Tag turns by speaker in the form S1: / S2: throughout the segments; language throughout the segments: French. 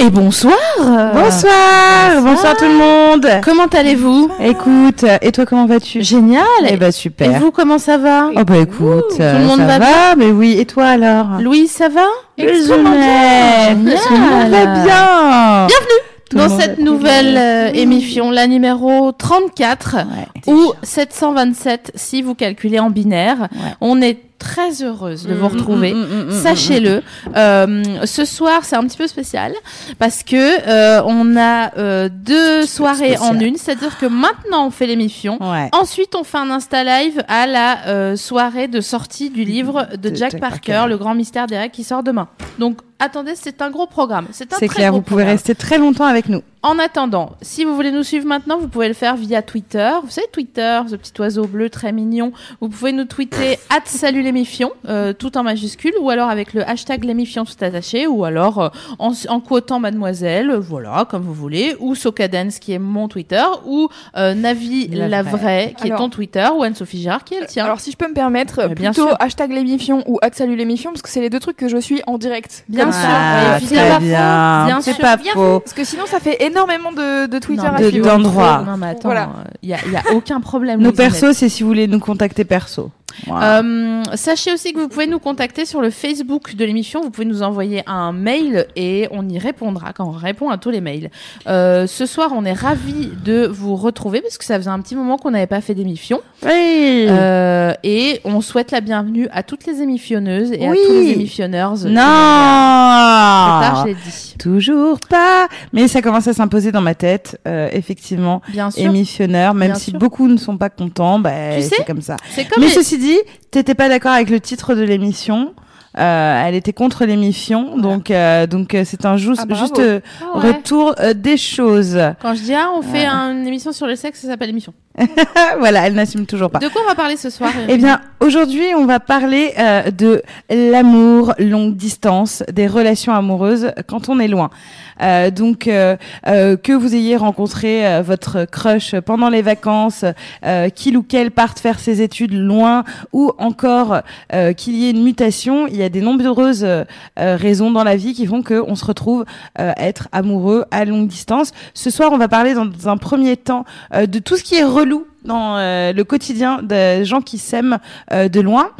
S1: Et bonsoir.
S2: Bonsoir. Bonsoir. Tout le monde.
S1: Comment allez-vous
S2: Écoute, et toi comment vas-tu?
S1: Génial.
S2: Eh ben super.
S1: Et vous, comment ça va?
S2: Oh bah écoute,
S1: Tout le monde
S2: ça
S1: va
S2: va, mais oui, et toi alors?
S1: Louis, ça va?
S2: Extrêmement bien.
S1: Génial.
S2: Va bien.
S1: Bienvenue dans cette nouvelle euh, émission, la numéro 34,
S2: Ouais,
S1: ou 727 si vous calculez en binaire.
S2: Ouais.
S1: On est très heureuse de vous
S2: mm,
S1: retrouver.
S2: mm, mm, mm,
S1: Sachez-le, euh, ce soir c'est un petit peu spécial parce que euh, on a euh, deux soirées en une, c'est-à-dire que maintenant on fait l'émission,
S2: Ouais.
S1: Ensuite, on fait un Insta Live à la euh, soirée de sortie du livre de,
S2: De
S1: Jack,
S2: Jack
S1: Parker,
S2: Parker.
S1: Le Grand Mystère des règles qui sort demain. Donc, attendez, c'est un gros programme. C'est un
S2: C'est
S1: très
S2: clair, vous pouvez rester très longtemps avec nous.
S1: En attendant, si vous voulez nous suivre maintenant, vous pouvez le faire via Twitter. Vous savez, Twitter, ce petit oiseau bleu très mignon. Vous pouvez nous tweeter at salut l'émifion, euh, tout en majuscule, ou alors avec le hashtag l'émifion tout attaché, ou alors euh, en, en quotant mademoiselle, euh, voilà, comme vous voulez, ou Socadence qui est mon Twitter, ou euh, Navi
S2: La
S1: la,
S2: vraie.
S1: vraie, qui est ton Twitter, ou Anne-Sophie Girard qui est le tien.
S3: Alors si je peux me permettre,
S1: Mais bien
S3: plutôt
S1: sûr.
S3: hashtag l'émission ou at salut l'émission parce que c'est les deux trucs que je suis en direct.
S1: Bien
S3: Comme
S1: sûr.
S2: Ah,
S1: c'est pas
S2: bien,
S1: faux. Bien
S2: c'est
S1: sûr,
S2: pas
S1: bien
S2: faux.
S3: Parce que sinon ça fait énormément de, de Twitter
S1: Non,
S3: à
S2: de-
S3: suivre.
S2: d'endroits.
S1: Non, mais attends,
S3: Voilà.
S1: il y, a, y a aucun problème.
S2: Nos persos, c'est si vous voulez nous contacter perso.
S1: Euh, sachez aussi que vous pouvez nous contacter sur le Facebook de l'émission. Vous pouvez nous envoyer un mail et on y répondra quand on répond à tous les mails. Euh, ce soir, on est ravis de vous retrouver parce que ça faisait un petit moment qu'on n'avait pas fait d'émission.
S2: oui
S1: Euh, et on souhaite la bienvenue à toutes les émissionneuses et
S2: Oui.
S1: à tous les émissionneurs.
S2: Non
S1: tard, je l'ai dit.
S2: Toujours pas Mais ça commence à s'imposer dans ma tête, euh, effectivement.
S1: Bien sûr.
S2: Émissionneur, même
S1: Bien
S2: si
S1: sûr.
S2: beaucoup ne sont pas contents, bah,
S1: Tu sais,
S2: c'est comme ça.
S1: C'est comme
S2: Mais
S1: les-
S2: ceci dit, t'étais pas d'accord avec le titre de l'émission. Euh, elle était contre l'émission, donc euh, donc euh, c'est un juste,
S3: Ah,
S2: juste euh,
S1: Ah ouais.
S2: retour euh, des choses.
S1: Quand je dis ah, on fait un- une émission sur le sexe, ça s'appelle émission.
S2: voilà, elle n'assume toujours pas.
S1: De quoi on va parler ce soir
S2: Eh bien, aujourd'hui, on va parler euh, de l'amour longue distance, des relations amoureuses quand on est loin. Euh, donc, euh, euh, que vous ayez rencontré euh, votre crush pendant les vacances, euh, qu'il ou qu'elle parte faire ses études loin, ou encore euh, qu'il y ait une mutation, il y a des nombreuses raisons dans la vie qui font qu'on se retrouve euh, être amoureux à longue distance. Ce soir, on va parler dans un premier temps euh, de tout ce qui est relou dans euh, le quotidien des gens qui s'aiment euh, de loin.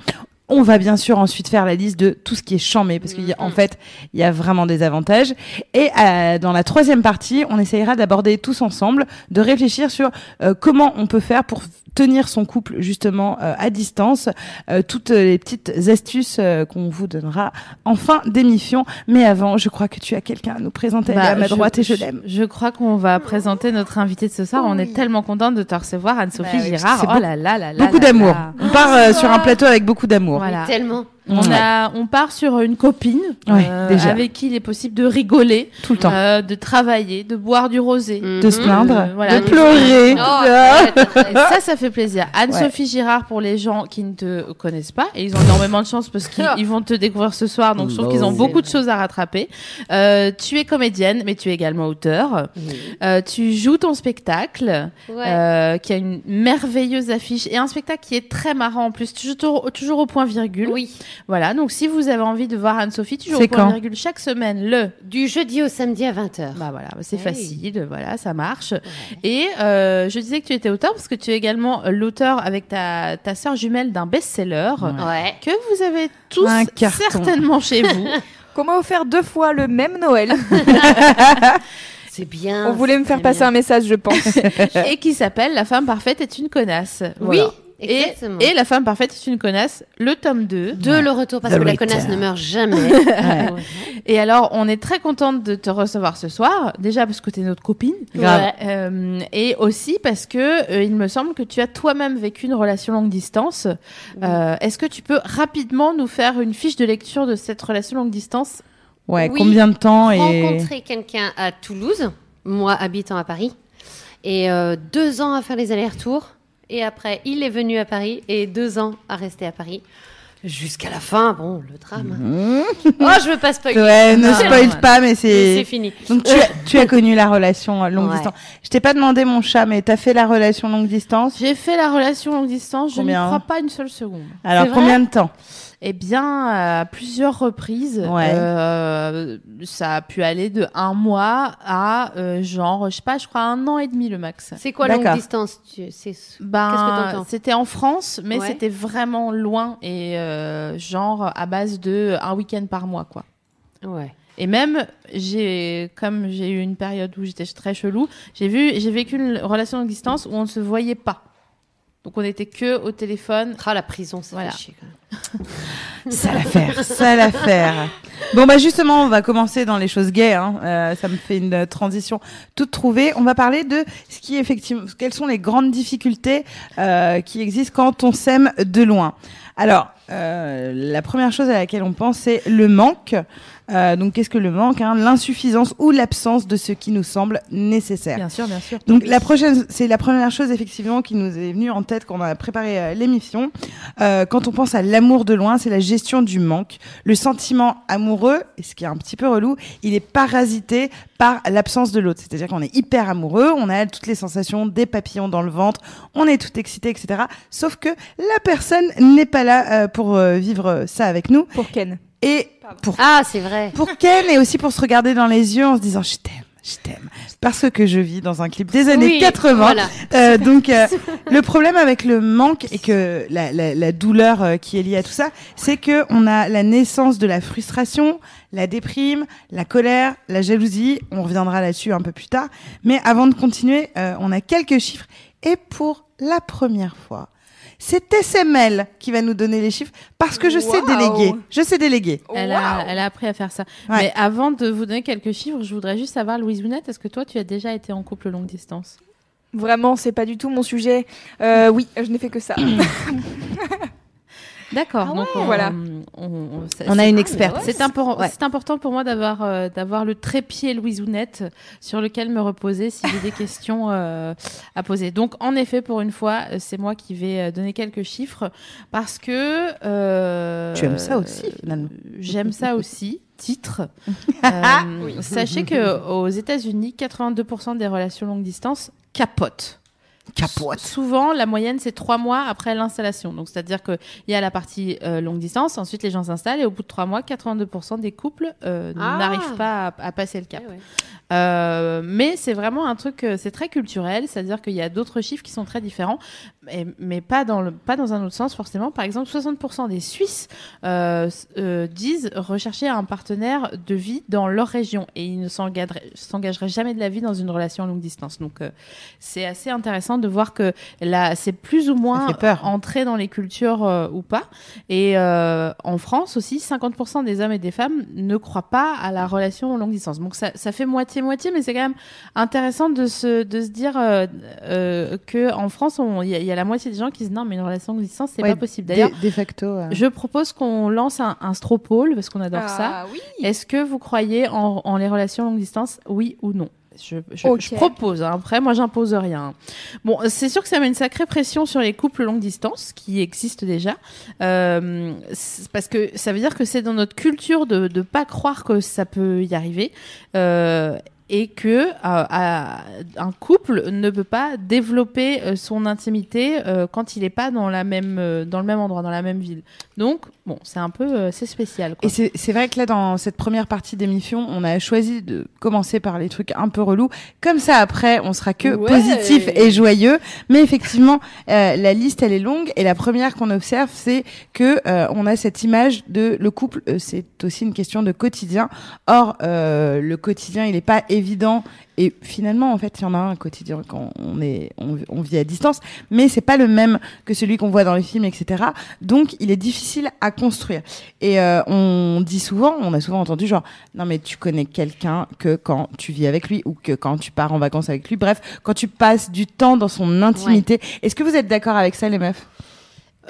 S2: On va bien sûr ensuite faire la liste de tout ce qui est chambé, parce qu'en fait, il y a vraiment des avantages. Et euh, dans la troisième partie, on essayera d'aborder tous ensemble, de réfléchir sur euh, comment on peut faire pour tenir son couple justement euh, à distance, euh, toutes les petites astuces euh, qu'on vous donnera en fin d'émission. Mais avant, je crois que tu as quelqu'un à nous présenter. Est à ma
S1: Bah,
S2: droite et je l'aime.
S1: Je crois qu'on va présenter notre invité de ce soir. On est tellement contente de te recevoir, Anne-Sophie
S2: Bah oui,
S1: Girard. Oh là là là là.
S2: Beaucoup
S1: là
S2: d'amour.
S1: là.
S2: On part euh, sur un plateau avec beaucoup d'amour.
S1: Voilà.
S4: Tellement.
S1: On,
S2: Ouais.
S1: a, on part sur une copine
S2: Ouais,
S1: euh,
S2: déjà.
S1: avec qui il est possible de rigoler,
S2: Tout le temps.
S1: euh, de travailler, de boire du rosé.
S2: de se plaindre,
S1: Euh, voilà.
S2: de pleurer.
S4: Oh,
S1: ça, ça fait plaisir. Anne-Sophie Girard, pour les gens qui ne te connaissent pas, et ils ont énormément de chance parce qu'ils ils vont te découvrir ce soir, donc je trouve qu'ils ont beaucoup de choses à rattraper. Euh, tu es comédienne, mais tu es également auteur. Euh, tu joues ton spectacle,
S4: Ouais.
S1: euh, qui a une merveilleuse affiche, et un spectacle qui est très marrant en plus, toujours, toujours au point virgule.
S4: oui.
S1: Voilà, donc si vous avez envie de voir Anne-Sophie, toujours au point virgule chaque semaine, le
S4: Du jeudi au samedi à 20h.
S1: bah voilà, c'est
S4: Hey.
S1: facile, voilà, ça marche. Et euh, je disais que tu étais auteur parce que tu es également euh, l'auteur avec ta, ta sœur jumelle d'un best-seller
S4: Ouais.
S1: que vous avez tous certainement chez vous.
S3: Qu'on m'a offert deux fois le même Noël.
S4: C'est bien.
S3: On voulait me faire passer
S4: bien.
S3: un message, je pense.
S1: et qui s'appelle La femme parfaite est une connasse.
S4: Oui.
S1: Et, La femme parfaite est une connasse, le tome 2.
S4: De le retour, parce
S2: The
S4: que la connasse ne meurt jamais. Ouais.
S1: Et alors, on est très contente de te recevoir ce soir. Déjà parce que tu es notre copine.
S4: Ouais.
S1: Euh, et aussi parce que euh, il me semble que tu as toi-même vécu une relation longue distance. Euh, Est-ce que tu peux rapidement nous faire une fiche de lecture de cette relation longue distance?
S2: Ouais,
S4: Oui.
S2: combien de temps et
S4: Rencontrer quelqu'un à Toulouse, moi habitant à Paris, et euh, deux ans à faire les allers-retours. Et après, il est venu à Paris et deux ans à rester à Paris. Jusqu'à la fin, bon, le drame.
S2: Mmh.
S4: Oh, je veux pas spoiler.
S2: Ouais, ne
S1: Non,
S2: spoil
S1: ouais.
S2: pas, mais c'est.
S4: C'est fini.
S2: Donc tu as, tu as connu la relation euh, longue
S4: Ouais.
S2: distance. Je t'ai pas demandé mon chat, mais t'as fait la relation longue distance?
S1: J'ai fait la relation longue distance, je n'y
S2: Combien
S1: crois pas une seule seconde.
S2: Alors combien de temps?
S1: Eh bien, à plusieurs reprises,
S2: Ouais.
S1: euh, ça a pu aller de un mois à euh, genre, je sais pas, je crois un an et demi le max.
S4: C'est quoi longue distance tu... c'est...
S1: Ben,
S4: Qu'est-ce que t'entends?
S1: c'était en France, mais
S4: Ouais.
S1: c'était vraiment loin et euh, genre à base de un week-end par mois, quoi.
S4: Ouais.
S1: Et même, j'ai, comme j'ai eu une période où j'étais très chelou, j'ai vu, j'ai vécu une relation longue distance où on ne se voyait pas. Donc on était que au téléphone.
S4: Ah, la prison, c'est
S1: Voilà.
S4: fait chier, quand même.
S2: Ça l'affaire, ça l'affaire. Bon bah justement, on va commencer dans les choses gays. Hein. Euh, ça me fait une transition toute trouvée. On va parler de ce qui effectivement, quelles sont les grandes difficultés euh, qui existent quand on s'aime de loin. Alors, euh, la première chose à laquelle on pense, c'est le manque. Euh, donc, qu'est-ce que le manque hein? L'insuffisance ou l'absence de ce qui nous semble nécessaire.
S1: Bien sûr, bien sûr.
S2: Donc la prochaine, c'est la première chose effectivement qui nous est venue en tête quand on a préparé euh, l'émission. Euh, quand on pense à l'amour de loin, c'est la gestion du manque. Le sentiment amoureux, et ce qui est un petit peu relou, il est parasité par l'absence de l'autre. C'est-à-dire qu'on est hyper amoureux, on a toutes les sensations, des papillons dans le ventre, on est tout excité, etc. Sauf que la personne n'est pas là euh, pour euh, vivre ça avec nous.
S3: Pour Ken.
S2: Et pour
S4: Ah, c'est vrai.
S2: pour Ken et aussi pour se regarder dans les yeux en se disant je t'aime, je t'aime. Parce que je vis dans un clip des années
S4: Oui,
S2: 80.
S4: Voilà.
S2: Euh, donc euh, le problème avec le manque et que la, la, la douleur euh, qui est liée à tout ça, c'est que on a la naissance de la frustration, la déprime, la colère, la jalousie. On reviendra là-dessus un peu plus tard. Mais avant de continuer, euh, on a quelques chiffres et pour la première fois. C'est SML qui va nous donner les chiffres parce que je sais
S3: Wow.
S2: déléguer. Je sais déléguer.
S1: Elle, a, elle a appris à faire ça.
S2: Ouais.
S1: Mais avant de vous donner quelques chiffres, je voudrais juste savoir, Louise Ounette, est-ce que toi, tu as déjà été en couple longue distance?
S3: Vraiment, c'est pas du tout mon sujet. Euh, oui, je n'ai fait que ça.
S1: D'accord.
S3: Ah
S1: donc
S3: ouais.
S1: on,
S3: Voilà.
S1: on, on- ça-
S2: On a une experte.
S1: C'est impor-
S2: Ouais.
S1: c'est important pour moi d'avoir euh, d'avoir le trépied Louise Ounette sur lequel me reposer si j'ai des questions euh, à poser. Donc en effet, pour une fois, euh, c'est moi qui vais euh, donner quelques chiffres parce que euh,
S2: Tu aimes ça aussi, finalement.
S1: J'aime ça aussi. Titre. Euh, Sachez que aux États-Unis, 82% des relations longue distance capotent.
S2: Capote.
S1: Souvent, la moyenne, c'est trois mois après l'installation. Donc, c'est-à-dire qu'il y a la partie euh, longue distance, ensuite les gens s'installent et au bout de trois mois, 82% des couples euh,
S4: Ah.
S1: n'arrivent pas à, à passer le cap.
S4: Ouais.
S1: Euh, mais c'est vraiment un truc, euh, c'est très culturel, c'est-à-dire qu'il y a d'autres chiffres qui sont très différents, mais, mais pas, dans le, pas dans un autre sens forcément. Par exemple, 60% des Suisses euh, euh, disent rechercher un partenaire de vie dans leur région et ils ne s'engageraient jamais de la vie dans une relation longue distance. Donc euh, c'est assez intéressant de voir que là, c'est plus ou moins entré dans les cultures ou pas. Et euh, en France aussi, 50% des hommes et des femmes ne croient pas à la relation longue distance. Donc ça, ça fait moitié-moitié, mais c'est quand même intéressant de se, de se dire euh, euh, que en France, on- il y, a- il y a la moitié des gens qui disent non, mais une relation longue distance, c'est
S2: Ouais,
S1: pas possible. D'ailleurs,
S2: de, de facto. euh.
S1: je propose qu'on lance un, un stropole parce qu'on adore ça.
S3: Ah oui.
S1: Est-ce que vous croyez en, en les relations longue distance? Oui ou non? Je, je-
S3: Ok.
S1: je propose. hein. Après, moi, j'impose rien. Bon, c'est sûr que ça met une sacrée pression sur les couples longue distance qui existent déjà, Euh, parce que ça veut dire que c'est dans notre culture de ne pas croire que ça peut y arriver. Euh, et que euh, à- un couple ne peut pas développer euh, son intimité euh, quand il n'est pas dans la même dans le même endroit dans la même ville. Donc Bon, c'est un peu, euh, c'est spécial. Quoi.
S2: Et c'est c'est vrai que là, dans cette première partie d'émission, on a choisi de commencer par les trucs un peu relous. Comme ça, après, on sera que
S4: Ouais.
S2: positif et joyeux. Mais effectivement, euh, la liste, elle est longue. Et la première qu'on observe, c'est que euh, on a cette image de le couple. euh, c'est aussi une question de quotidien. Or, euh, le quotidien, il n'est pas évident. Et finalement, en fait, il y en a un quotidien quand on est, on, on vit à distance, mais c'est pas le même que celui qu'on voit dans les films, etc. Donc, il est difficile à construire. Et euh, on dit souvent, on a souvent entendu genre, non mais tu connais quelqu'un que quand tu vis avec lui ou que quand tu pars en vacances avec lui. Bref, quand tu passes du temps dans son intimité. Est-ce que vous êtes d'accord avec ça, les meufs?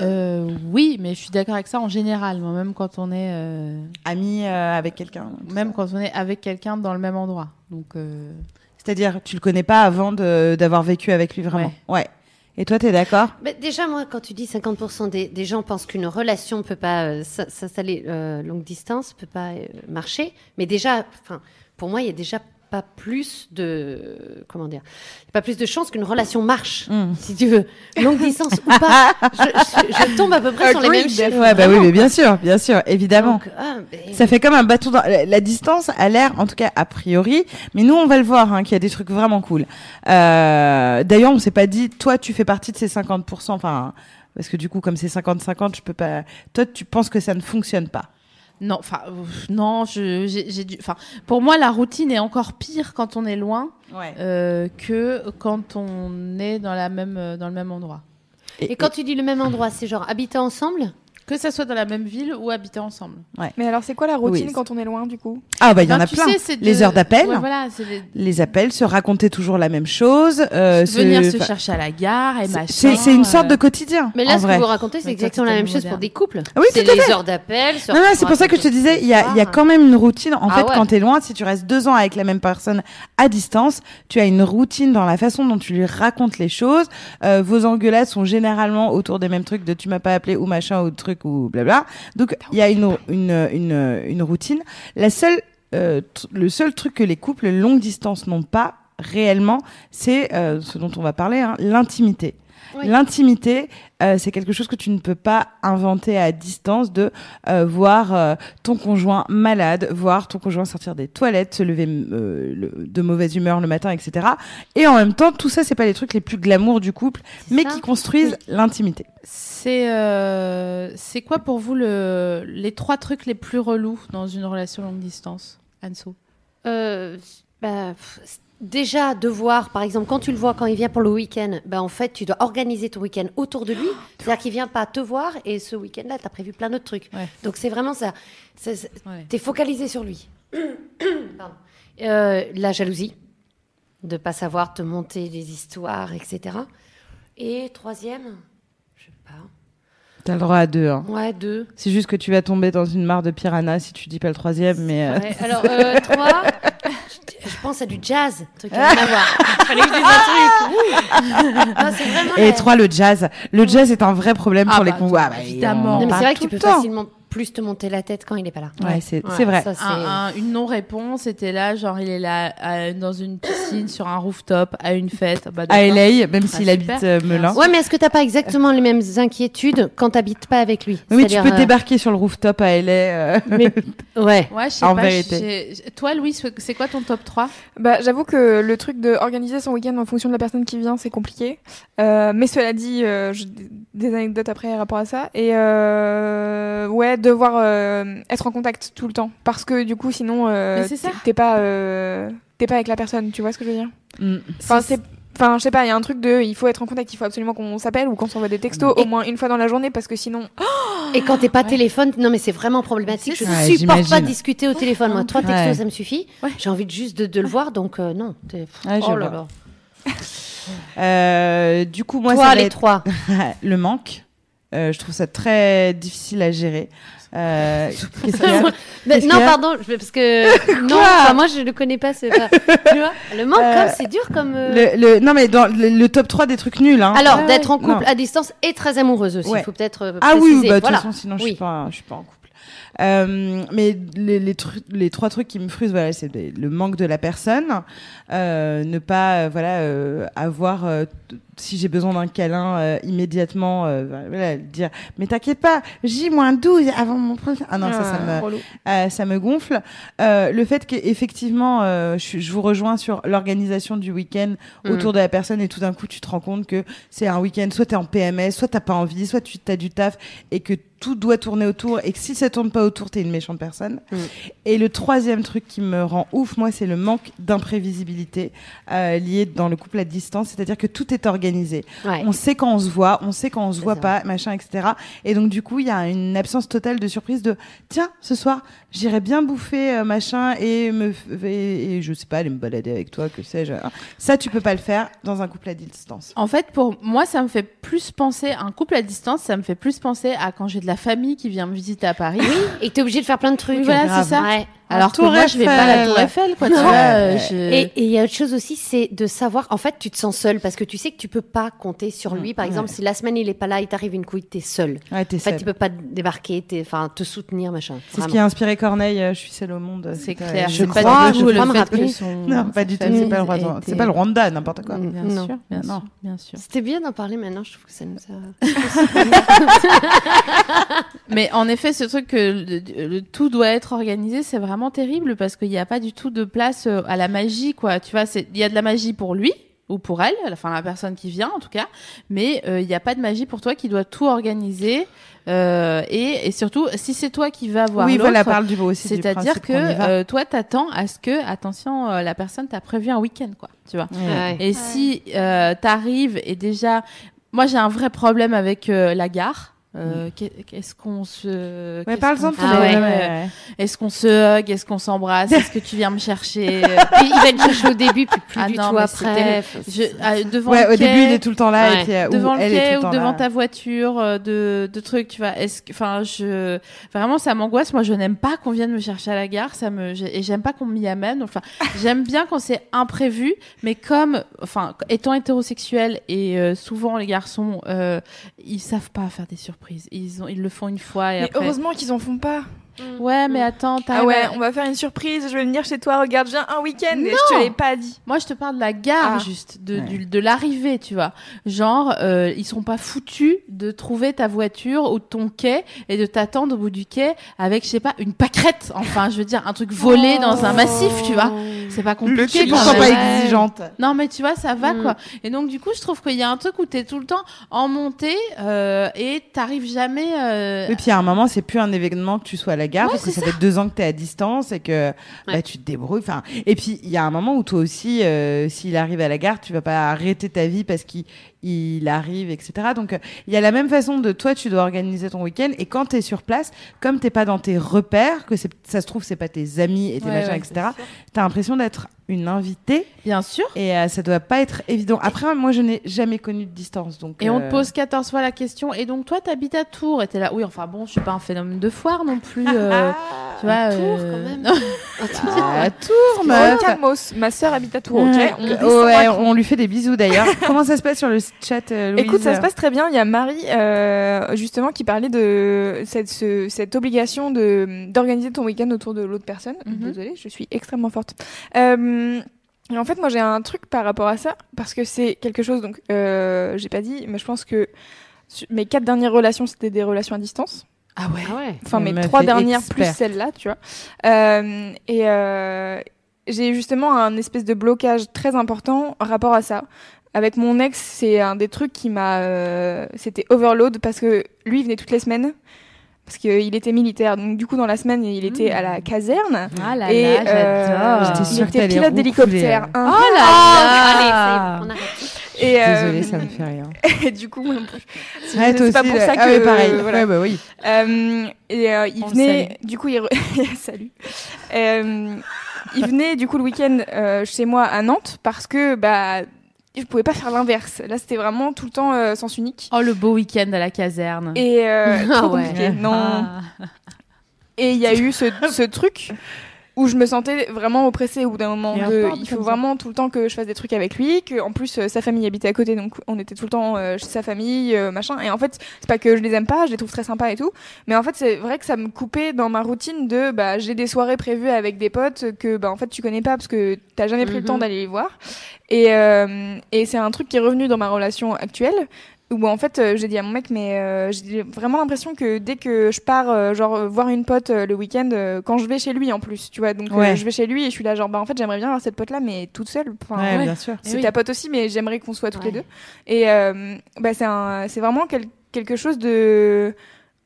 S1: Euh, oui, mais je suis d'accord avec ça en général. Moi, même quand on est, euh,
S2: Amis euh, avec quelqu'un
S1: même quand on est avec quelqu'un dans le même endroit. Donc, euh,
S2: C'est-à-dire, tu le connais pas avant d'avoir vécu avec lui vraiment? Ouais. Et toi, t'es d'accord?
S4: Mais déjà, moi, quand tu dis 50% des, des gens pensent qu'une relation peut pas euh, s'installer euh, longue distance, peut pas euh, marcher, mais déjà, enfin, pour moi, il y a déjà pas plus de comment dire, il y a pas plus de chances qu'une relation marche,
S2: Mm.
S4: si tu veux, longue distance ou pas. Je, je- je tombe à peu près sur les mêmes chiffres.
S2: Ouais, bah oui, mais bien sûr, bien sûr, évidemment.
S4: Donc, ah, mais-
S2: Ça fait comme un bâton dans la, la distance a l'air, en tout cas a priori, mais nous on va le voir, hein, qu'il y a des trucs vraiment cool. Euh, D'ailleurs, on s'est pas dit, toi tu fais partie de ces 50%, enfin parce que du coup comme c'est 50-50, je peux pas. Toi tu penses que ça ne fonctionne pas
S1: non, enfin, non, je, j'ai, j'ai dû, enfin, pour moi, la routine est encore pire quand on est loin
S2: Ouais.
S1: euh, que quand on est dans la même, euh, dans le même endroit.
S4: Et quand tu dis le même endroit, c'est genre habiter ensemble?
S1: Que ça soit dans la même ville ou habiter ensemble.
S3: Mais alors, c'est quoi la routine
S2: Oui.
S3: quand on est loin, du coup?
S2: Ah bah il y en
S1: Ben,
S2: a plein.
S1: sais,
S2: les heures d'appel,
S1: Ouais, voilà, c'est les-
S2: les appels, se raconter toujours la même chose, euh,
S1: venir se chercher à la gare et
S2: c'est-
S1: machin.
S2: C'est une sorte
S1: euh,
S2: de quotidien.
S4: Mais
S2: en
S4: là, ce
S2: vrai.
S4: que vous racontez, c'est
S1: Ouais,
S4: exactement la même chose pour des couples.
S2: Ah oui,
S4: c'est les heures d'appel.
S2: Non, non, c'est pour ça que je te disais, il y a, il y a
S4: l'histoire.
S2: quand même une routine. En
S4: Ah
S2: fait,
S4: ouais.
S2: quand t'es loin, si tu restes deux ans avec la même personne à distance, tu as une routine dans la façon dont tu lui racontes les choses. Euh, vos engueulades sont généralement autour des mêmes trucs de tu m'as pas appelé ou machin ou truc ou blabla. Donc, il y a une, une, une, une routine. La seule, euh, le seul truc que les couples longue distance n'ont pas réellement, c'est euh, ce dont on va parler, hein, l'intimité.
S4: Oui.
S2: L'intimité, euh, c'est quelque chose que tu ne peux pas inventer à distance de euh, voir euh, ton conjoint malade, voir ton conjoint sortir des toilettes, se lever euh, le- de mauvaise humeur le matin, etc. Et en même temps, tout ça, c'est pas les trucs les plus glamour du couple, mais
S4: ça.
S2: qui construisent l'intimité.
S1: C'est euh, c'est quoi pour vous le, les trois trucs les plus relous dans une relation longue distance, Anso?
S4: Euh, bah, déjà, devoir, par exemple, quand tu le vois, quand il vient pour le week-end, bah, en fait, tu dois organiser ton week-end autour de lui. C'est-à-dire qu'il vient pas te voir et ce week-end-là, tu as prévu plein d'autres trucs.
S1: Ouais.
S4: Donc, c'est vraiment ça.
S1: Ouais.
S4: T'es focalisé sur lui. Euh, la jalousie, de pas savoir te monter des histoires, etc. Et troisième.
S2: T'as le droit à deux. Hein.
S4: Ouais, deux.
S2: C'est juste que tu vas tomber dans une mare de piranha si tu dis pas le troisième, mais euh,
S4: Ouais, alors, euh, trois, je, je pense à du jazz, un truc à. Fallait que je dise un truc. Ouh. Non, c'est vraiment
S2: et
S4: la-
S2: trois le jazz. Le jazz est un vrai problème
S1: Ah
S2: pour les
S1: bah,
S2: convois.
S1: évidemment.
S4: Non, mais c'est vrai que tu peux facilement plus te monter la tête quand il est pas là.
S2: Ouais, c'est
S4: Ouais,
S2: vrai.
S4: ça, c'est-
S1: Un- un- une non-réponse, c'était là, genre il est là euh, dans une piscine, sur un rooftop, à une fête. Bah,
S2: À. LA, même s'il
S1: Ah,
S2: habite euh, Melun.
S4: Ouais, mais est-ce que t'as pas exactement les mêmes inquiétudes quand t'habites pas avec lui?
S2: Oui, mais tu peux
S4: euh,
S2: débarquer sur le rooftop à LA. euh,
S4: mais- Ouais.
S2: En
S1: pas.
S2: vérité.
S1: Toi, Louis, c'est quoi ton top 3
S3: Bah, j'avoue que le truc de organiser son week-end en fonction de la personne qui vient, c'est compliqué. Euh, mais cela dit, euh, des anecdotes après rapport à ça. Et euh, ouais, devoir euh, être en contact tout le temps, parce que du coup, sinon, euh, t'es- pas, euh, t'es pas avec la personne. Tu vois ce que je veux dire
S2: mm.
S3: Enfin, c'est Enfin, je sais pas, il y a un truc de, il faut être en contact, il faut absolument qu'on s'appelle ou qu'on s'envoie des textos
S4: Et-
S3: au moins une fois dans la journée parce que sinon,
S4: Et quand t'es pas téléphone, non mais c'est vraiment problématique. Je
S2: Ouais,
S4: supporte pas discuter au téléphone. Moi, trois textos,
S2: Ouais.
S4: ça me suffit.
S1: Ouais.
S4: J'ai envie juste de, de le voir, donc euh, non.
S2: Ouais,
S4: oh là là.
S2: Euh, du coup, moi,
S4: Toi,
S2: ça
S4: les
S2: être
S4: trois.
S2: le manque. Euh, je trouve ça très difficile à gérer. Euh,
S4: non, pardon, parce que non, enfin, moi je le connais pas. Tu vois, le manque,
S2: Euh,
S4: c'est dur comme.
S2: le, le- non, mais dans le, le top 3 des trucs nuls. Hein.
S4: Alors,
S1: Ouais,
S4: d'être en couple
S2: Non.
S4: à distance et très amoureuse aussi. Il
S2: Ouais.
S4: faut peut-être
S2: Ah oui, bah, de toute façon, sinon je suis pas, je suis pas en couple. Euh, mais les, les, les trois trucs qui me frustrent, voilà, c'est le manque de la personne, euh, ne pas, euh, voilà, avoir si j'ai besoin d'un câlin euh, immédiatement, euh, voilà, dire mais t'inquiète pas, J-12 avant mon prochain. Ah non, ça, ça me,
S3: relou.
S2: euh, ça me gonfle. Le fait qu'effectivement, je, je vous rejoins sur l'organisation du week-end
S4: Mm.
S2: autour de la personne et tout d'un coup, tu te rends compte que c'est un week-end, soit t'es en PMS, soit t'as pas envie, soit tu as du taf et que tout doit tourner autour et que si ça tourne pas autour, t'es une méchante personne.
S4: Mm.
S2: Et le troisième truc qui me rend ouf, moi, c'est le manque d'imprévisibilité lié dans le couple à distance, c'est-à-dire que tout est organisé.
S4: Ouais.
S2: On sait quand on se voit, on sait quand on se voit
S4: ça.
S2: pas, machin, etc. Et donc du coup, il y a une absence totale de surprise de tiens, ce soir, j'irai bien bouffer euh, machin et me f- et, et je sais pas aller me balader avec toi, que sais-je. Ça, tu peux pas le faire dans un couple à distance.
S1: En fait, pour moi, ça me fait plus penser, un couple à distance, ça me fait plus penser à quand j'ai de la famille qui vient me visiter à Paris.
S4: Et t'es obligé de faire plein de trucs.
S1: Oui, voilà, c'est ça.
S4: Ouais.
S1: Alors que moi, je vais pas à la Tour Eiffel, quoi. Tu
S2: Non.
S1: vois,
S2: Ouais.
S1: je-
S4: Et il y a autre chose aussi, c'est de savoir, en fait, tu te sens seul parce que tu sais que tu peux pas compter sur lui. Par exemple,
S2: Ouais.
S4: si la semaine il est pas là, il t'arrive une couille, t'es seul.
S2: Ouais, t'es
S4: En fait, il peut pas débarquer, enfin, te soutenir, machin.
S2: C'est ce qui a inspiré Corneille, euh, Je suis seule au monde.
S1: c'est clair.
S2: je
S4: crois,
S1: pas du tout le
S4: crois me
S1: fait
S4: rappeler.
S1: que son.
S2: Non, pas du tout. C'est pas le Rwanda. C'est pas le Rwanda, n'importe quoi.
S4: Mm.
S1: Bien
S4: Non.
S1: sûr, bien
S2: Non.
S1: sûr, bien sûr.
S4: C'était bien d'en parler maintenant, je trouve que ça nous a.
S1: Mais en effet, ce truc que le tout doit être organisé, c'est vraiment terrible parce qu'il n'y a pas du tout de place euh, à la magie, quoi. Tu vois, c'est- il y a de la magie pour lui ou pour elle, enfin la personne qui vient en tout cas, mais euh, il n'y a pas de magie pour toi qui doit tout organiser. euh, et, et surtout, si c'est toi qui vas voir
S2: Oui,
S1: l'autre,
S2: voilà, parle du beau aussi.
S1: c'est-à-dire que euh, toi, t'attends à ce que, attention, euh, la personne t'a prévu un week-end, quoi. Tu vois.
S2: Ouais.
S1: Et si euh, t'arrives et déjà, moi j'ai un vrai problème avec euh, la gare. Euh, qu'est- Qu'est-ce qu'on se.
S2: Ouais,
S1: fait
S2: ton
S4: Ah ouais.
S2: ouais, ouais.
S1: Est-ce qu'on se hug Est-ce qu'on s'embrasse Est-ce que tu viens me chercher
S4: Puis il va te chercher au début, puis plus
S1: Ah
S4: du
S1: non,
S4: tout après.
S1: Je, ah, devant
S2: Ouais, au
S1: quai,
S2: début, il est tout le temps là.
S4: Ouais.
S2: Et puis, euh, ou
S1: devant le
S2: elle est tout
S1: ou devant
S2: là.
S1: ta voiture euh, de, de trucs, tu vois. Est-ce que, enfin, je vraiment ça m'angoisse. Moi, je n'aime pas qu'on vienne me chercher à la gare. Ça me et j'aime pas qu'on m'y amène. Enfin, j'aime bien quand c'est imprévu, mais comme, enfin, étant hétérosexuel et euh, souvent les garçons, euh, ils savent pas faire des surprises. Ils ont, ils le font une fois et
S3: Mais
S1: après.
S3: heureusement qu'ils en font pas.
S1: Ouais, mais attends, t'as
S3: Ah ouais, on va faire une surprise, je vais venir chez toi, regarde, viens un week-end et je te l'ai pas dit.
S1: Moi, je te parle de la gare,
S3: Ah.
S1: juste, de,
S2: Ouais.
S1: du- de l'arrivée, tu vois. Genre, euh, ils sont pas foutus de trouver ta voiture ou ton quai et de t'attendre au bout du quai avec, je sais pas, une pâquerette. Enfin, je veux dire, un truc volé dans un massif, tu vois. C'est pas
S2: Le
S1: compliqué.
S2: cul,
S1: quand
S2: pas exigeante.
S1: Non, mais tu vois, ça va,
S4: Mm.
S1: quoi. Et donc, du coup, je trouve qu'il y a un truc où t'es tout le temps en montée euh, et t'arrives jamais... euh,
S2: Et puis à un moment, c'est plus un événement que tu sois à la
S1: Ouais,
S2: parce que ça fait deux ans que tu es à distance et que bah, tu te débrouilles. Enfin, et puis il y a un moment où toi aussi, euh, s'il arrive à la gare, tu vas pas arrêter ta vie parce qu'il il arrive, etc. Donc euh, il y a la même façon de toi, tu dois organiser ton week-end et quand tu es sur place, comme t'es pas dans tes repères, que c'est- ça se trouve c'est pas tes amis et tes
S1: Ouais,
S2: machins, etc. T'as l'impression d'être une invitée
S1: Bien sûr.
S2: et euh, ça doit pas être évident. Après, moi, je n'ai jamais connu de distance, donc.
S1: Et on
S2: euh,
S1: te pose 14 fois la question. Et donc, toi, t'habites à Tours. Et t'es là. Oui, enfin bon, je suis pas un phénomène de foire non plus. euh, tu vois.
S4: Tours,
S1: euh,
S4: quand même.
S1: non.
S2: À Tours, meuf.
S3: Calmos, ma sœur habite à Tours. On
S2: Oh, ouais,
S3: à-
S2: on lui fait des bisous d'ailleurs. Comment ça se passe sur le chat, euh, Louise
S3: Écoute, ça se passe très bien. Il y a Marie, euh, justement, qui parlait de cette, ce- cette obligation de d'organiser ton week-end autour de l'autre personne.
S1: Mhm.
S3: Désolée, je suis extrêmement forte. Euh, et en fait, moi, j'ai un truc par rapport à ça, parce que c'est quelque chose, donc, euh, j'ai pas dit, mais je pense que mes quatre dernières relations, c'était des relations à distance.
S1: Ah ouais.
S4: Ah ouais.
S3: Enfin, mes trois dernières
S2: expert.
S3: plus celle-là, tu vois. Euh, et euh, j'ai justement un espèce de blocage très important en rapport à ça. Avec mon ex, c'est un des trucs qui m'a. euh, C'était overload parce que lui, il venait toutes les semaines. Parce qu'il était militaire. Donc, du coup, dans la semaine, il était à la caserne.
S1: Ah là
S3: et
S1: là,
S3: euh,
S1: j'adore.
S2: J'étais
S3: il
S2: sûre
S3: était
S2: t'allais
S3: pilote d'hélicoptère. Hein.
S1: Oh là
S4: Allez,
S1: là.
S4: on arrête.
S3: Et, euh,
S2: Désolée, ça me fait rien.
S3: et du coup. C'est pas pour
S2: là.
S3: ça que.
S2: Ah ouais, pareil.
S3: voilà.
S2: Ouais, bah oui.
S3: Euh, et euh, il
S1: On
S3: venait, du coup, il re- salut. Euh, il venait du coup le week-end euh, chez moi à Nantes parce que bah je pouvais pas faire l'inverse. Là, c'était vraiment tout le temps euh, sens unique.
S1: Oh, le beau week-end à la caserne.
S3: Et euh,
S4: Ah
S3: trop
S4: ouais.
S3: compliqué. Non.
S1: Ah.
S3: Et il y a eu ce, ce truc où je me sentais vraiment oppressée au bout d'un moment.
S2: Un
S3: De, il faut
S2: ça.
S3: vraiment tout le temps que je fasse des trucs avec lui, que en plus euh, sa famille habitait à côté, donc on était tout le temps euh, chez sa famille, euh, machin. Et en fait, c'est pas que je les aime pas, je les trouve très sympas et tout, mais en fait c'est vrai que ça me coupait dans ma routine de bah j'ai des soirées prévues avec des potes que bah en fait tu connais pas parce que t'as jamais pris le
S4: Mhm.
S3: temps d'aller les voir. Et euh, et c'est un truc qui est revenu dans ma relation actuelle où en fait euh, j'ai dit à mon mec mais euh, j'ai vraiment l'impression que dès que je pars euh, genre voir une pote euh, le week-end euh, quand je vais chez lui en plus tu vois donc euh,
S2: Ouais.
S3: je vais chez lui et je suis là genre bah en fait j'aimerais bien avoir cette pote là mais toute seule enfin
S2: Ouais,
S1: ouais.
S2: bien sûr.
S1: Eh
S3: c'est
S1: oui.
S3: ta pote aussi mais j'aimerais qu'on soit toutes les deux et euh, bah c'est un c'est vraiment quel- quelque chose de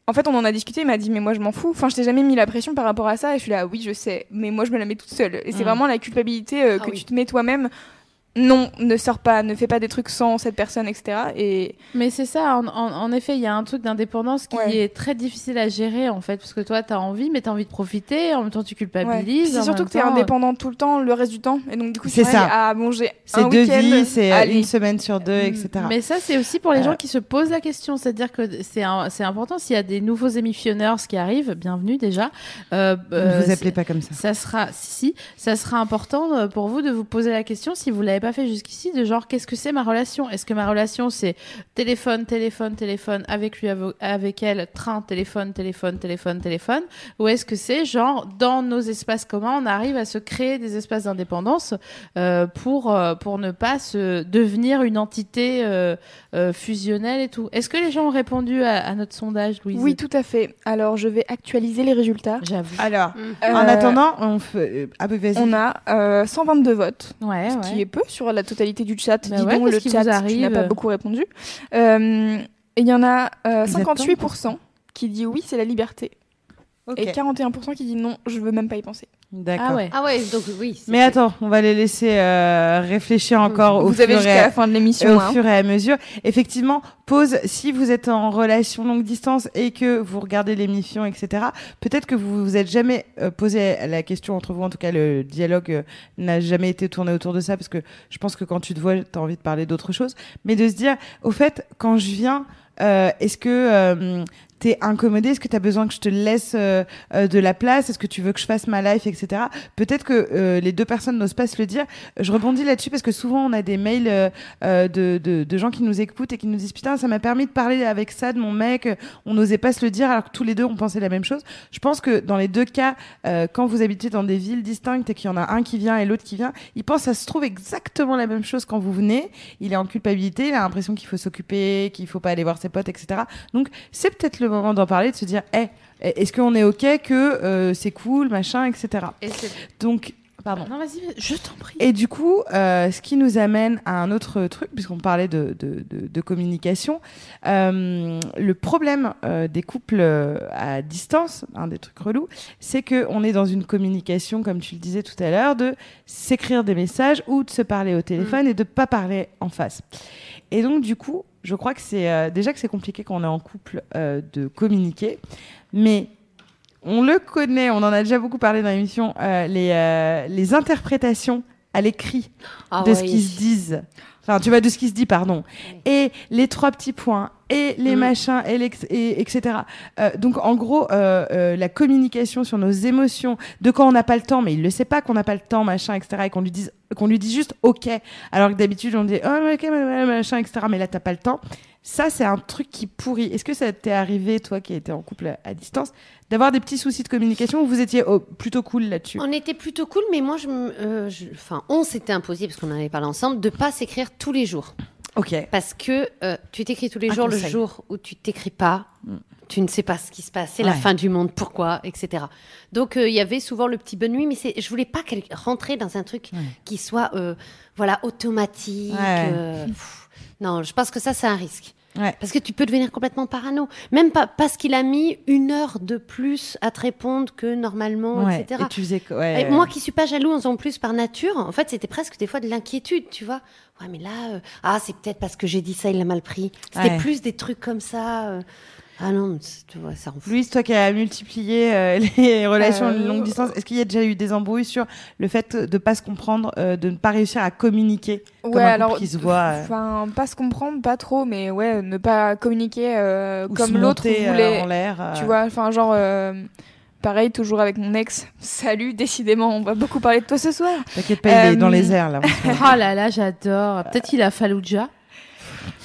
S3: en fait, on en a discuté, il m'a dit, mais moi je m'en fous. Enfin, je t'ai jamais mis la pression par rapport à ça. Et je suis là, oui, je sais, mais moi je me la mets toute seule. Et c'est
S2: Mm.
S3: vraiment la culpabilité euh,
S4: Ah
S3: que
S4: oui.
S3: tu te mets toi-même. Non, ne sors pas, ne fais pas des trucs sans cette personne, etc. Et
S1: Mais c'est ça, en, en- en effet, il y a un truc d'indépendance qui
S3: Ouais.
S1: est très difficile à gérer, en fait, parce que toi, t'as envie, mais t'as envie de profiter, en même temps, tu
S3: ouais.
S1: culpabilises.
S3: c'est
S1: en
S3: surtout que t'es
S1: euh,
S3: indépendant tout le temps, le reste du temps. Et donc, du coup,
S2: C'est ça.
S3: bon, j'ai
S2: C'est deux vies, c'est euh, une semaine sur deux, etc.
S1: Mais ça, c'est aussi pour les
S2: Euh,
S1: gens qui se posent la question. C'est-à-dire que c'est c'est important. S'il y a des nouveaux émissionneurs qui arrivent, bienvenue déjà. Euh,
S2: ne
S1: euh,
S2: vous
S1: c'est-
S2: appelez pas comme ça.
S1: Ça sera, si, si, ça sera important pour vous de vous poser la question, si vous l'avez pas fait jusqu'ici, de genre, qu'est-ce que c'est ma relation? Est-ce que ma relation, c'est téléphone, téléphone, téléphone, avec lui, avec elle, train, téléphone, téléphone, téléphone, téléphone? Ou est-ce que c'est genre, dans nos espaces communs, on arrive à se créer des espaces d'indépendance euh, pour, euh, pour ne pas se devenir une entité euh, euh, fusionnelle et tout? Est-ce que les gens ont répondu à, à notre sondage, Louise?
S3: Oui, tout à fait. Alors, je vais actualiser les résultats.
S1: J'avoue.
S2: Alors,
S4: Mm.
S2: en
S3: Euh,
S2: attendant, on fait. Ah, bah, vas-y.
S3: On a euh, 122 votes.
S1: Ouais,
S3: ce
S1: ouais.
S3: qui est peu sur la totalité du chat.
S1: Bah
S3: Dis
S1: ouais,
S3: donc, le chat,
S1: vous
S3: tu n'as
S1: arrive
S3: pas beaucoup répondu. Euh, et il y en a euh,
S2: Vous êtes
S3: 58% qui dit oui, c'est la liberté. Et 41% qui dit non, je veux même pas y penser.
S2: D'accord.
S1: Ah ouais.
S4: Ah ouais, donc oui.
S2: Mais attends, on va les laisser euh, réfléchir encore au
S3: Vous avez
S2: fur et
S3: jusqu'à
S2: à-
S3: la fin de l'émission.
S2: au
S3: hein.
S2: fur et à mesure, effectivement, pause. Si vous êtes en relation longue distance et que vous regardez l'émission, etc., peut-être que vous vous êtes jamais euh, posé la question entre vous. En tout cas, le dialogue euh, n'a jamais été tourné autour de ça parce que je pense que quand tu te vois, tu as envie de parler d'autre chose. Mais de se dire, au fait, quand je viens, euh, est-ce que euh, t'es incommodé Est-ce que tu as besoin que je te laisse euh, euh, de la place? Est-ce que tu veux que je fasse ma life, etc. Peut-être que euh, les deux personnes n'osent pas se le dire. Je rebondis là-dessus parce que souvent on a des mails euh, euh, de, de, de gens qui nous écoutent et qui nous disent putain ça m'a permis de parler avec ça de mon mec. On n'osait pas se le dire alors que tous les deux on pensait la même chose. Je pense que dans les deux cas, quand vous habitez dans des villes distinctes et qu'il y en a un qui vient et l'autre qui vient, il pense à se trouve exactement la même chose quand vous venez. Il est en culpabilité, il a l'impression qu'il faut s'occuper, qu'il faut pas aller voir ses potes, etc. Donc c'est peut-être le moment d'en parler, de se dire, est-ce qu'on est ok que euh, c'est cool, machin, etc.
S4: Et
S2: Donc, pardon.
S1: Non, vas-y, je t'en prie.
S2: Et du coup, euh, ce qui nous amène à un autre truc, puisqu'on parlait de, de, de, de communication, euh, le problème des couples à distance, un des trucs relous, c'est que on est dans une communication, comme tu le disais tout à l'heure, de s'écrire des messages ou de se parler au téléphone et de pas parler en face. Et donc, du coup, je crois que c'est euh, déjà que c'est compliqué quand on est en couple euh, de communiquer, mais on le connaît, on en a déjà beaucoup parlé dans l'émission, euh, les, euh, les interprétations à l'écrit
S4: Ah
S2: de
S4: ouais,
S2: ce qui se disent. Enfin, tu vois, de ce qui se dit, pardon. Et les trois petits points, et les
S4: Mm.
S2: machins, et, et- etc. Euh, donc, en gros, euh, euh, la communication sur nos émotions, de quand on n'a pas le temps, mais il le sait pas qu'on n'a pas le temps, machin, etc. Et qu'on lui dise, qu'on lui dit juste OK. Alors que d'habitude, on dit oh, ok, machin, etc. Mais là, t'as pas le temps. Ça, c'est un truc qui pourrit. Est-ce que ça t'est arrivé, toi qui étais en couple à, distance, d'avoir des petits soucis de communication ou vous étiez oh, plutôt cool là-dessus?
S4: On était plutôt cool, mais moi, je, euh, je- enfin, on s'était imposé parce qu'on en avait parlé ensemble de pas s'écrire tous les jours,
S2: Ok.
S4: parce que euh, tu t'écris tous les
S2: Un
S4: jours le jour où tu t'écris pas.
S2: Mm.
S4: Tu ne sais pas ce qui se passe, c'est la fin du monde, pourquoi, etc. Donc euh, il y avait souvent le petit bonne nuit, mais je voulais pas rentrer dans un truc
S2: Ouais.
S4: qui soit, euh, voilà, automatique.
S2: Ouais.
S4: euh, pff. non, je pense que ça c'est un risque.
S2: Ouais.
S4: Parce que tu peux devenir complètement parano. Même pas parce qu'il a mis une heure de plus à te répondre que normalement,
S2: Ouais.
S4: etc.
S2: Et tu faisais quoi ouais.
S4: Et moi qui suis pas jalouse en plus par nature, en fait, c'était presque des fois de l'inquiétude, tu vois. Ouais, mais là, euh, ah, c'est peut-être parce que j'ai dit ça, il l'a mal pris. C'était plus des trucs comme ça. euh. Ah non, tu vois, ça en fout.
S2: Louise, toi qui as multiplié euh, les relations
S3: Euh,
S2: longue distance, est-ce qu'il y a déjà eu des embrouilles sur le fait de pas se comprendre, euh, de ne pas réussir à communiquer comme un couple qui se voit euh,
S3: enfin, pas se comprendre, pas trop, mais ouais, ne pas communiquer euh,
S2: ou
S3: comme l'autre
S2: euh,
S3: voulait.
S2: en l'air euh,
S3: Tu vois, enfin, genre, euh, pareil, toujours avec mon ex. Salut, décidément, on va beaucoup parler de toi ce soir.
S2: T'inquiète pas, il est dans les airs là.
S1: Oh là là, j'adore. Peut-être qu'il a Fallujah.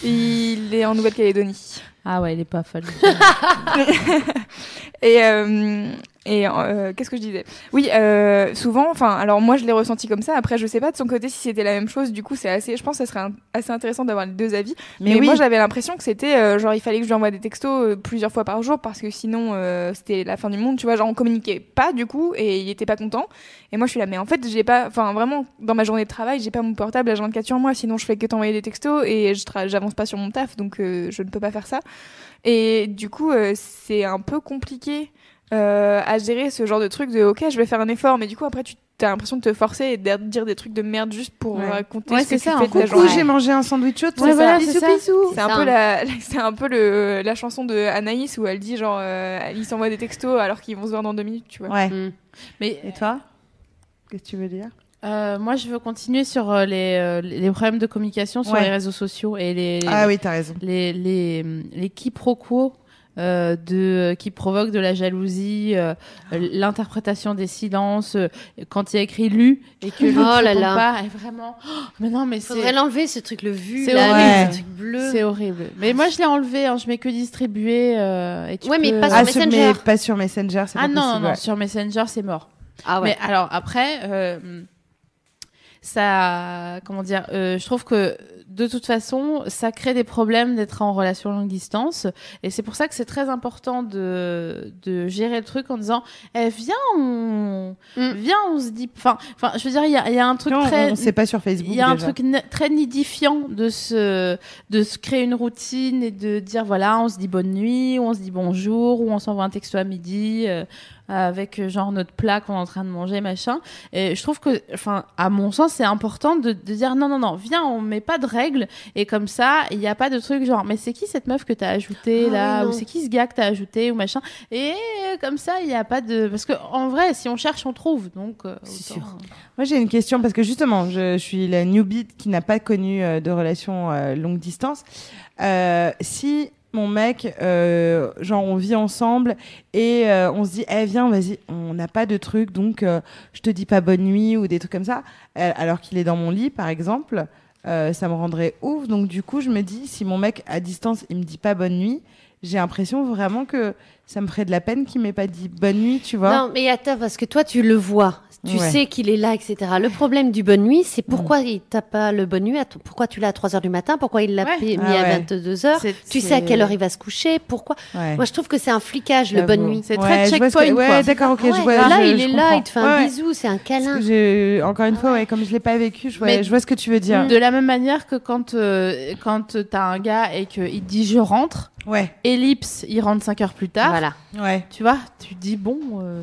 S3: Il est en Nouvelle-Calédonie.
S1: Ah ouais, il est pas.
S3: Et, euh, et euh, qu'est-ce que je disais? Oui, euh, souvent, enfin, alors moi je l'ai ressenti comme ça. Après, je sais pas de son côté si c'était la même chose. Du coup, c'est assez, je pense, que ça serait un- assez intéressant d'avoir les deux avis.
S2: Mais,
S3: Mais
S2: oui,
S3: moi, j'avais l'impression que c'était euh, genre il fallait que je lui envoie des textos plusieurs fois par jour parce que sinon c'était la fin du monde. Tu vois, genre on communiquait pas du coup et il était pas content. Et moi, je suis là, mais en fait, j'ai pas, enfin vraiment dans ma journée de travail, j'ai pas mon portable à 24 sur moi. Sinon, je fais que t'envoyer des textos et j'avance pas sur mon taf, donc je ne peux pas faire ça. Et du coup, c'est un peu compliqué euh, à gérer ce genre de truc de ok, je vais faire un effort, mais du coup après tu as l'impression de te forcer et de dire des trucs de merde juste pour
S2: Ouais.
S3: raconter
S1: Ouais,
S3: ce que
S1: c'est
S3: tu
S1: ça,
S3: fais de
S2: Coucou,
S3: journée.
S2: j'ai mangé un sandwich chaud.
S1: Ouais, voilà, c'est
S2: bisous,
S1: ça.
S2: bisous.
S3: C'est un peu la, c'est un peu le, la chanson de Anaïs où elle dit genre, euh, il s'envoie des textos alors qu'ils vont se voir dans deux minutes, tu vois.
S2: Ouais.
S4: Mm.
S1: Mais
S2: Et toi? Qu'est-ce que tu veux dire?
S1: Euh, moi, je veux continuer sur euh, les, euh, les problèmes de communication sur
S2: Ouais.
S1: les réseaux sociaux et les,
S2: Ah oui, t'as raison.
S1: les, les, les quiproquos euh, de, qui provoquent de la jalousie, euh, l'interprétation des silences, euh, quand il y a écrit lu et que l'autre
S4: Oh là
S1: répond
S4: là.
S1: pas, et vraiment, oh, mais non, mais
S4: Faudrait
S1: c'est
S4: l'enlever ce truc, le vu,
S1: C'est
S4: là,
S2: horrible.
S4: le truc bleu.
S1: c'est horrible. Mais moi, je l'ai enlevé, hein, je mets que distribuer. euh, et tu
S4: Ouais, mais
S1: peux-
S4: pas sur
S2: Ah,
S4: Messenger.
S2: mais pas sur Messenger, c'est
S1: Ah
S2: pas
S1: non,
S2: possible.
S1: non,
S2: ouais.
S1: sur Messenger, c'est mort.
S4: Ah ouais.
S1: Mais alors après, euh, ça, comment dire, euh, je trouve que de toute façon, ça crée des problèmes d'être en relation longue distance, et c'est pour ça que c'est très important de de gérer le truc en disant, eh, viens, on,
S4: Mm.
S1: viens, on se dit, enfin, enfin, je veux dire, il y a, il y a un truc
S2: Non,
S1: très
S2: on sait pas sur Facebook.
S1: il y a un truc très nidifiant de se, de se créer une routine et de dire voilà, on se dit bonne nuit, ou on se dit bonjour, ou on s'envoie un texto à midi euh, avec euh, genre notre plat qu'on est en train de manger, machin. Et je trouve que, enfin, à mon sens, c'est important de, de dire non, non, non, viens, on met pas de règles et comme ça, il n'y a pas de truc genre mais c'est qui cette meuf que t'as ajouté
S4: Ah
S1: là,
S4: oui,
S1: ou c'est qui ce gars que t'as ajouté ou machin. Et euh, comme ça, il n'y a pas de parce que en vrai, si on cherche, on trouve. Donc, euh, autant-
S2: sûr. Moi, j'ai une question parce que justement, je, je suis la newbie qui n'a pas connu euh, de relation euh, longue distance. Euh, si mon mec, euh, genre, on vit ensemble et euh, on se dit, eh, viens, vas-y, on n'a pas de truc, donc euh, je te dis pas bonne nuit ou des trucs comme ça, alors qu'il est dans mon lit, par exemple, ça me rendrait ouf. Donc, du coup, je me dis, si mon mec à distance, il me dit pas bonne nuit, j'ai l'impression vraiment que ça me ferait de la peine qu'il m'ait pas dit bonne nuit, tu vois.
S4: Non, mais attends, parce que toi, tu le vois. Tu
S2: Ouais.
S4: sais qu'il est là, etc. Le problème du bonne nuit, c'est pourquoi il t'a pas le bonne nuit, à pourquoi tu l'as à 3 heures du matin, pourquoi il l'a
S1: Ouais.
S4: mis
S2: Ah
S4: à
S2: ouais.
S4: 22 heures. Tu sais à quelle heure il va se coucher, pourquoi?
S2: Ouais.
S4: Moi, je trouve que c'est un flicage, le bonne nuit.
S1: C'est
S2: Ouais,
S1: très
S2: que-
S1: checkpoint,
S2: Ouais,
S1: quoi.
S2: d'accord, ok,
S4: Ah
S2: je vois.
S4: là,
S2: je-
S4: il
S2: je
S4: est là, il te fait un bisou, c'est un
S2: Parce
S4: câlin.
S2: que j'ai encore une fois, ouais, comme je l'ai pas vécu, je vois,
S1: Mais-
S2: je vois ce que tu veux dire.
S1: De la même manière que quand, euh, quand t'as un gars et qu'il te dit je rentre,
S2: Ouais,
S1: ellipse, il rentre 5 heures plus tard,
S4: Voilà.
S2: ouais.
S1: tu vois, tu dis bon. euh,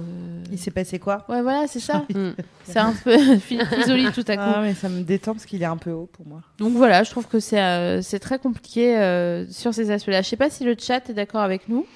S2: Il s'est passé quoi?
S1: Ouais, voilà, c'est ça.
S4: Mm.
S1: c'est un peu Risoli tout à coup.
S2: Ah, mais ça me détend parce qu'il est un peu haut pour moi.
S1: Donc voilà, je trouve que c'est euh, c'est très compliqué euh, sur ces aspects-là. Je sais pas si le chat est d'accord avec nous.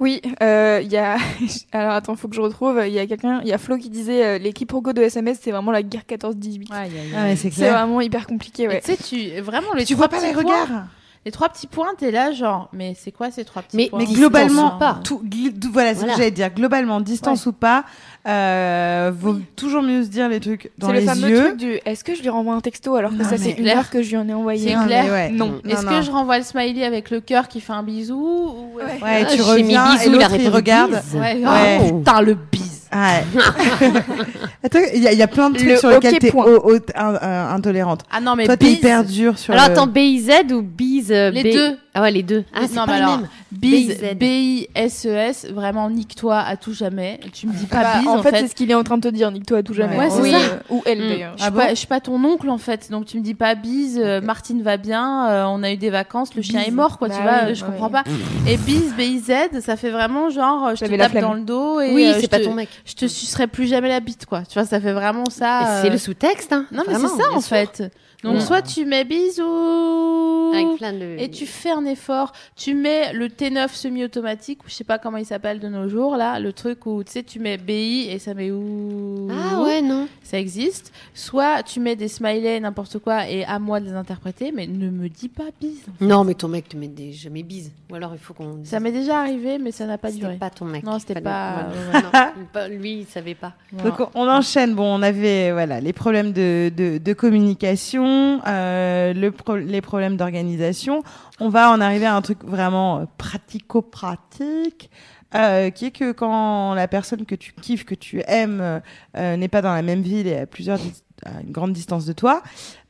S3: Oui, euh, il y a. Alors attends, faut que je retrouve. Il y a quelqu'un, il y a Flo qui disait euh, l'équipe Rogo de SMS, c'est vraiment la guerre 14-18.
S2: Ah, c'est
S3: C'est
S2: clair.
S3: vraiment hyper compliqué, ouais.
S1: Tu sais, tu vraiment les
S2: Tu vois pas les regards
S1: Les trois petits points, t'es là genre, mais c'est quoi ces trois petits
S4: Mais-
S1: points
S2: Mais globalement,
S4: ou pas.
S2: tout, gl- tout- voilà, c'est ce
S4: Voilà.
S2: que j'allais dire. Globalement, distance ou pas, euh, vaut toujours mieux se dire les trucs dans
S3: C'est
S2: les
S3: le fameux
S2: yeux.
S3: truc du est-ce que je lui renvoie un texto alors que
S2: Non,
S3: ça c'est une
S1: clair.
S3: heure que je lui en ai envoyé
S1: C'est
S2: Non,
S1: clair.
S2: ouais.
S3: Non.
S1: Est-ce que je renvoie le smiley avec le cœur qui fait un bisou ou...
S3: Ouais.
S2: Ouais,
S4: Ah,
S2: tu
S4: j'ai mis
S2: reviens
S4: bisous,
S2: et l'autre il regarde.
S1: Ouais,
S2: Ouais.
S1: oh, putain le bise.
S2: Ah, ouais. Attends, il y, a- il y a plein de trucs
S3: Le
S2: sur lesquels t'es
S3: point.
S2: un- intolérante.
S1: Ah non mais
S2: Toi, t'es
S1: bise.
S2: hyper dur sur.
S4: Alors
S2: le-
S4: attends, BIZ ou BIZ euh,
S1: Les
S4: B-
S1: deux.
S4: Ah ouais, les deux. Ah, c'est
S1: non
S4: pas
S1: mais
S4: le
S1: alors
S4: même.
S1: Bise
S4: BIZ.
S1: B I S E S vraiment nique-toi à tout jamais. Tu me dis pas
S3: Bah,
S1: bise
S3: en
S1: en
S3: fait,
S1: fait.
S3: c'est ce qu'il est en train de te dire, nique-toi à tout jamais.
S2: Ouais,
S1: c'est
S3: Ou,
S1: ça.
S3: Ou elle
S4: Mm.
S3: d'ailleurs.
S1: Je suis,
S2: Ah
S1: pas,
S2: bon
S1: je suis pas ton oncle en fait, donc tu me dis pas bise, euh, Martine va bien, euh, on a eu des vacances, le chien est mort quoi,
S3: Bah
S1: tu vois,
S3: oui,
S1: je
S3: ouais.
S1: comprends pas. Et bise, B I Z, ça fait vraiment genre euh, je te tape
S3: flemme.
S1: dans le dos et
S4: Oui,
S1: euh, je
S4: pas
S1: te-
S4: ton mec.
S1: je te sucerai plus jamais la bite quoi. Tu vois, ça fait vraiment ça. Euh,
S4: C'est le sous-texte, hein.
S1: Non mais c'est ça en fait. Donc soit tu mets bisous
S4: Avec plein de.
S1: et tu fais un effort, tu mets le T9 semi-automatique ou je sais pas comment il s'appelle de nos jours là, le truc où tu sais tu mets BI et ça met où
S4: Ah ouais, non.
S1: ça existe. Soit tu mets des smileys, n'importe quoi, et à moi de les interpréter, mais ne me dis pas bise.
S4: Non, mais ton mec te met des jamais bise. Ou alors il faut qu'on.
S1: Ça m'est déjà arrivé, mais ça n'a pas duré.
S4: C'était pas ton mec.
S1: Non, c'était pas-
S4: Ouais. Non, pas- lui, il savait pas.
S2: Donc on enchaîne. Bon, on avait voilà les problèmes de, de, de communication, euh, le pro- les problèmes d'organisation. On va en arriver à un truc vraiment euh, pratico-pratique, euh, qui est que quand la personne que tu kiffes, que tu aimes, euh, euh, n'est pas dans la même ville et à plusieurs à une grande distance de toi,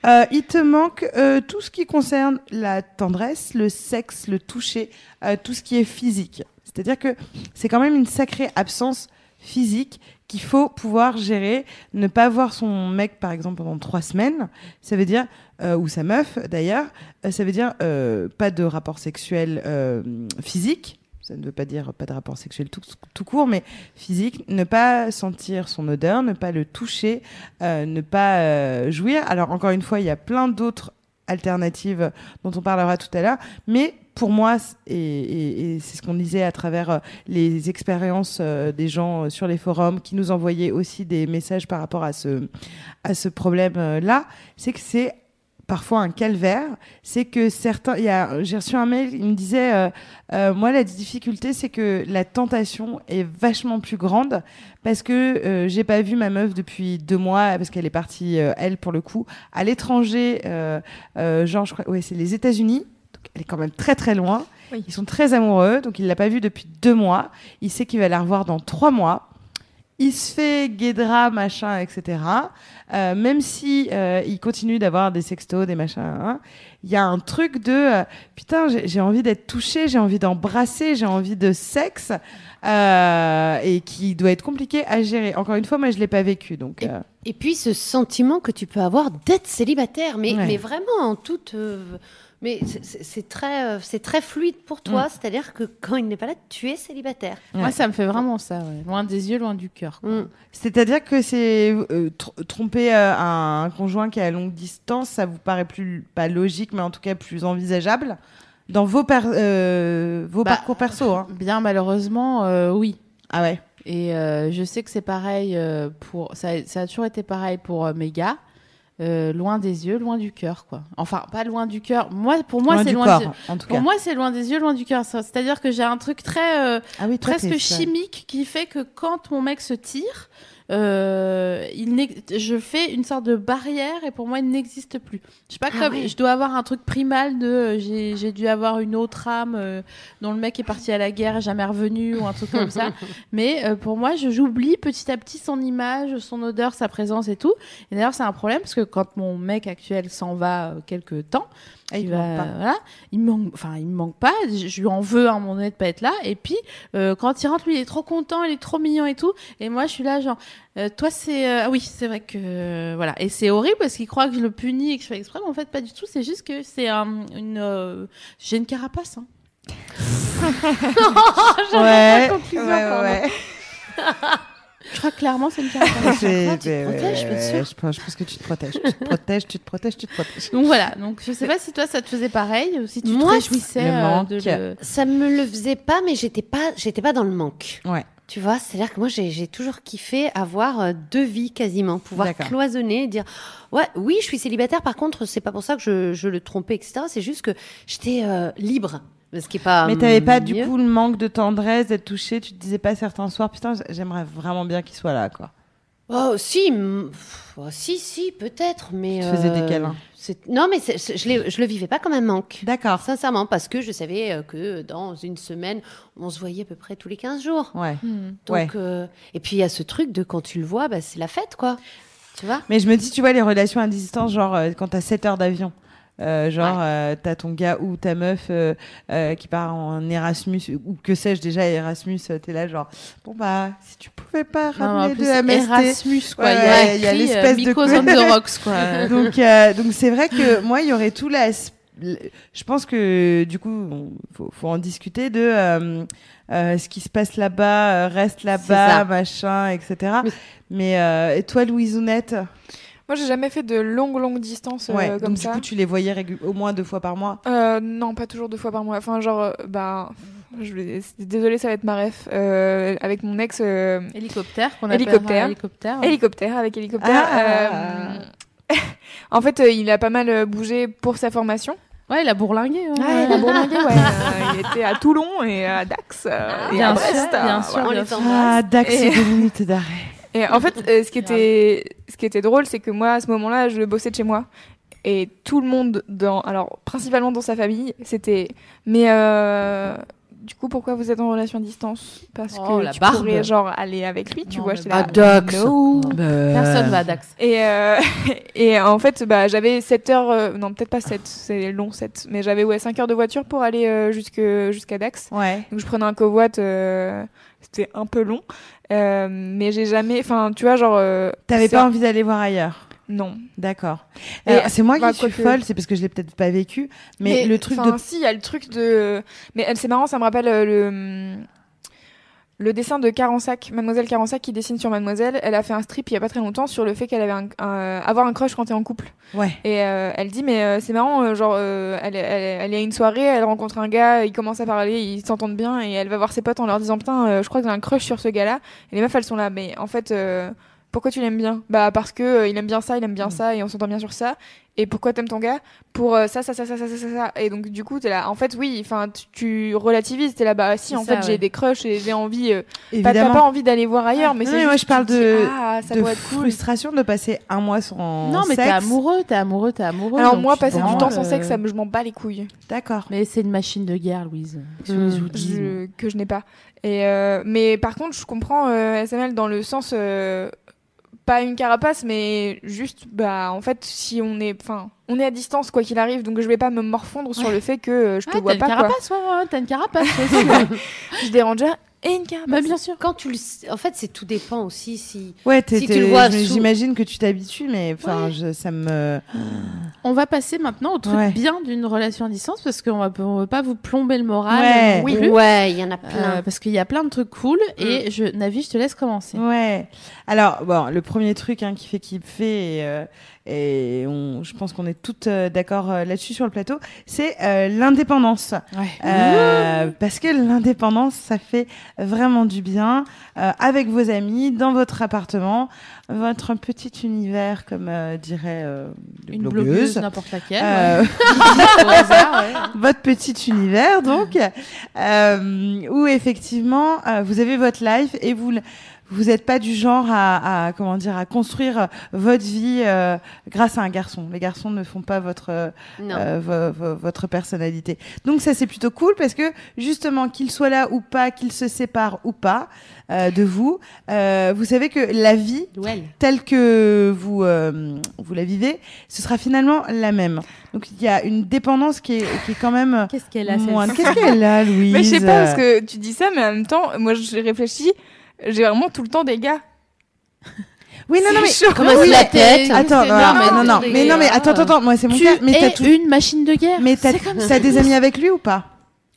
S2: euh, il te manque euh, tout ce qui concerne la tendresse, le sexe, le toucher, tout ce qui est physique. C'est-à-dire que c'est quand même une sacrée absence physique qu'il faut pouvoir gérer. Ne pas voir son mec, par exemple, pendant trois semaines, ça veut dire, euh, ou sa meuf d'ailleurs, euh, ça veut dire euh, pas de rapport sexuel physique. Ça ne veut pas dire pas de rapport sexuel tout, court, mais physique. Ne pas sentir son odeur, ne pas le toucher, ne pas jouir. Alors encore une fois, il y a plein d'autres alternatives dont on parlera tout à l'heure, mais pour moi, et, c'est ce qu'on disait à travers les expériences des gens sur les forums qui nous envoyaient aussi des messages par rapport à ce, à ce problème-là, c'est que c'est parfois un calvaire. C'est que certains. il y a- J'ai reçu un mail, il me disait euh, euh, Moi, la difficulté, c'est que la tentation est vachement plus grande parce que euh, j'ai pas vu ma meuf depuis deux mois, parce qu'elle est partie, euh, elle, pour le coup, à l'étranger, euh, euh, genre, je crois, ouais, c'est les États-Unis. Donc, elle est quand même très très loin.
S3: Oui.
S2: Ils sont très amoureux, donc il l'a pas vue depuis deux mois. Il sait qu'il va la revoir dans trois mois. Il se fait guédra, machin, etc. Euh, même si euh, il continue d'avoir des sextos, des machins, hein, il y a un truc de euh, putain, j'ai envie d'être touchée, j'ai envie d'embrasser, j'ai envie de sexe, et qui doit être compliqué à gérer. Encore une fois, moi, je l'ai pas vécu, donc.
S4: Et- Et puis ce sentiment que tu peux avoir d'être célibataire, mais,
S2: Ouais.
S4: mais vraiment en toute. Mais c'est- très, euh, c'est très fluide pour toi, c'est-à-dire que quand il n'est pas là, tu es célibataire.
S1: Moi, ça me fait vraiment ça. ouais. Loin des yeux, loin du cœur.
S4: Mm.
S2: C'est-à-dire que c'est euh, tr- tromper euh, un, conjoint qui est à longue distance, ça vous paraît plus pas logique, mais en tout cas plus envisageable dans vos per- euh, vos
S1: Bah,
S2: parcours perso. Hein.
S1: Bien malheureusement, euh, oui.
S2: Ah ouais.
S1: Et euh, je sais que c'est pareil euh, pour. Ça, a- ça a toujours été pareil pour euh, mes gars. Euh, loin des yeux, loin du cœur, quoi. Enfin, pas loin du cœur. Moi, pour moi, c'est loin.
S2: corps, en tout
S1: Pour
S2: cas.
S1: moi, c'est loin des yeux, loin du cœur. C'est-à-dire que j'ai un truc très euh,
S2: ah oui, toi,
S1: presque chimique qui fait que quand mon mec se tire, euh, il je fais une sorte de barrière et pour moi il n'existe plus. Je sais pas
S4: Ah
S1: comme je dois avoir un truc primal de euh, j'ai dû avoir une autre âme euh, dont le mec est parti à la guerre et jamais revenu ou un truc comme ça. Mais euh, pour moi, j'oublie petit à petit son image, son odeur, sa présence et tout. Et d'ailleurs, c'est un problème parce que quand mon mec actuel s'en va euh, quelque temps,
S2: Ah, il
S1: va-
S2: pas.
S1: voilà, il me manque, enfin, il me manque pas. Je, je lui en veux à un moment donné de pas être là. Et puis, euh, quand il rentre, lui, il est trop content, il est trop mignon et tout. Et moi, je suis là, genre, euh, toi, c'est, euh, ah oui, c'est vrai que, euh, voilà. Et c'est horrible parce qu'il croit que je le punis et que je fais exprès, mais en fait, pas du tout. C'est juste que c'est un- une, euh, j'ai une carapace. Hein.
S4: Conclusion,
S2: ouais, ouais, ouais.
S1: Je crois que clairement, c'est une carapace.
S2: C'est-
S4: tu te
S2: ouais,
S4: protèges, bien sûr.
S2: Je pense, je pense que tu te protèges. Tu te protèges, tu te protèges, tu te protèges.
S1: Donc voilà. Donc je sais pas si toi, ça te faisait pareil ou si tu
S4: Moi,
S1: te réjouissais
S2: le
S1: euh, de le.
S4: Ça me le faisait pas, mais j'étais pas, j'étais pas dans le manque.
S2: Ouais.
S4: Tu vois, c'est-à-dire que moi, j'ai j'ai toujours kiffé avoir euh, deux vies quasiment, pouvoir
S2: D'accord.
S4: cloisonner, dire ouais, oui, je suis célibataire. Par contre, c'est pas pour ça que je, je le trompais, etc. C'est juste que j'étais euh, libre, ce qui est pas.
S2: Mais t'avais pas du coup le manque de tendresse, d'être touché. Tu te disais pas certains soirs, putain, j'aimerais vraiment bien qu'il soit là, quoi.
S4: Oh, si, oh, si, si, peut-être, mais.
S2: Tu te faisais des
S4: euh,
S2: câlins.
S4: c'est- Non, mais c'est- c'est- je, l'ai- je le vivais pas comme un manque.
S2: D'accord.
S4: Sincèrement, parce que je savais euh, que dans une semaine, on se voyait à peu près tous les 15 jours.
S2: Ouais.
S1: Hmm.
S4: Donc,
S2: Ouais.
S4: euh, et puis il y a ce truc de quand tu le vois, bah, c'est la fête, quoi. Tu vois?
S2: Mais je me dis, tu vois, les relations à distance, genre euh, quand t'as 7 heures d'avion, euh, genre euh, t'as ton gars ou ta meuf euh, euh, qui part en Erasmus, ou que sais-je déjà, Erasmus, euh, t'es là, genre, bon bah, si tu pouvais pas
S1: Non,
S2: ramener
S1: plus,
S2: de MST.
S1: Erasmus, quoi.
S2: Ouais,
S1: il y a,
S2: ouais, y a l'espèce
S1: euh,
S2: de
S1: Miko's
S2: co-
S1: on the Rocks, quoi.
S2: donc, donc c'est vrai que moi, il y aurait tout la. Je pense que du coup, faut, faut en discuter de euh, ce qui se passe là-bas, euh, reste là-bas, machin, etc.
S4: Mais-
S2: Mais euh, et toi, Louisounette?
S3: Moi, j'ai jamais fait de longues, longues distances euh,
S2: Ouais.
S3: comme
S2: donc
S3: ça.
S2: du coup, tu les voyais au moins deux fois par mois?
S3: Euh, non, pas toujours deux fois par mois. Enfin, genre, euh, bah, je vais- désolée, ça va être ma ref. Euh, avec mon ex, euh,
S1: Hélicoptère qu'on
S3: Hélicoptère.
S1: hélicoptère.
S3: hélicoptère, avec hélicoptère.
S2: Ah.
S3: euh, en fait, euh, il a pas mal euh, bougé pour sa formation.
S1: Ouais, il a bourlingué. ouais.
S3: Ouais, il a bourlingué, ouais. Euh, il était à Toulon et à Dax euh, et
S1: Bien
S3: à
S1: sûr,
S3: Brest.
S1: bien
S3: euh,
S1: sûr.
S3: voilà.
S4: On
S1: bien sûr.
S2: Ah, Dax,
S3: Et-
S2: deux minutes d'arrêt.
S3: Et en fait, euh, ce qui était, ce qui était drôle, c'est que moi, à ce moment-là, je bossais de chez moi. Et tout le monde, dans, alors principalement dans sa famille, c'était. Mais euh, du coup, pourquoi vous êtes en relation à distance? Parce
S1: Oh,
S3: que
S1: la
S3: tu
S1: barbe.
S3: pourrais genre aller avec lui, tu
S1: Non,
S3: vois. j'étais
S4: bah,
S3: là,
S4: Dax.
S3: no.
S1: Personne va à Dax.
S3: Et, euh, et en fait, bah, j'avais 7 heures, euh, non peut-être pas 7, c'est long 7, mais j'avais ouais, 5 heures de voiture pour aller euh, jusque, jusqu'à Dax.
S2: Ouais.
S3: Donc je prenais un covoit, c'était un peu long, euh, mais j'ai jamais, enfin tu vois genre... euh,
S2: T'avais pas envie d'aller voir ailleurs
S3: Non.
S2: D'accord. C'est moi
S3: bah,
S2: qui suis
S3: quoique-
S2: folle, c'est parce que je l'ai peut-être pas vécu, mais, le truc de
S3: si, il y a le truc de... Mais elle, c'est marrant, ça me rappelle euh, le... Le dessin de Carensac, Mademoiselle Carensac qui dessine sur Mademoiselle, elle a fait un strip il y a pas très longtemps sur le fait qu'elle avait un, un- avoir un crush quand t'es en couple.
S2: ouais.
S3: Et euh, elle dit mais euh, c'est marrant euh, genre euh, elle, elle, elle est à une soirée elle rencontre un gars ils commencent à parler ils s'entendent bien et elle va voir ses potes en leur disant putain euh, je crois que j'ai un crush sur ce gars là et les meufs elles sont là mais en fait euh, pourquoi tu l'aimes bien? Bah parce que euh, il aime bien ça, il aime bien mm. ça et on s'entend bien sur ça. Et pourquoi t'aimes ton gars? Pour euh, ça, ça, ça, ça, ça, ça, ça. Et donc du coup t'es là. En fait oui, enfin tu relativises. T'es là bah si en fait j'ai des crushs et j'ai envie. Euh, pas pas envie d'aller voir ailleurs, ouais.
S2: mais moi je parle de,
S3: ah, ça
S2: de frustration de passer un mois sans.
S1: Non mais t'es amoureux, t'es amoureux, t'es amoureux.
S3: Alors moi passer du temps sans
S1: euh,
S3: sexe, ça me je m'en bats les couilles.
S2: D'accord.
S1: Mais c'est une machine de guerre, Louise. que je
S3: n'ai pas. Et mais par contre je comprends SML dans le sens pas une carapace, mais juste bah en fait si on est, enfin on est à distance quoi qu'il arrive, donc je vais pas me morfondre sur
S1: Ouais.
S3: le fait que euh, je te
S1: Ah,
S3: vois
S1: t'as
S3: pas
S1: une
S3: quoi.
S1: carapace, ouais, ouais, t'as une carapace.
S3: Je dérange déjà et une carapace.
S1: bah, bien sûr.
S4: Quand tu le... En fait, c'est tout dépend aussi si...
S2: Ouais,
S4: Si tu le vois sous-
S2: j'imagine que tu t'habitues, mais enfin,
S1: Ouais.
S2: je- ça me.
S1: On va passer maintenant au truc
S2: Ouais.
S1: bien d'une relation à distance parce qu'on va, on veut pas vous plomber le moral.
S2: Ouais.
S1: non
S2: Oui.
S1: plus.
S4: Ouais, il y en a
S1: Euh,
S4: plein.
S1: parce qu'il y a plein de trucs cool et je, Navi, je te laisse commencer.
S2: Ouais. Alors, bon, le premier truc hein, qui fait kiffer, et, euh, et on, je pense qu'on est toutes euh, d'accord euh, là-dessus sur le plateau, c'est euh, l'indépendance.
S1: Ouais.
S2: Euh, parce que l'indépendance, ça fait vraiment du bien euh, avec vos amis, dans votre appartement, votre petit univers, comme euh, dirait euh,
S1: Une
S2: blogueuse.
S1: blogueuse, n'importe laquelle.
S2: Euh,
S1: ouais. Hasard, ouais.
S2: votre petit univers donc euh, où effectivement euh, vous avez votre life et vous vous n'êtes pas du genre à, à comment dire à construire votre vie euh, grâce à un garçon. Les garçons ne font pas votre euh, euh, vo- vo- votre personnalité. Donc ça c'est plutôt cool parce que justement qu'il soit là ou pas, qu'il se sépare ou pas euh, de vous, euh, vous savez que la vie telle que vous euh, vous la vivez, ce sera finalement la même. Donc il y a une dépendance qui est, qui est quand même
S1: Qu'est-ce qu'elle a
S2: Qu'est-ce qu'elle a, Louise
S3: Mais je sais pas parce que tu dis ça, mais en même temps, moi j'ai réfléchi, j'ai vraiment tout le temps des gars.
S2: Oui, non, non, mais
S3: chaud.
S4: Commence
S1: Oui,
S4: la tête.
S2: attends, non, mais non, non,
S1: des-
S2: mais non, mais attends, attends, attends, moi c'est mon
S1: Tu
S2: cas. Mais t'as
S1: es
S2: tout-
S1: une machine de guerre.
S2: mais t'as t'as des amis avec lui ou pas?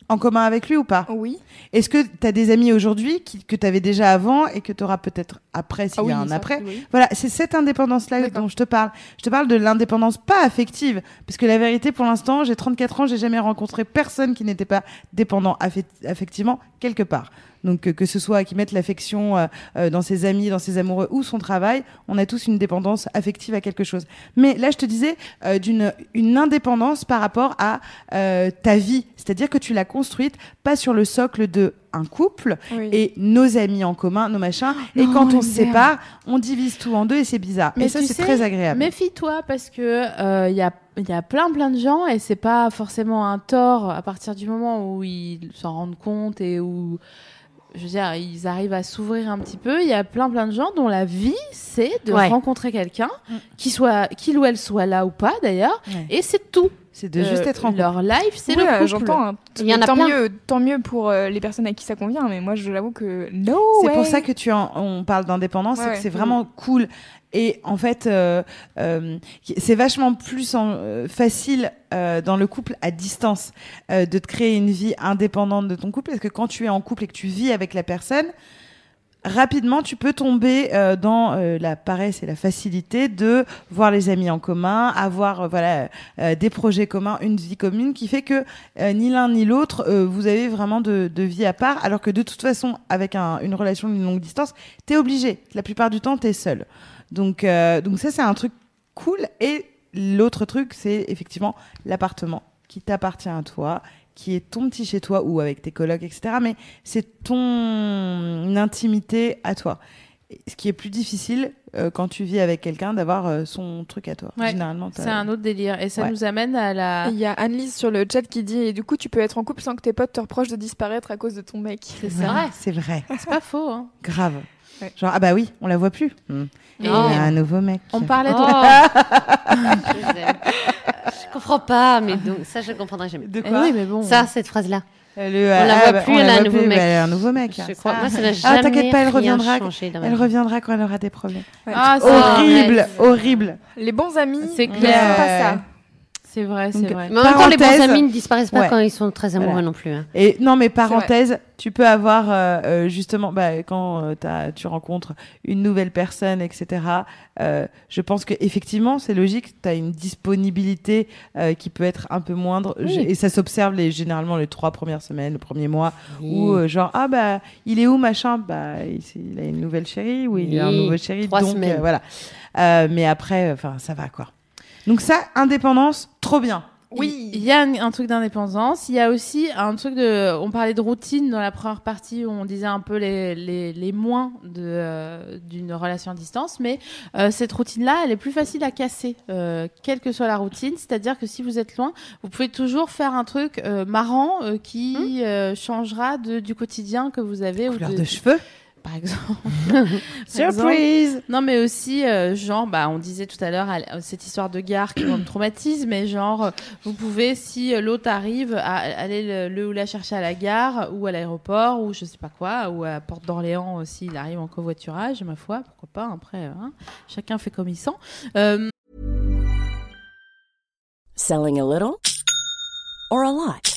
S2: En commun avec lui ou pas?
S3: Oui.
S2: Est-ce que t'as des amis aujourd'hui qui, que t'avais déjà avant et que t'auras peut-être après s'il
S3: Ah
S2: y a
S3: oui,
S2: un
S3: ça,
S2: après?
S3: oui.
S2: Voilà, c'est cette indépendance-là dont je te parle. Je te parle de l'indépendance pas affective. Parce que la vérité, pour l'instant, j'ai 34 ans, j'ai jamais rencontré personne qui n'était pas dépendant affec- affectivement quelque part. Donc, euh, que ce soit qui mette l'affection euh, euh, dans ses amis, dans ses amoureux ou son travail, on a tous une dépendance affective à quelque chose. Mais là, je te disais euh, d'une une indépendance par rapport à euh, ta vie. C'est-à-dire que tu l'as construite pas sur le socle de un couple,
S3: Oui.
S2: et nos amis en commun, nos machins. et
S3: non,
S2: quand on se sépare, on divise tout en deux et c'est bizarre.
S1: Mais
S2: et ça, c'est très agréable.
S1: Méfie-toi parce que il y a il y a plein plein de gens et c'est pas forcément un tort à partir du moment où ils s'en rendent compte et où je veux dire ils arrivent à s'ouvrir un petit peu. Il y a plein plein de gens dont la vie c'est de
S4: Ouais.
S1: rencontrer quelqu'un
S2: Mm.
S1: qui soit qu'il ou elle soit là ou pas d'ailleurs
S2: Ouais.
S1: et c'est tout.
S2: C'est de juste
S1: Euh,
S2: être en couple.
S1: leur life c'est
S3: Oui,
S1: le couple.
S3: J'entends. hein.
S4: Il y en a
S3: tant
S4: plein.
S3: mieux, tant mieux pour euh, les personnes à qui ça convient, mais moi je l'avoue que no
S2: C'est pour ça que tu en, on parle d'indépendance,
S3: Ouais,
S2: c'est
S3: ouais.
S2: que c'est vraiment cool. Et en fait, euh, euh, c'est vachement plus en- euh, facile euh, dans le couple à distance euh, de te créer une vie indépendante de ton couple, parce que quand tu es en couple et que tu vis avec la personne, rapidement, tu peux tomber euh, dans la paresse et la facilité de voir les amis en commun, avoir voilà des projets communs, une vie commune, qui fait que ni l'un ni l'autre vous avez vraiment de, de vie à part, alors que de toute façon, avec un- une relation d'une longue distance, t'es obligé. La plupart du temps, t'es seul. Donc, euh, donc ça, c'est un truc cool. Et l'autre truc, c'est effectivement l'appartement qui t'appartient à toi, qui est ton petit chez toi ou avec tes colocs, etc. Mais c'est ton intimité à toi. Ce qui est plus difficile euh, quand tu vis avec quelqu'un d'avoir euh, son truc à toi.
S1: Ouais,
S2: Généralement, t'as-
S1: C'est un autre délire. Et ça
S2: Ouais.
S1: nous amène à la.
S3: Il y a Annelise sur le chat qui dit et du coup tu peux être en couple sans que tes potes te reprochent de disparaître à cause de ton mec.
S1: C'est
S2: Ouais,
S1: vrai.
S2: C'est vrai.
S1: C'est pas faux. Hein.
S2: Grave.
S3: Ouais.
S2: Genre, ah bah oui, on la voit plus. Hmm.
S1: Et
S2: Il y a un nouveau mec.
S1: on parlait de.
S4: Oh. je. Je comprends pas, mais donc ça je ne comprendrai jamais.
S2: De
S1: Eh
S2: quoi
S1: oui, mais bon.
S4: Ça, cette phrase-là.
S2: Euh, le-
S4: On la
S2: ah,
S4: voit
S2: bah,
S4: plus,
S2: on
S4: elle
S2: la
S4: a un nouveau
S2: plus,
S4: mec.
S2: bah, elle a un nouveau mec.
S4: Je
S2: Ça-
S4: crois. Moi, ça n'a
S2: Ah,
S4: jamais
S2: t'inquiète pas, elle reviendra. Elle
S4: vie.
S2: reviendra quand elle aura des problèmes.
S1: Ah, c'est
S2: horrible, horrible.
S3: Les bons amis,
S1: C'est
S3: ne
S1: clair.
S3: pas ça.
S1: C'est vrai, c'est vrai.
S4: Mais en même temps, les bons amis ne disparaissent pas
S2: Ouais.
S4: quand ils sont très amoureux
S2: Voilà.
S4: non plus. hein.
S2: Et non, mais parenthèse, tu peux avoir euh, euh, justement, bah, quand euh, t'as- tu rencontres une nouvelle personne, etc. euh, je pense que effectivement, c'est logique. Tu as une disponibilité euh, qui peut être un peu moindre,
S4: Oui.
S2: Et ça s'observe les généralement les trois premières semaines, le premier mois, où
S4: Oui.
S2: euh, genre ah bah il est où machin, bah il, a une nouvelle chérie ou il a un nouveau chéri,
S4: Trois
S2: donc
S4: semaines.
S2: euh, voilà. Euh, mais après, enfin ça va quoi. Donc ça, indépendance, trop bien.
S3: Oui.
S1: Il y a un, un truc d'indépendance. Il y a aussi un truc de. On parlait de routine dans la première partie où on disait un peu les, les, les moins de, euh, d'une relation à distance. Mais euh, cette routine-là, elle est plus facile à casser, euh, quelle que soit la routine. C'est-à-dire que si vous êtes loin, vous pouvez toujours faire un truc euh, marrant euh, qui euh, changera de, du quotidien que vous avez.
S2: Couleur
S1: ou
S2: de cheveux,
S1: Par exemple.
S2: surprise.
S1: Non, mais aussi, euh, genre, bah, on disait tout à l'heure à cette histoire de gare qui me traumatise, mais genre, euh, vous pouvez, si euh, l'autre arrive, à, aller le, le ou la chercher à la gare ou à l'aéroport ou je sais pas quoi, ou à Porte d'Orléans aussi, il arrive en covoiturage, ma foi, pourquoi pas, après, hein, chacun fait comme il sent. Euh,
S5: Selling a little or a lot?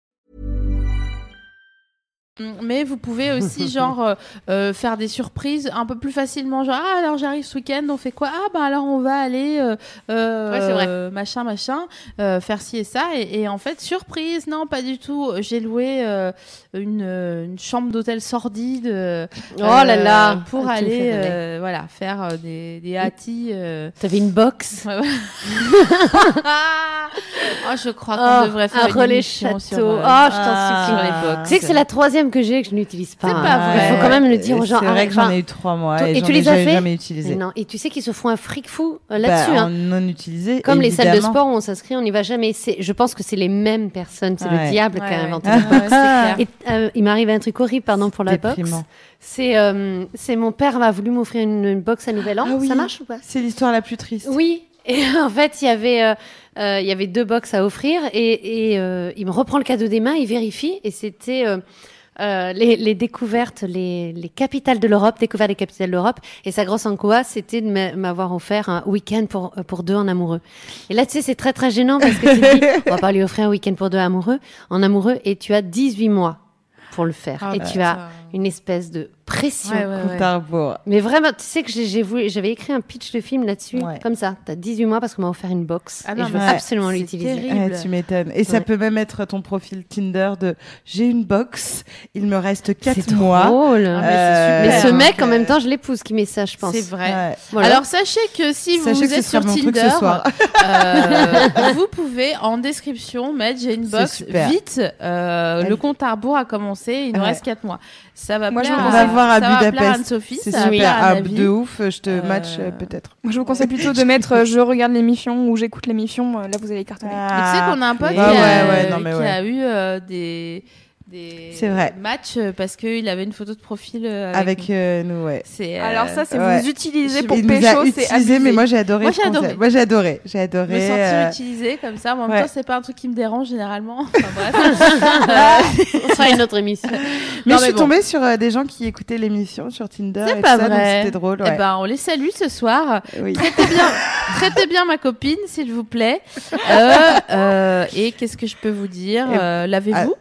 S1: Mais vous pouvez aussi, genre, euh, euh, faire des surprises un peu plus facilement. Genre, ah, alors j'arrive ce week-end, on fait quoi? Ah, bah alors on va aller, euh,
S4: Ouais, c'est vrai.
S1: machin, machin, euh, faire ci et ça. Et, et en fait, surprise, non, pas du tout. J'ai loué euh, une, une chambre d'hôtel sordide. euh,
S4: Oh là
S1: euh,
S4: là,
S1: Pour
S4: ah,
S1: aller, euh, voilà, faire euh, des, des hâtis. euh.
S4: T'avais une box?
S1: Ouais, ouais. oh, je crois qu'on
S4: Oh,
S1: devrait faire
S4: un
S1: une
S4: relais château.
S1: sur, euh,
S4: Oh, je t'en supplie.
S1: sur les box.
S4: Tu sais que c'est la troisième que j'ai et que je n'utilise pas.
S1: C'est pas vrai.
S4: Il faut quand même le dire aux gens.
S2: C'est vrai que j'en ai eu trois mois et,
S4: et tu les as fait
S2: jamais utilisé.
S4: mais non. Et tu sais qu'ils se font un fric fou euh,
S2: Bah,
S4: là-dessus. hein.
S2: en non utilisé.
S4: Comme les salles de sport où on s'inscrit, on n'y va jamais. C'est- Je pense que c'est les mêmes personnes. C'est
S2: Ouais.
S4: le diable
S1: Ouais,
S4: qui a
S1: ouais.
S4: inventé
S1: Ouais,
S4: les
S1: ouais.
S4: Et euh, il m'arrive un truc horrible, pardon pour la box.
S2: Déprimant.
S4: C'est euh, c'est mon père m'a voulu m'offrir une, une box à Nouvel An.
S2: Ah oui.
S4: Ça marche ou pas?
S2: C'est l'histoire la plus triste.
S4: Oui. Et en fait, il y avait euh, euh, il y avait deux box à offrir et, et euh, il me reprend le cadeau des mains, il vérifie et c'était euh, euh, les, les découvertes, les, les capitales de l'Europe, découvert les capitales de l'Europe. Et sa grosse angoisse, c'était de m'a- m'avoir offert un week-end pour, euh, pour deux en amoureux. Et là, tu sais, c'est très très gênant parce que tu dis, on va pas lui offrir un week-end pour deux amoureux, en amoureux, et tu as 18 mois pour le faire.
S1: Ah,
S4: et
S1: bah,
S4: tu as une espèce de pression.
S1: Ouais.
S4: Mais vraiment, tu sais que j'avais écrit un pitch de film là-dessus,
S2: Ouais.
S4: comme ça. T'as 18 mois parce qu'on m'a offert une box
S1: Ah
S4: et
S1: non,
S4: je veux absolument
S1: c'est
S4: l'utiliser.
S2: tu m'étonnes. Et ça peut même être ton profil Tinder de j'ai une box, il me reste
S4: C'est
S2: 4 mois.
S4: drôle.
S1: Ah, mais
S2: Euh,
S1: c'est
S4: Mais
S1: super.
S4: ce
S1: Donc,
S4: mec, en
S1: euh,
S4: même temps, je l'épouse qui met ça, je pense.
S1: C'est vrai.
S2: Ouais.
S4: Voilà.
S1: Alors sachez que si vous
S2: ce
S1: êtes sur Tinder,
S2: soir.
S1: euh, vous pouvez en description mettre j'ai une
S2: C'est
S1: box vite. euh,
S2: Elle-
S1: le compte à rebours a commencé, il nous
S2: Ouais.
S1: reste 4 mois. Ça va
S3: Moi, je
S1: plaire
S3: vous
S1: à,
S2: voir à
S1: ça
S2: Budapest. C'est super.
S1: à
S2: Ah, de ouf, je te
S1: Euh,
S2: match euh, peut-être.
S3: Moi, je vous conseille plutôt de mettre euh, je regarde l'émission ou j'écoute l'émission. Là, vous allez cartonner.
S1: Mais tu sais qu'on a un pote qui, a,
S2: ouais, ouais, non, mais
S1: qui
S2: ouais.
S1: a eu euh, des, des
S2: C'est vrai.
S1: matchs euh, parce qu'il avait une photo de profil euh,
S2: Avec
S1: nous.
S2: euh, nous, ouais.
S1: C'est, euh,
S3: Alors ça, c'est
S2: ouais.
S3: vous utilisez pour
S2: il
S3: pécho, c'est
S2: utilisé, mais moi j'ai adoré.
S1: Moi, j'ai adoré.
S2: Moi j'ai adoré. J'ai adoré.
S1: me sentir
S2: euh,
S1: utilisée comme ça, mais en même
S2: ouais.
S1: temps, c'est pas un truc qui me dérange généralement. Enfin, bref.
S4: On fera une autre émission.
S2: Mais
S1: Non,
S2: je
S1: mais
S2: suis
S1: bon.
S2: tombée sur euh, des gens qui écoutaient l'émission sur Tinder.
S1: C'est pas
S2: ça,
S1: vrai.
S2: C'était drôle.
S1: Eh ben, on les salue ce soir.
S2: oui.
S1: Traitez bien, traitez bien ma copine, s'il vous plaît. Euh, euh, et qu'est-ce que je peux vous dire
S2: Et-
S1: Euh,
S2: Ah,
S1: Lavez-vous.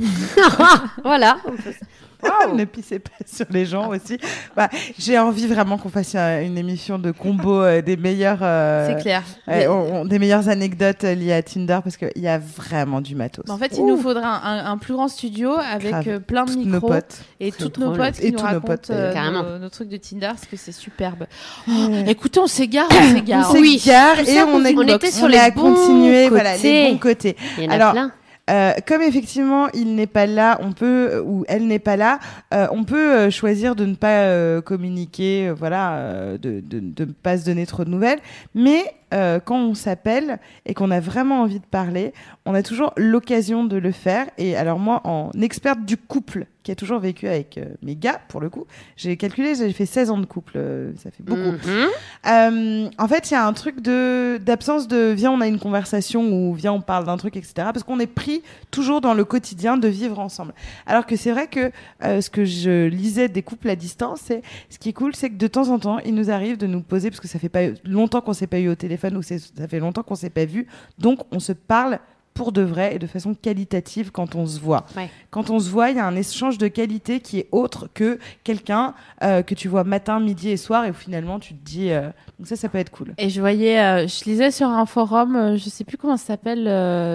S4: voilà.
S2: ne pissez pas sur les gens aussi. Bah, j'ai envie vraiment qu'on fasse euh, une émission de combo euh, des meilleurs. euh,
S1: C'est clair. Mais-
S2: on- on- des meilleures anecdotes liées à Tinder parce qu'il y a vraiment du matos.
S1: En fait, il
S2: Ouh,
S1: nous faudra un, un- un plus grand studio avec
S2: Grave.
S1: plein de
S2: toutes nos
S1: micros
S2: potes.
S1: et toutes nos potes qui
S2: Et
S1: nous
S2: tous nos
S1: racontent
S2: potes,
S1: euh,
S4: carrément.
S1: nos, nos trucs de Tinder parce que c'est superbe.
S2: Ouais.
S1: Écoutez, on s'égare, on s'égare.
S2: On s'égare et on,
S4: On
S1: box.
S4: était sur
S2: on
S4: les
S2: est à
S4: bons
S2: continuer, voilà, les bons côtés.
S4: Il y en a
S2: Alors,
S4: plein.
S2: Euh, comme effectivement il n'est pas là, on peut euh, ou elle n'est pas là, euh, on peut choisir de ne pas communiquer, voilà, de, de, de ne pas se donner trop de nouvelles. Mais euh, quand on s'appelle et qu'on a vraiment envie de parler, on a toujours l'occasion de le faire. Et alors moi, en experte du couple, qui a toujours vécu avec euh, mes gars, pour le coup, j'ai calculé, j'ai fait 16 ans de couple, euh, ça fait beaucoup.
S4: Mhm.
S2: Euh, en fait, il y a un truc de d'absence de viens, on a une conversation ou viens, on parle d'un truc, etc. Parce qu'on est pris toujours dans le quotidien de vivre ensemble. Alors que c'est vrai que euh, ce que je lisais des couples à distance, c'est ce qui est cool, c'est que de temps en temps, il nous arrive de nous poser parce que ça fait pas longtemps qu'on s'est pas eu au téléphone ou c'est- ça fait longtemps qu'on s'est pas vu, donc on se parle pour de vrai et de façon qualitative quand on se voit.
S4: Ouais.
S2: Quand on se voit, il y a un échange de qualité qui est autre que quelqu'un euh, que tu vois matin, midi et soir et où finalement tu te dis euh, donc ça ça peut être cool.
S1: Et je voyais, euh, je lisais sur un forum, je sais plus comment ça s'appelle,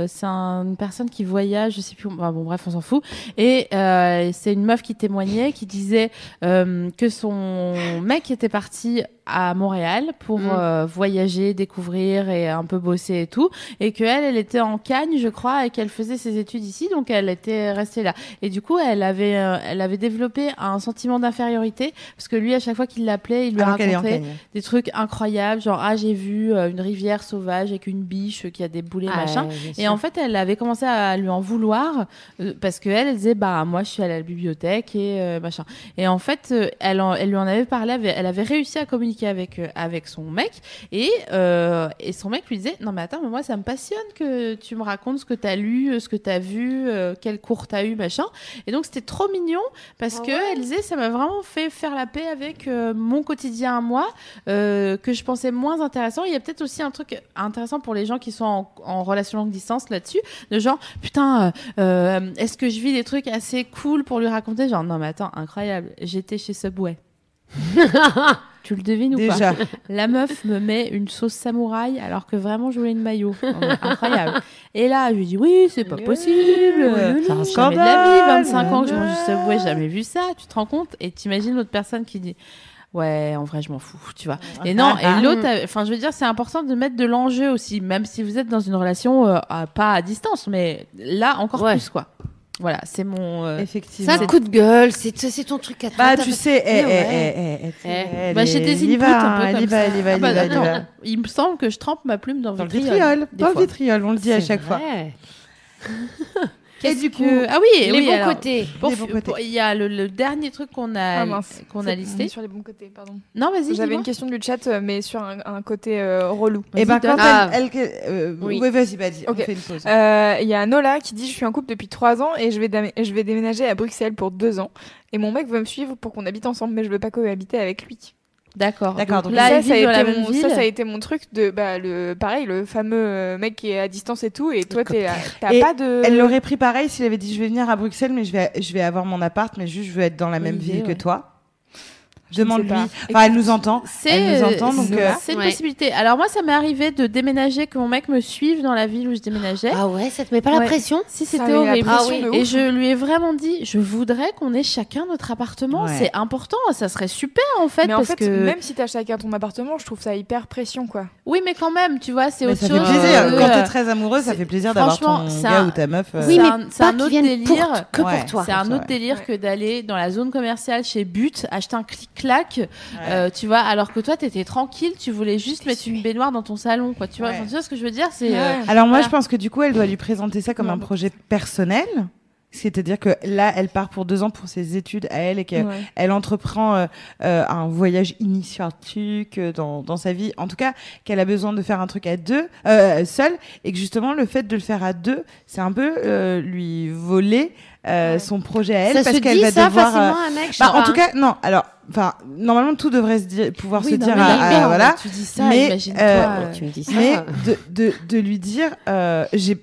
S1: c'est un- une personne qui voyage, je sais plus, bon bref, on s'en fout. Et c'est une meuf qui témoignait, qui disait que son mec était parti à Montréal pour
S4: Mm.
S1: euh, voyager, découvrir et un peu bosser et tout, et que elle, était en Cagne, je crois, et qu'elle faisait ses études ici, donc elle était restée là. Et du coup, elle avait, euh, elle avait développé un sentiment d'infériorité parce que lui, à chaque fois qu'il l'appelait, il lui
S2: Alors qu'elle en
S1: racontait des trucs incroyables, genre ah j'ai vu euh, une rivière sauvage avec une biche qui a des boulets
S4: Ah,
S1: machin. Et en fait, elle avait commencé à lui en vouloir euh, parce que elle, elle disait bah moi je suis allée à la bibliothèque et machin. Et en fait, elle, en- elle lui en avait parlé, elle avait réussi à communiquer avec euh, avec son mec et euh, et son mec lui disait non mais attends mais moi ça me passionne que tu me racontes ce que t'as lu, euh, ce que t'as vu, euh, quel cours t'as eu machin. Et donc c'était trop mignon parce
S4: Ah
S1: que
S4: ouais.
S1: elle disait ça m'a vraiment fait faire la paix avec mon quotidien à moi que je pensais moins intéressant. Il y a peut-être aussi un truc intéressant pour les gens qui sont en, en relation longue distance là-dessus, de genre putain, est-ce que je vis des trucs assez cool pour lui raconter? Genre non mais attends, incroyable, j'étais chez Subway. tu le devines ou pas La meuf me met une sauce samouraï alors que vraiment je voulais une maillot. Incroyable. Et là, je lui dis oui, c'est pas possible.
S2: C'est un
S1: de la vie,
S2: scandale.
S1: 25 ans que je mange du Subway, jamais vu ça. Tu te rends compte? Et t'imagines l'autre personne qui dit Ouais, en vrai, je m'en fous, tu vois. Et non, et l'autre, euh, enfin, je veux dire, c'est important de mettre de l'enjeu aussi, même si vous êtes dans une relation euh, pas à distance, mais là encore
S4: Ouais.
S1: plus, quoi. Voilà, c'est mon. euh,
S2: Effectivement.
S4: C'est un coup de gueule, c'est c'est ton truc à toi.
S2: Bah tu sais, va,
S1: un peu
S2: elle
S1: comme
S2: y va,
S1: ça.
S2: elle y va, elle y va, elle y
S1: attends,
S2: va.
S1: Il me semble que je trempe ma plume dans,
S2: Dans le
S1: vitriol.
S2: dans le vitriol, on le dit à chaque fois. Et
S1: Qu'est-ce
S2: du
S1: que-
S2: coup,
S1: ah oui,
S4: Les
S1: oui,
S4: bons
S1: alors,
S4: côtés.
S1: pour-
S2: Les bons côtés.
S1: pour- Il y a le, le dernier truc qu'on a,
S3: Ah mince.
S1: qu'on a listé.
S3: sur les bons côtés, pardon.
S1: Non, vas-y.
S3: J'avais une question du chat, euh, mais sur un, un côté euh, relou.
S2: Et ben
S1: Vas-y,
S2: quand
S4: donne.
S2: elle, elle, euh,
S4: Oui.
S2: ouais, vas-y, vas-y, on
S3: Ok.
S2: fait une pause.
S3: Euh, Il y a Nola qui dit Je suis en couple depuis 3 ans et je vais, je vais déménager à Bruxelles pour 2 ans. Et mon mec veut me suivre pour qu'on habite ensemble, mais je veux pas cohabiter avec lui.
S1: D'accord.
S2: D'accord,
S1: Donc
S2: donc
S1: là,
S3: ça, ça, a été mon, ça, ça a été mon truc de bah, le pareil, le fameux euh, mec qui est à distance et tout. Et toi, t'as pas de.
S2: Elle l'aurait pris pareil s'il avait dit je vais venir à Bruxelles mais je vais je vais avoir mon appart mais juste je veux être dans la même ville que toi.
S3: Je ne sais
S2: Demande-lui.
S3: pas.
S2: Enfin, elle nous entend.
S1: C'est
S2: Elle nous entend, donc, euh,
S1: c'est une
S4: Ouais.
S1: possibilité. Alors moi, ça m'est arrivé de déménager, que mon mec me suive dans la ville où je déménageais.
S4: Ah ouais, ça te met pas la pression?
S1: Si
S3: Ça
S1: c'était horrible.
S4: Ah oui.
S1: Et je lui ai vraiment dit, je voudrais qu'on ait chacun notre appartement.
S2: Ouais.
S1: C'est important, ça serait super en fait,
S3: Mais en
S1: parce
S3: fait,
S1: que
S3: même si t'as chacun ton appartement, je trouve ça hyper pression, quoi.
S1: oui, mais quand même, tu vois, c'est autre
S2: ça
S1: chose.
S2: fait plaisir.
S1: que,
S2: Quand
S1: euh,
S2: t'es très amoureux, ça fait plaisir d'avoir ton gars
S1: un-
S2: ou ta meuf. euh,
S4: Oui, mais
S1: c'est un autre délire.
S4: que pour toi.
S1: C'est un autre délire que d'aller dans la zone commerciale chez But, acheter un euh, tu vois, alors que toi, t'étais tranquille, tu voulais juste mettre une baignoire dans ton salon, quoi. Tu vois,
S2: Ouais.
S1: Enfin, tu vois ce que je veux dire C'est euh,
S2: Alors moi,
S1: Voilà.
S2: je pense que du coup, elle doit lui présenter ça comme un projet personnel. C'est-à-dire que là, elle part pour deux ans pour ses études à elle et qu'elle
S3: Ouais.
S2: elle entreprend euh, euh, un voyage initiatique dans, dans sa vie. En tout cas, qu'elle a besoin de faire un truc à deux, euh, seule, et que justement, le fait de le faire à deux, c'est un peu euh, lui voler euh,
S3: Ouais.
S2: son projet à elle
S4: Ça
S2: parce qu'elle va
S4: ça
S2: devoir.
S4: facilement un mec je
S2: bah, en tout cas, non. Alors, enfin, normalement, tout devrait se dire, pouvoir
S1: oui,
S2: se
S1: non,
S2: dire
S1: mais
S2: à, voilà.
S1: Tu dis ça,
S2: Mais,
S1: imagine-toi.
S2: euh,
S1: euh,
S4: tu me dis ça.
S2: Mais de, de, de lui dire, euh, j'ai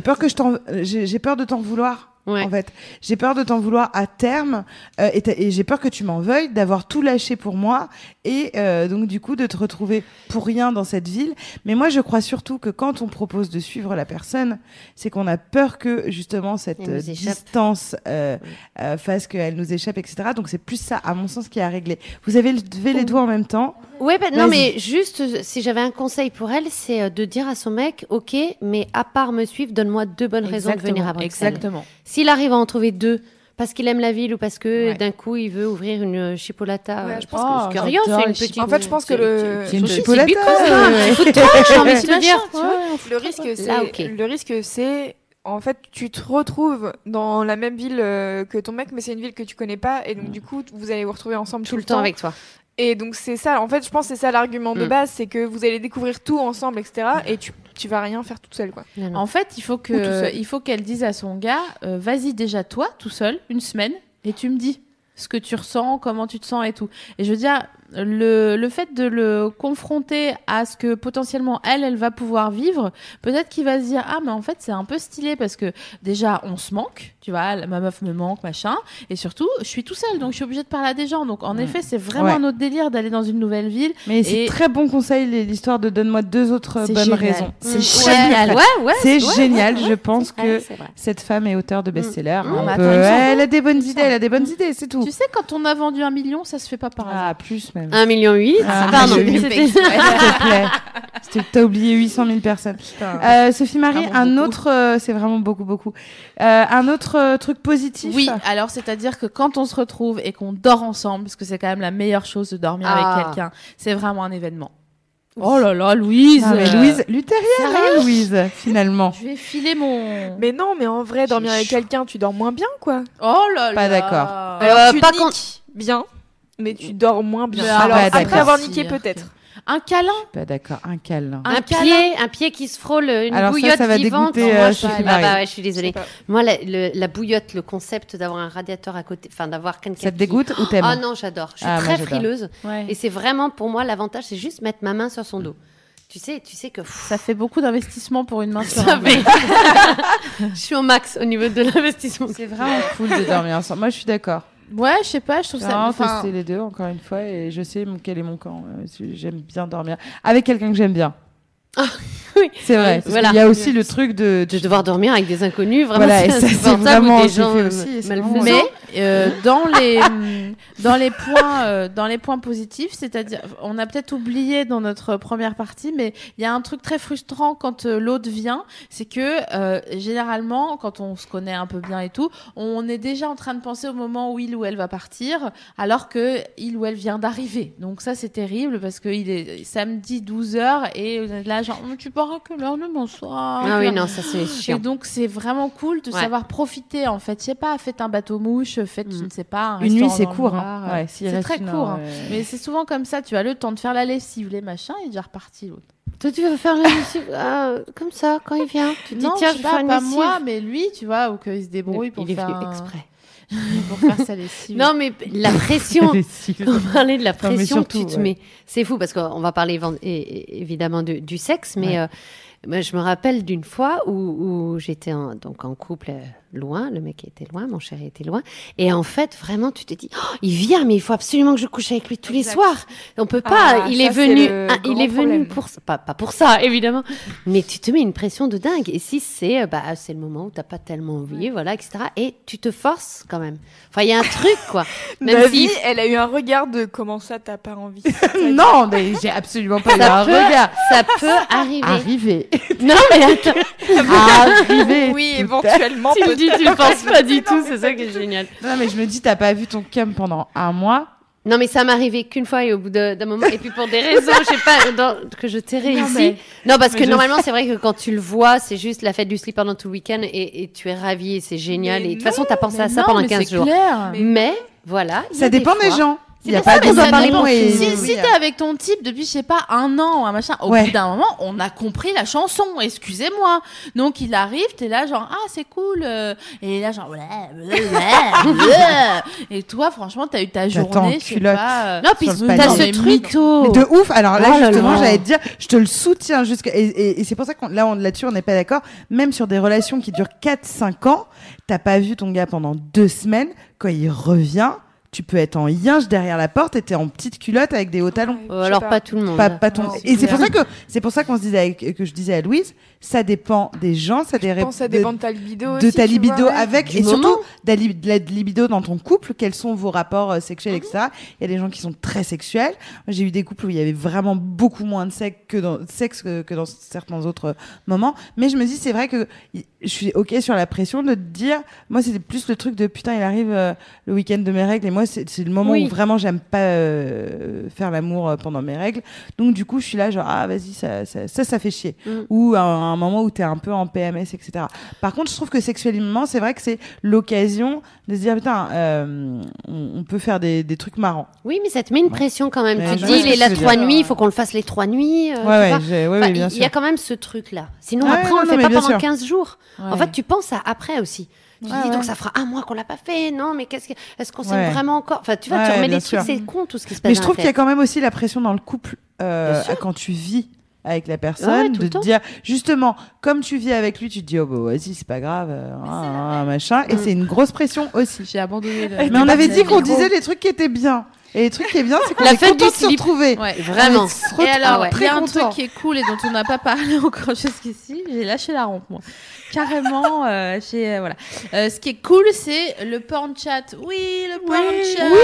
S2: peur que je t'en, j'ai peur de t'en vouloir.
S4: Ouais.
S2: En fait, j'ai peur de t'en vouloir à terme euh, et, j'ai peur que tu m'en veuilles d'avoir tout lâché pour moi et euh, donc du coup de te retrouver pour rien dans cette ville. Mais moi, je crois surtout que quand on propose de suivre la personne, c'est qu'on a peur que justement cette euh, distance euh, euh, fasse qu'elle nous échappe, etc. Donc c'est plus ça, à mon sens, qui a réglé. Vous avez levé les doigts en même temps.
S4: Ouais, bah, non, mais juste, si j'avais un conseil pour elle, c'est de dire à son mec, ok, mais à part me suivre, donne-moi deux bonnes raisons de venir à Bruxelles.
S1: Exactement.
S4: S'il arrive à en trouver deux, parce qu'il aime la ville ou parce que
S1: Ouais.
S4: d'un coup il veut ouvrir une euh, chipolata,
S3: Ouais,
S4: euh,
S3: je pense
S1: que-
S4: que rien, c'est une petite.
S3: En fait, je pense que le-
S2: C'est une chipolata.
S3: risque, c'est le risque, c'est en fait, tu te retrouves dans la même ville euh, que ton mec, mais c'est une ville que tu connais pas, et donc du coup, vous allez vous retrouver ensemble
S4: Tout le temps avec toi.
S3: Et donc c'est ça. En fait, je pense que c'est ça l'argument de
S4: Mm.
S3: base, c'est que vous allez découvrir tout ensemble, etc. Et tu tu vas rien faire toute seule, quoi.
S4: Non, non.
S1: En fait, faut que, il faut qu'elle dise à son gars, euh, vas-y déjà toi, tout seul, une semaine, et tu me dis ce que tu ressens, comment tu te sens et tout. Et je veux dire, le, le fait de le confronter à ce que potentiellement elle, elle va pouvoir vivre, peut-être qu'il va se dire, ah mais en fait c'est un peu stylé parce que déjà on se manque, tu vois, la- ma meuf me manque, machin, et surtout je suis tout seul, donc je suis obligée de parler à des gens. Donc en effet, c'est vraiment
S2: Ouais.
S1: un autre délire d'aller dans une nouvelle ville.
S2: Mais c'est très bon conseil l'histoire de donne-moi deux autres bonnes
S1: génial.
S2: raisons.
S1: C'est génial.
S4: Ouais, ouais.
S2: C'est
S4: ouais,
S2: génial.
S4: ouais,
S2: Je pense que cette femme est auteure de best-seller.
S1: Mmh. Semble-
S2: Elle a des bonnes idées. Elle a des bonnes idées. C'est tout.
S1: Tu sais, quand on a vendu un million, ça se fait pas par hasard.
S2: Ah, plus même.
S4: 1 million 8.
S2: Ah,
S4: Pardon.
S2: S'il te plaît. T'as oublié 800 000 personnes. Euh, Sophie Marie,
S1: Vraiment
S2: un
S1: beaucoup.
S2: autre, euh, c'est vraiment beaucoup, beaucoup. Euh, un autre euh, truc positif.
S1: Oui, alors c'est-à-dire que quand on se retrouve et qu'on dort ensemble, parce que c'est quand même la meilleure chose de dormir
S4: Ah.
S1: avec quelqu'un, c'est vraiment un événement. Oh là là, Louise
S2: Non, mais
S1: euh,
S2: Louise, luthérienne, hein, Louise, finalement.
S1: Je vais filer mon...
S3: Mais non, mais en vrai, dormir avec quelqu'un, tu dors moins bien, quoi.
S1: Oh là là
S2: Pas d'accord.
S4: Euh,
S3: tu
S4: pas quand-
S3: bien, mais tu dors moins bien. Alors
S2: ah,
S3: après avoir niqué, peut-être.
S1: Un câlin
S2: Pas d'accord, un câlin.
S1: Un
S4: Un,
S1: câlin.
S4: pied, un pied qui se frôle, une
S2: Alors ça,
S4: bouillotte
S2: ça va
S4: vivante.
S2: dégoûter,
S4: Moi,
S2: euh,
S4: je suis-
S2: Sophie
S4: ah bah ouais, je suis
S3: Je
S4: désolée. Moi, la, le- la bouillotte, le concept d'avoir un radiateur à côté, enfin d'avoir quelqu'un.
S2: Ça te
S4: qui-
S2: dégoûte ou t'aimes
S4: Ah non, j'adore. Je suis
S2: Ah, moi,
S4: très frileuse.
S1: Ouais.
S4: Et c'est vraiment pour moi l'avantage, c'est juste mettre ma main sur son dos. Tu sais, tu sais que pff,
S1: Ça fait beaucoup d'investissement pour une main sur
S4: ça
S1: un
S4: fait. je suis au max au niveau de l'investissement.
S2: C'est vraiment cool de dormir ensemble. Moi, je suis d'accord.
S1: Ouais, je sais pas, je trouve
S2: C'est
S1: ça... enfin,
S2: tester les deux, encore une fois, et je sais quel est mon camp. Euh, J'aime bien dormir avec quelqu'un que j'aime bien.
S4: oui.
S2: C'est vrai. parce
S4: Voilà.
S2: qu'il y a aussi le truc de.
S4: De devoir dormir avec des inconnus, vraiment,
S2: Voilà, et
S4: c'est
S2: c'est vraiment-
S4: des
S2: c'est
S4: gens euh,
S2: aussi, c'est
S4: malfaisants.
S2: vraiment-
S1: Mais euh, dans les dans les points euh, dans les points positifs, c'est-à-dire on a peut-être oublié dans notre première partie, mais il y a un truc très frustrant quand euh, l'autre vient, c'est que euh, généralement quand on se connaît un peu bien et tout, on est déjà en train de penser au moment où il ou elle va partir, alors que il ou elle vient d'arriver. Donc ça c'est terrible parce que il est samedi 12 h et là genre tu pars à quelle heure demain soir
S4: Ah oui, non, ça c'est
S1: et
S4: chiant.
S1: donc c'est vraiment cool de
S4: Ouais.
S1: savoir profiter en fait. Je sais pas, faites un bateau mouche, faites je
S4: Mm.
S1: ne sais pas un
S2: Une nuit, c'est
S1: le
S2: court. Hein.
S1: Euh,
S2: Ouais,
S1: c'est très court.
S2: heure,
S1: hein. Mais c'est souvent comme ça. Tu as le temps de faire la lessive, les machins, et déjà reparti l'autre.
S4: Toi, tu vas faire la lessive ah, comme ça quand il vient. Tu dis
S1: Non,
S4: tiens,
S1: je
S4: je
S1: pas, pas moi, mais lui, tu vois, ou qu'il se débrouille pour
S4: il est
S1: faire
S4: venu
S1: un-
S4: exprès.
S1: pour faire sa lessive.
S4: Non, mais la pression. on parlait de la pression
S2: surtout,
S4: que tu te
S2: ouais.
S4: mets, c'est fou parce qu'on va parler évidemment de- du sexe, mais
S2: Ouais.
S4: euh, moi, je me rappelle d'une fois où, où j'étais en, donc en couple euh, loin, le mec était loin, mon chéri était loin. Et en fait, vraiment, tu te dis, Oh, il vient, mais il faut absolument que je couche avec lui tous les soirs. On peut pas.
S3: Ah,
S4: il
S3: ça,
S4: est venu, ah, il est venu pour ça. Pas, pas pour ça, évidemment. mais tu te mets une pression de dingue. Et si c'est, euh, bah, c'est le moment où t'as pas tellement envie, voilà, etc. Et tu te forces quand même. Enfin, il y a un truc, quoi. Même si
S3: elle a eu un regard de comment ça t'as pas envie?
S2: non, mais j'ai absolument pas eu
S4: ça
S2: un
S4: peut,
S2: regard.
S4: ça peut arriver.
S2: Arriver.
S4: Non, mais attends.
S2: Arriver.
S3: oui, éventuellement
S4: Tu le dis, tu le penses pas du tout. C'est ça qui est génial.
S2: Non, mais je me dis, t'as pas vu ton cum pendant un mois.
S4: Non, mais ça m'est arrivé qu'une fois et au bout d'un moment. Et puis pour des raisons, je sais pas, dans- que je tairais
S2: Non,
S4: ici.
S2: mais-
S4: Non, parce
S2: mais
S4: que
S2: je
S4: normalement, c'est vrai que quand tu le vois, c'est juste la fête du slip pendant tout le week-end et, et tu es ravi et c'est génial.
S3: Mais
S4: et de toute façon, t'as pensé à
S1: Mais
S4: ça
S1: non,
S4: pendant
S1: mais
S4: 15
S1: c'est
S4: jours.
S1: clair.
S4: Mais voilà. y a
S2: Ça dépend des
S4: fois-
S2: gens. Il y a pas de et
S1: Si, si
S2: hein.
S1: t'es avec ton type depuis, je sais pas, un an ou un machin, au
S2: Ouais.
S1: bout d'un moment, on a compris la chanson, excusez-moi. Donc il arrive, t'es là genre, ah c'est cool. euh, et là genre, ouais, ouais, ouais, et toi franchement, t'as eu ta journée, je sais
S2: culotte.
S1: pas. euh,
S4: Non, puis t'as ce truc.
S2: de ouf. Alors là,
S4: Oh
S2: justement, j'allais te dire, je te le soutiens jusqu'à. Et, et- et c'est pour ça qu'on là, on, là-dessus, on n'est pas d'accord. Même sur des relations qui durent 4-5 ans, t'as pas vu ton gars pendant deux semaines. Quand il revient, tu peux être en yinche derrière la porte et t'es en petite culotte avec des hauts talons.
S4: Alors pas tout le monde.
S2: Pas, pas ton...
S3: Non,
S2: et c'est pour ça que c'est pour ça qu'on se disait avec- que je disais à Louise, ça dépend des gens, ça
S3: Je
S2: dépend
S3: pense que ça dépend de ta libido
S2: de
S3: aussi,
S2: ta
S3: tu
S2: libido
S3: vois, ouais.
S2: avec et surtout
S4: moment.
S2: de la, li- de la libido dans ton couple quels sont vos rapports euh, sexuels etc il y a des gens qui sont très sexuels j'ai eu des couples où il y avait vraiment beaucoup moins de sexe que dans sexe que, que dans certains autres moments mais je me dis c'est vrai que je suis ok sur la pression de te dire moi c'était plus le truc de putain il arrive euh, le week-end de mes règles et moi c'est le moment
S4: Oui.
S2: où vraiment j'aime pas euh, faire l'amour euh, pendant mes règles donc du coup je suis là genre ah vas-y ça ça, ça ça fait chier
S4: Mm.
S2: ou un, un moment où t'es un peu en PMS etc par contre, je trouve que sexuellement, c'est vrai que c'est l'occasion de se dire putain, euh, on, peut faire des, des trucs marrants.
S4: Oui, mais ça te met une pression quand même.
S2: Mais
S4: tu te dis, il
S2: tu veux
S4: trois nuits, il faut qu'on le fasse les trois nuits. euh, tu
S2: ouais, ouais,
S4: Enfin,
S2: bien
S4: il
S2: sûr.
S4: y a quand même ce truc-là. Sinon, après,
S2: non,
S4: on le fait pas pendant
S2: sûr.
S4: 15 jours. En fait, tu penses à après aussi. Tu dis,
S2: ouais.
S4: donc ça fera un mois qu'on l'a pas fait. Non, mais qu'est-ce que, est-ce qu'on s'aime
S2: Ouais.
S4: vraiment encore? Enfin, tu vois,
S2: Ouais,
S4: tu remets des trucs, c'est con tout ce qui se passe.
S2: Mais je trouve
S4: la
S2: qu'il y a quand même aussi la pression dans le couple euh, quand tu vis avec la
S4: Ouais,
S2: personne, de
S4: le
S2: te dire justement, comme tu vis avec lui, tu te dis oh bah vas-y c'est pas grave, euh, ah, ah, machin, et c'est une grosse pression aussi.
S1: J'ai abandonné le.
S2: Mais on avait dit qu'on
S1: le
S2: disait les trucs qui étaient bien. Et les trucs qui est bien, c'est qu'on
S4: La
S2: est
S4: fête
S2: content de se retrouver.
S1: Ouais.
S4: Vraiment.
S1: Et alors, il y a un
S2: content.
S1: truc qui est cool et dont on n'a pas parlé encore jusqu'ici. J'ai lâché la rampe, moi. Carrément, euh, j'ai euh, voilà. Euh, ce qui est cool, c'est le porn chat. Oui, le porn chat.
S2: Oui,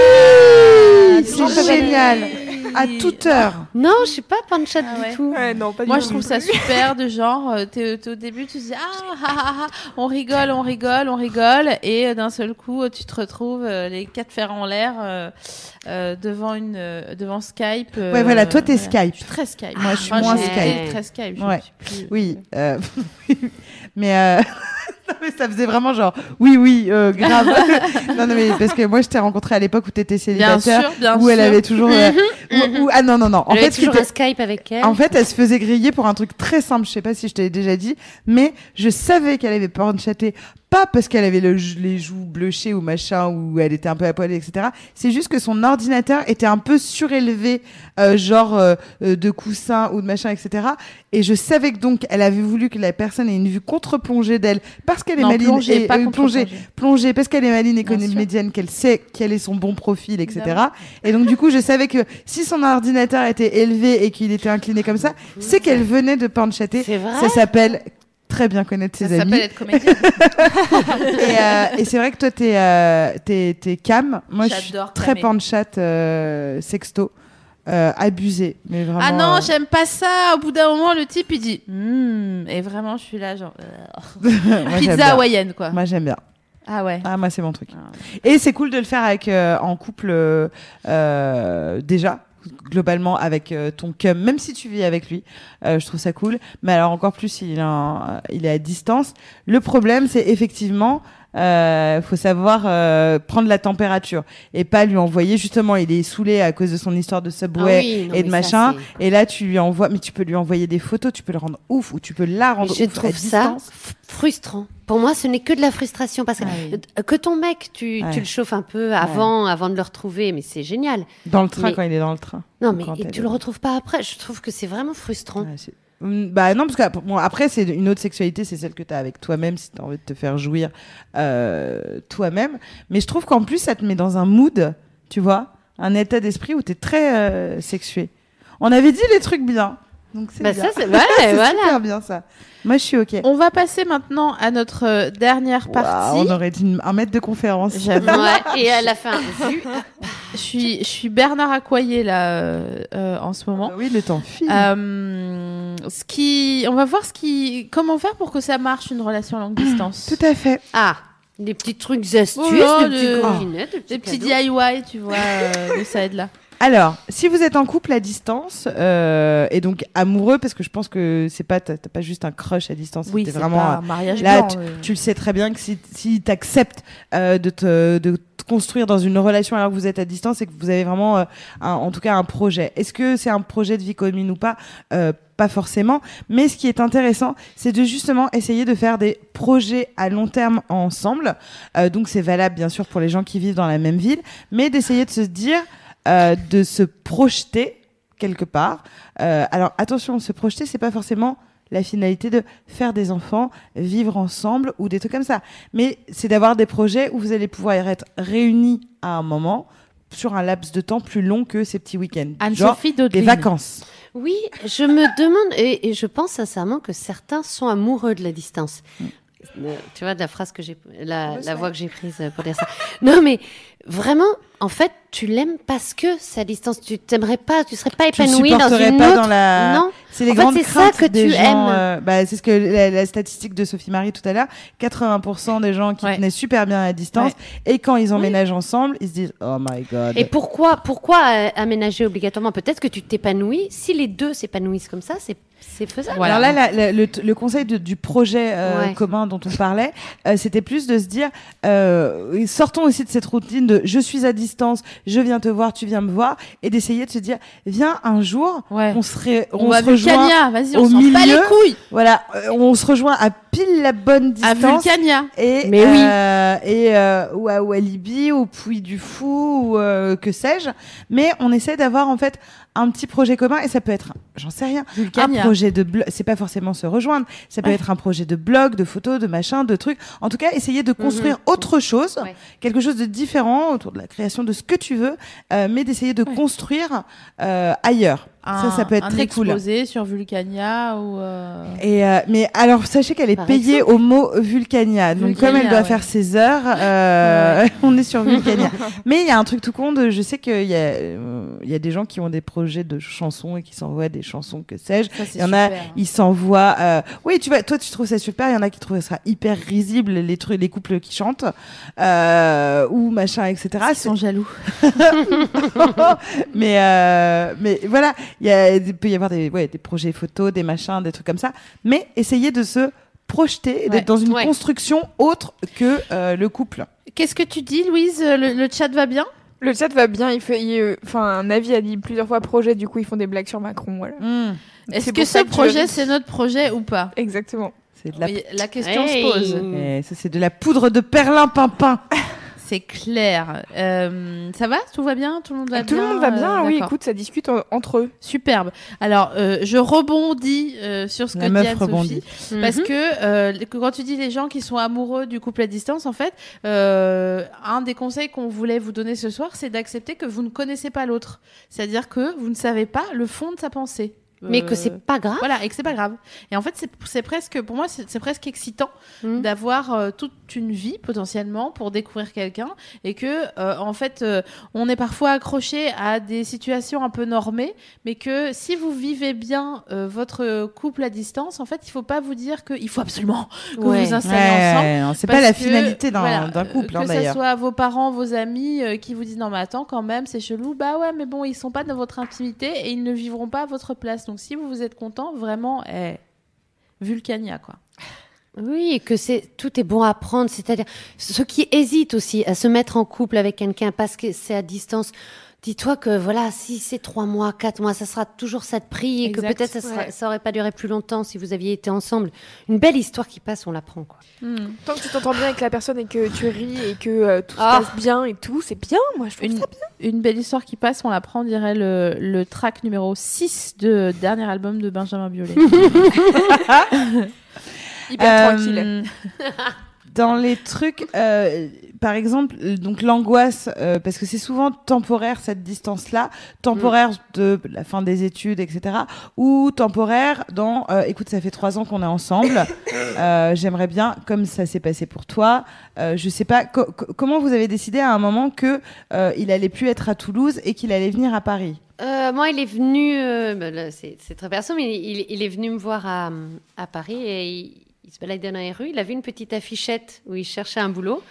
S2: C'est génial. À toute heure.
S4: Non, je suis pas pan de chat
S1: Ah
S4: du
S1: ouais.
S4: tout.
S3: Ouais, non, pas du
S1: Moi,
S3: tout
S1: je trouve ça super de genre, euh, t'es t'es au début, tu te dis ah, ah, ah, ah, on rigole, on rigole, on rigole, et euh, d'un seul coup, euh, tu te retrouves euh, les quatre fers en l'air euh, euh, devant une, euh, devant Skype. euh,
S2: Ouais, voilà, toi, t'es
S1: voilà.
S2: Skype.
S1: Je suis très Skype.
S2: Moi, je suis
S1: Enfin,
S2: moins Skype.
S1: Très Skype. je
S2: Ouais.
S1: suis plus-
S2: Oui, euh, mais, euh, non, mais ça faisait vraiment genre oui, oui, euh, grave. non, non, mais parce que moi, je t'ai rencontré à l'époque où t'étais
S1: Bien
S2: célibataire,
S1: sûr, bien
S2: où elle
S1: sûr.
S2: avait toujours. euh, où- où- ah non, non, non. En fait,
S4: toujours un
S2: était-
S4: Skype avec elle.
S2: en fait, elle se faisait griller pour un truc très simple. Je sais pas si je t'avais déjà dit, mais je savais qu'elle avait porn chaté. Pas parce qu'elle avait le, les joues bleuchées ou machin, ou elle était un peu à poil, etc. C'est juste que son ordinateur était un peu surélevé, euh, genre euh, euh, de coussin ou de machin, etc. Et je savais que donc elle avait voulu que la personne ait une vue contre-plongée d'elle parce qu'elle est
S1: Non,
S2: maline
S1: plongée,
S2: et
S1: pas
S2: euh, plongée,
S1: contre-plongée.
S2: plongée parce qu'elle est maline et
S1: Bien sûr.
S2: comédienne, qu'elle sait quel est son bon profil, etc. Et donc du coup, je savais que si son ordinateur était élevé et qu'il était incliné comme ça, c'est qu'elle venait de
S4: vrai
S2: Ça s'appelle très bien connaître
S1: Ça
S2: ses
S1: s'appelle
S2: amis.
S1: être comédienne.
S2: Et, euh, et c'est vrai que toi, t'es euh, t'es t'es cam. Moi, je suis très
S1: cammer.
S2: porn chat euh, sexto. Euh, abusé, mais vraiment.
S1: Ah non,
S2: euh,
S1: j'aime pas ça. Au bout d'un moment, le type il dit Hmm et vraiment, je suis là genre euh,
S2: moi,
S1: pizza hawaïenne quoi.
S2: Moi, j'aime bien.
S1: Ah ouais.
S2: Ah, moi, c'est mon truc.
S1: Ah.
S2: Et c'est cool de le faire avec euh, en couple euh, déjà globalement avec ton cum, même si tu vis avec lui, euh, je trouve ça cool. Mais alors encore plus s'il est, en- il est à distance. Le problème, c'est effectivement, euh, faut savoir euh, prendre la température et pas lui envoyer. Justement, il est saoulé à cause de son histoire de subway
S4: Ah oui, non,
S2: et de
S4: ça,
S2: machin. Et là, tu lui envoies, mais tu peux lui envoyer des photos, tu peux le rendre ouf ou tu peux la
S4: Mais
S2: rendre
S4: je
S2: ouf
S4: trouve ça
S2: distance.
S4: frustrant. Pour moi, ce n'est que de la frustration parce que,
S1: Ah
S4: euh, que ton mec, tu,
S2: Ouais.
S4: tu le chauffes un peu avant, avant de le retrouver, mais c'est génial.
S2: Dans le train
S4: Mais-
S2: quand il est dans le train.
S4: Non, mais tu le retrouves pas après. Je trouve que c'est vraiment frustrant.
S2: Mm, Bah non, parce que bon, après, c'est une autre sexualité, c'est celle que tu as avec toi-même, si tu as envie de te faire jouir euh, toi-même. Mais je trouve qu'en plus, ça te met dans un mood, tu vois, un état d'esprit où tu es très euh, sexué. On avait dit les trucs bien. Donc c'est
S4: Bah,
S2: bien.
S4: ça, c'est ouais,
S2: C'est
S4: voilà.
S2: super bien ça. Moi, je suis OK.
S1: On va passer maintenant à notre euh, dernière partie.
S2: On aurait dit un maître de conférence.
S1: J'avoue.
S4: Ouais, et à la fin,
S1: Je suis, je suis Bernard Accoyer là euh, euh, en ce moment.
S2: Ah oui, le temps file.
S1: Euh, ce qui, on va voir ce qui, comment faire pour que ça marche une relation à longue distance.
S2: Tout à fait.
S4: ah, des petits trucs astuces,
S1: Oh
S4: des petits coquinettes, des petits
S1: Des petits
S4: cadeaux.
S1: DIY, tu vois, euh, de ça aide là.
S2: Alors, si vous êtes en couple à distance euh, et donc amoureux, parce que je pense que c'est pas t'as pas juste un crush à distance,
S1: Oui,
S2: c'est vraiment
S1: pas
S2: euh,
S1: un mariage
S2: là,
S1: blanc,
S2: tu,
S1: euh.
S2: tu le sais très bien que si, si tu acceptes de, te, de te construire dans une relation alors que vous êtes à distance et que vous avez vraiment, euh, un- en tout cas, un projet. Est-ce que c'est un projet de vie commune ou pas? Euh, Pas forcément. Mais ce qui est intéressant, c'est de justement essayer de faire des projets à long terme ensemble. Euh, donc c'est valable bien sûr pour les gens qui vivent dans la même ville, mais d'essayer de se dire, euh, de se projeter quelque part. Euh, alors attention, se projeter, c'est pas forcément la finalité de faire des enfants, vivre ensemble ou des trucs comme ça. Mais c'est d'avoir des projets où vous allez pouvoir être réunis à un moment sur un laps de temps plus long que ces petits week-ends. Genre
S1: Anne-Sophie
S2: des vacances.
S4: Oui, je me demande, et, et je pense sincèrement que certains sont amoureux de la distance. Euh, Tu vois, de la phrase que j'ai, la, la voix que j'ai prise pour dire ça. Non, mais vraiment, en fait, tu l'aimes parce que c'est à distance. Tu t'aimerais pas, tu serais pas épanoui dans une
S2: pas
S4: autre.
S2: dans la.
S4: Non.
S2: C'est les
S4: En fait,
S2: grandes
S4: c'est ça
S2: craintes
S4: que
S2: des
S4: tu
S2: gens,
S4: aimes.
S2: euh, bah, c'est ce que la, la statistique de Sophie Marie tout à l'heure. 80% des gens qui
S1: Ouais.
S2: tenaient super bien à distance et quand ils emménagent ensemble, ils se disent oh my god.
S4: Et pourquoi, pourquoi euh, aménager obligatoirement? Peut-être que tu t'épanouis. Si les deux s'épanouissent comme ça, c'est, c'est faisable.
S2: Alors là, la- la- le, le conseil de- du projet euh,
S4: Ouais.
S2: commun dont on parlait, c'était plus de se dire, sortons aussi de cette routine de je suis à distance, je viens te voir, tu viens me voir, et d'essayer de se dire, viens un jour,
S1: Ouais.
S2: on, serait,
S1: On,
S2: on,
S1: va
S2: se rejoint,
S1: vas-y, on
S2: au
S1: s'en bat les
S2: milieu.
S1: couilles.
S2: voilà, euh, on se rejoint à pile la bonne
S1: À
S2: distance.
S1: Vulcania.
S2: Et,
S4: Mais oui.
S2: euh, et euh, ou à Walibi, ou Puy du Fou, ou euh, que sais-je. Mais on essaie d'avoir en fait un petit projet commun et ça peut être, j'en sais rien, un projet de blog. C'est pas forcément se rejoindre. Ça peut
S1: Ouais.
S2: être un projet de blog, de photos, de machin, de trucs. En tout cas, essayer de construire autre chose,
S4: Ouais.
S2: quelque chose de différent autour de la création de ce que tu veux, euh, mais d'essayer de
S1: Ouais.
S2: construire euh, ailleurs. Ça, ça peut être
S1: un
S2: très cool.
S1: exposé sur Vulcania ou. euh,
S2: Et euh, mais alors sachez qu'elle est
S4: Par
S2: payée
S4: exemple.
S2: au mot Vulcania. Donc
S1: Vulcania,
S2: comme elle doit
S1: ouais.
S2: faire ses heures, euh, on est sur Vulcania. mais il y a un truc tout con de, je sais qu'il y a euh, il y a des gens qui ont des projets de chansons et qui s'envoient des chansons que sais-je. Il y en a,
S1: super.
S2: ils s'envoient. euh, Oui, tu vois, toi tu trouves ça super. Il y en a qui trouvent ça hyper risible les trucs, les couples qui chantent euh, ou machin, etc.
S1: Ils sont jaloux.
S2: mais euh, mais voilà, il y a, il peut y avoir des, ouais, des projets photos, des machins, des trucs comme ça. Mais essayez de se projeter, et d'être dans une
S4: Ouais.
S2: construction autre que euh, le couple.
S1: Qu'est-ce que tu dis, Louise? Le, le chat va bien?
S3: Le chat va bien, il fait, euh, enfin, Navi a dit plusieurs fois projet, du coup ils font des blagues sur Macron, voilà.
S1: Est-ce
S3: C'est
S1: que ce
S3: que
S1: projet, c'est notre projet ou pas?
S3: Exactement.
S2: C'est de la,
S1: Oui, La question
S4: Hey.
S1: se pose.
S2: Eh, ça c'est de la poudre de perlimpinpin.
S1: C'est clair. Euh, ça va? Tout va bien? Tout le monde va
S3: Tout
S1: bien
S3: le monde va bien,
S1: Euh,
S3: oui, écoute, ça discute en- entre eux.
S1: Superbe. Alors, euh, je rebondis euh, sur ce
S2: La
S1: que
S2: meuf
S1: dit Anne-Sophie.
S2: rebondit.
S1: Parce
S4: Mhm.
S1: que, euh, quand tu dis les gens qui sont amoureux du couple à distance, en fait, euh, un des conseils qu'on voulait vous donner ce soir, c'est d'accepter que vous ne connaissez pas l'autre. C'est-à-dire que vous ne savez pas le fond de sa pensée.
S4: Mais que
S1: Euh,
S4: c'est pas grave.
S1: Voilà, et que c'est pas grave. Et en fait, c'est- c'est presque, pour moi, c'est c'est presque excitant
S4: Mhm.
S1: d'avoir euh, toute une vie potentiellement pour découvrir quelqu'un et que, euh, en fait, euh, on est parfois accroché à des situations un peu normées, mais que si vous vivez bien euh, votre couple à distance, en fait, il faut pas vous dire qu'il faut absolument que vous
S4: Ouais.
S1: vous installez ensemble.
S2: Ouais, c'est pas la finalité d'un
S1: voilà,
S2: couple
S1: euh,
S2: hein,
S1: que ce
S2: d'ailleurs.
S1: soit vos parents, vos amis euh, qui vous disent non mais attends quand même c'est chelou, bah ouais mais bon ils sont pas dans votre intimité et ils ne vivront pas à votre place. Donc si vous vous êtes content, vraiment, eh, Vulcania quoi.
S4: Oui, que c'est tout est bon à prendre, c'est-à-dire ceux qui hésitent aussi à se mettre en couple avec quelqu'un parce que c'est à distance. Dis-toi que voilà, si c'est trois mois, quatre mois, ça sera toujours ça de prix et que peut-être ça,
S3: Ouais.
S4: ça aurait pas duré plus longtemps si vous aviez été ensemble. Une belle histoire qui passe, on la prend quoi.
S1: Hmm.
S3: Tant que tu t'entends bien avec la personne et que tu ris et que euh, tout
S4: Ah.
S3: se passe bien et tout, c'est bien. Moi, je trouve
S1: Une,
S3: ça bien.
S1: une belle histoire qui passe, on la prend, on dirait le, le track numéro 6 de dernier album de Benjamin Biolay.
S3: Hyper
S2: Euh,
S3: tranquille.
S2: Dans les trucs, euh, par exemple, euh, donc l'angoisse, euh, parce que c'est souvent temporaire cette distance-là, temporaire de la fin des études, etc., ou temporaire dans, euh, écoute, ça fait trois ans qu'on est ensemble, j'aimerais bien, comme ça s'est passé pour toi, je sais pas, co- co- comment vous avez décidé à un moment que il allait plus être à Toulouse et qu'il allait venir à Paris?
S4: Euh, moi, il est venu, euh, bah, c'est très perso, mais il, il est venu me voir à, à Paris et il se baladait dans les rues. Il a vu une petite affichette où il cherchait un boulot.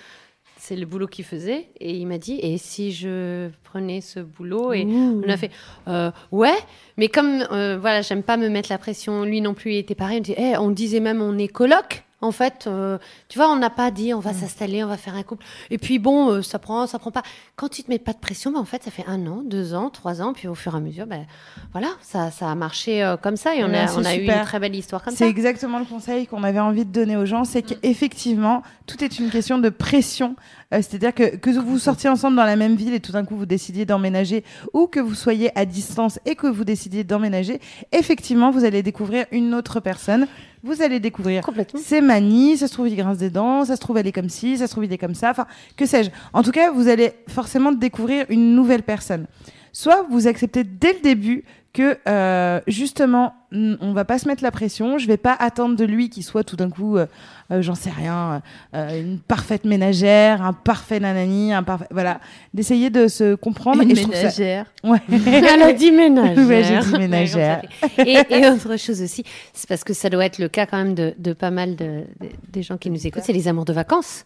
S4: C'est le boulot qu'il faisait. Et il m'a dit, et si je prenais ce boulot Et on a fait, euh, ouais, mais comme, euh, voilà, j'aime pas me mettre la pression. Lui non plus, il était pareil. On, dit, Eh, on disait même, on est coloc. En fait, euh, tu vois, on n'a pas dit on va s'installer, on va faire un couple. Et puis bon, euh, ça prend, ça prend pas. Quand tu te mets pas de pression, bah, en fait, ça fait un an, deux ans, trois ans, puis au fur et à mesure, ben voilà, ça, ça a marché euh, comme ça et on a,
S2: c'est
S4: on a eu une très belle histoire comme
S2: C'est
S4: ça.
S2: exactement le conseil qu'on avait envie de donner aux gens, c'est qu'effectivement, tout est une question de pression. Euh, C'est-à-dire que que vous sortiez ensemble dans la même ville et tout d'un coup vous décidiez d'emménager, ou que vous soyez à distance et que vous décidiez d'emménager, effectivement, vous allez découvrir une autre personne. Vous allez découvrir
S4: Complètement.
S2: ses manies, ça se trouve il grince des dents, ça se trouve elle est comme ci, ça se trouve il est comme ça, enfin que sais-je. En tout cas, vous allez forcément découvrir une nouvelle personne. Soit vous acceptez dès le début que euh, justement on va pas se mettre la pression, je vais pas attendre de lui qu'il soit tout d'un coup, euh, euh, j'en sais rien, euh, une parfaite ménagère, un parfait nanani, un parfait, voilà, d'essayer de se comprendre.
S1: Une
S2: et je trouve ça-
S1: ménagère.
S2: Ouais.
S4: Elle a dit ménagère.
S2: Ouais, j'ai dit ménagère.
S4: et, et autre chose aussi, c'est parce que ça doit être le cas quand même de, de pas mal de, de- des gens qui nous écoutent, c'est les amours de vacances.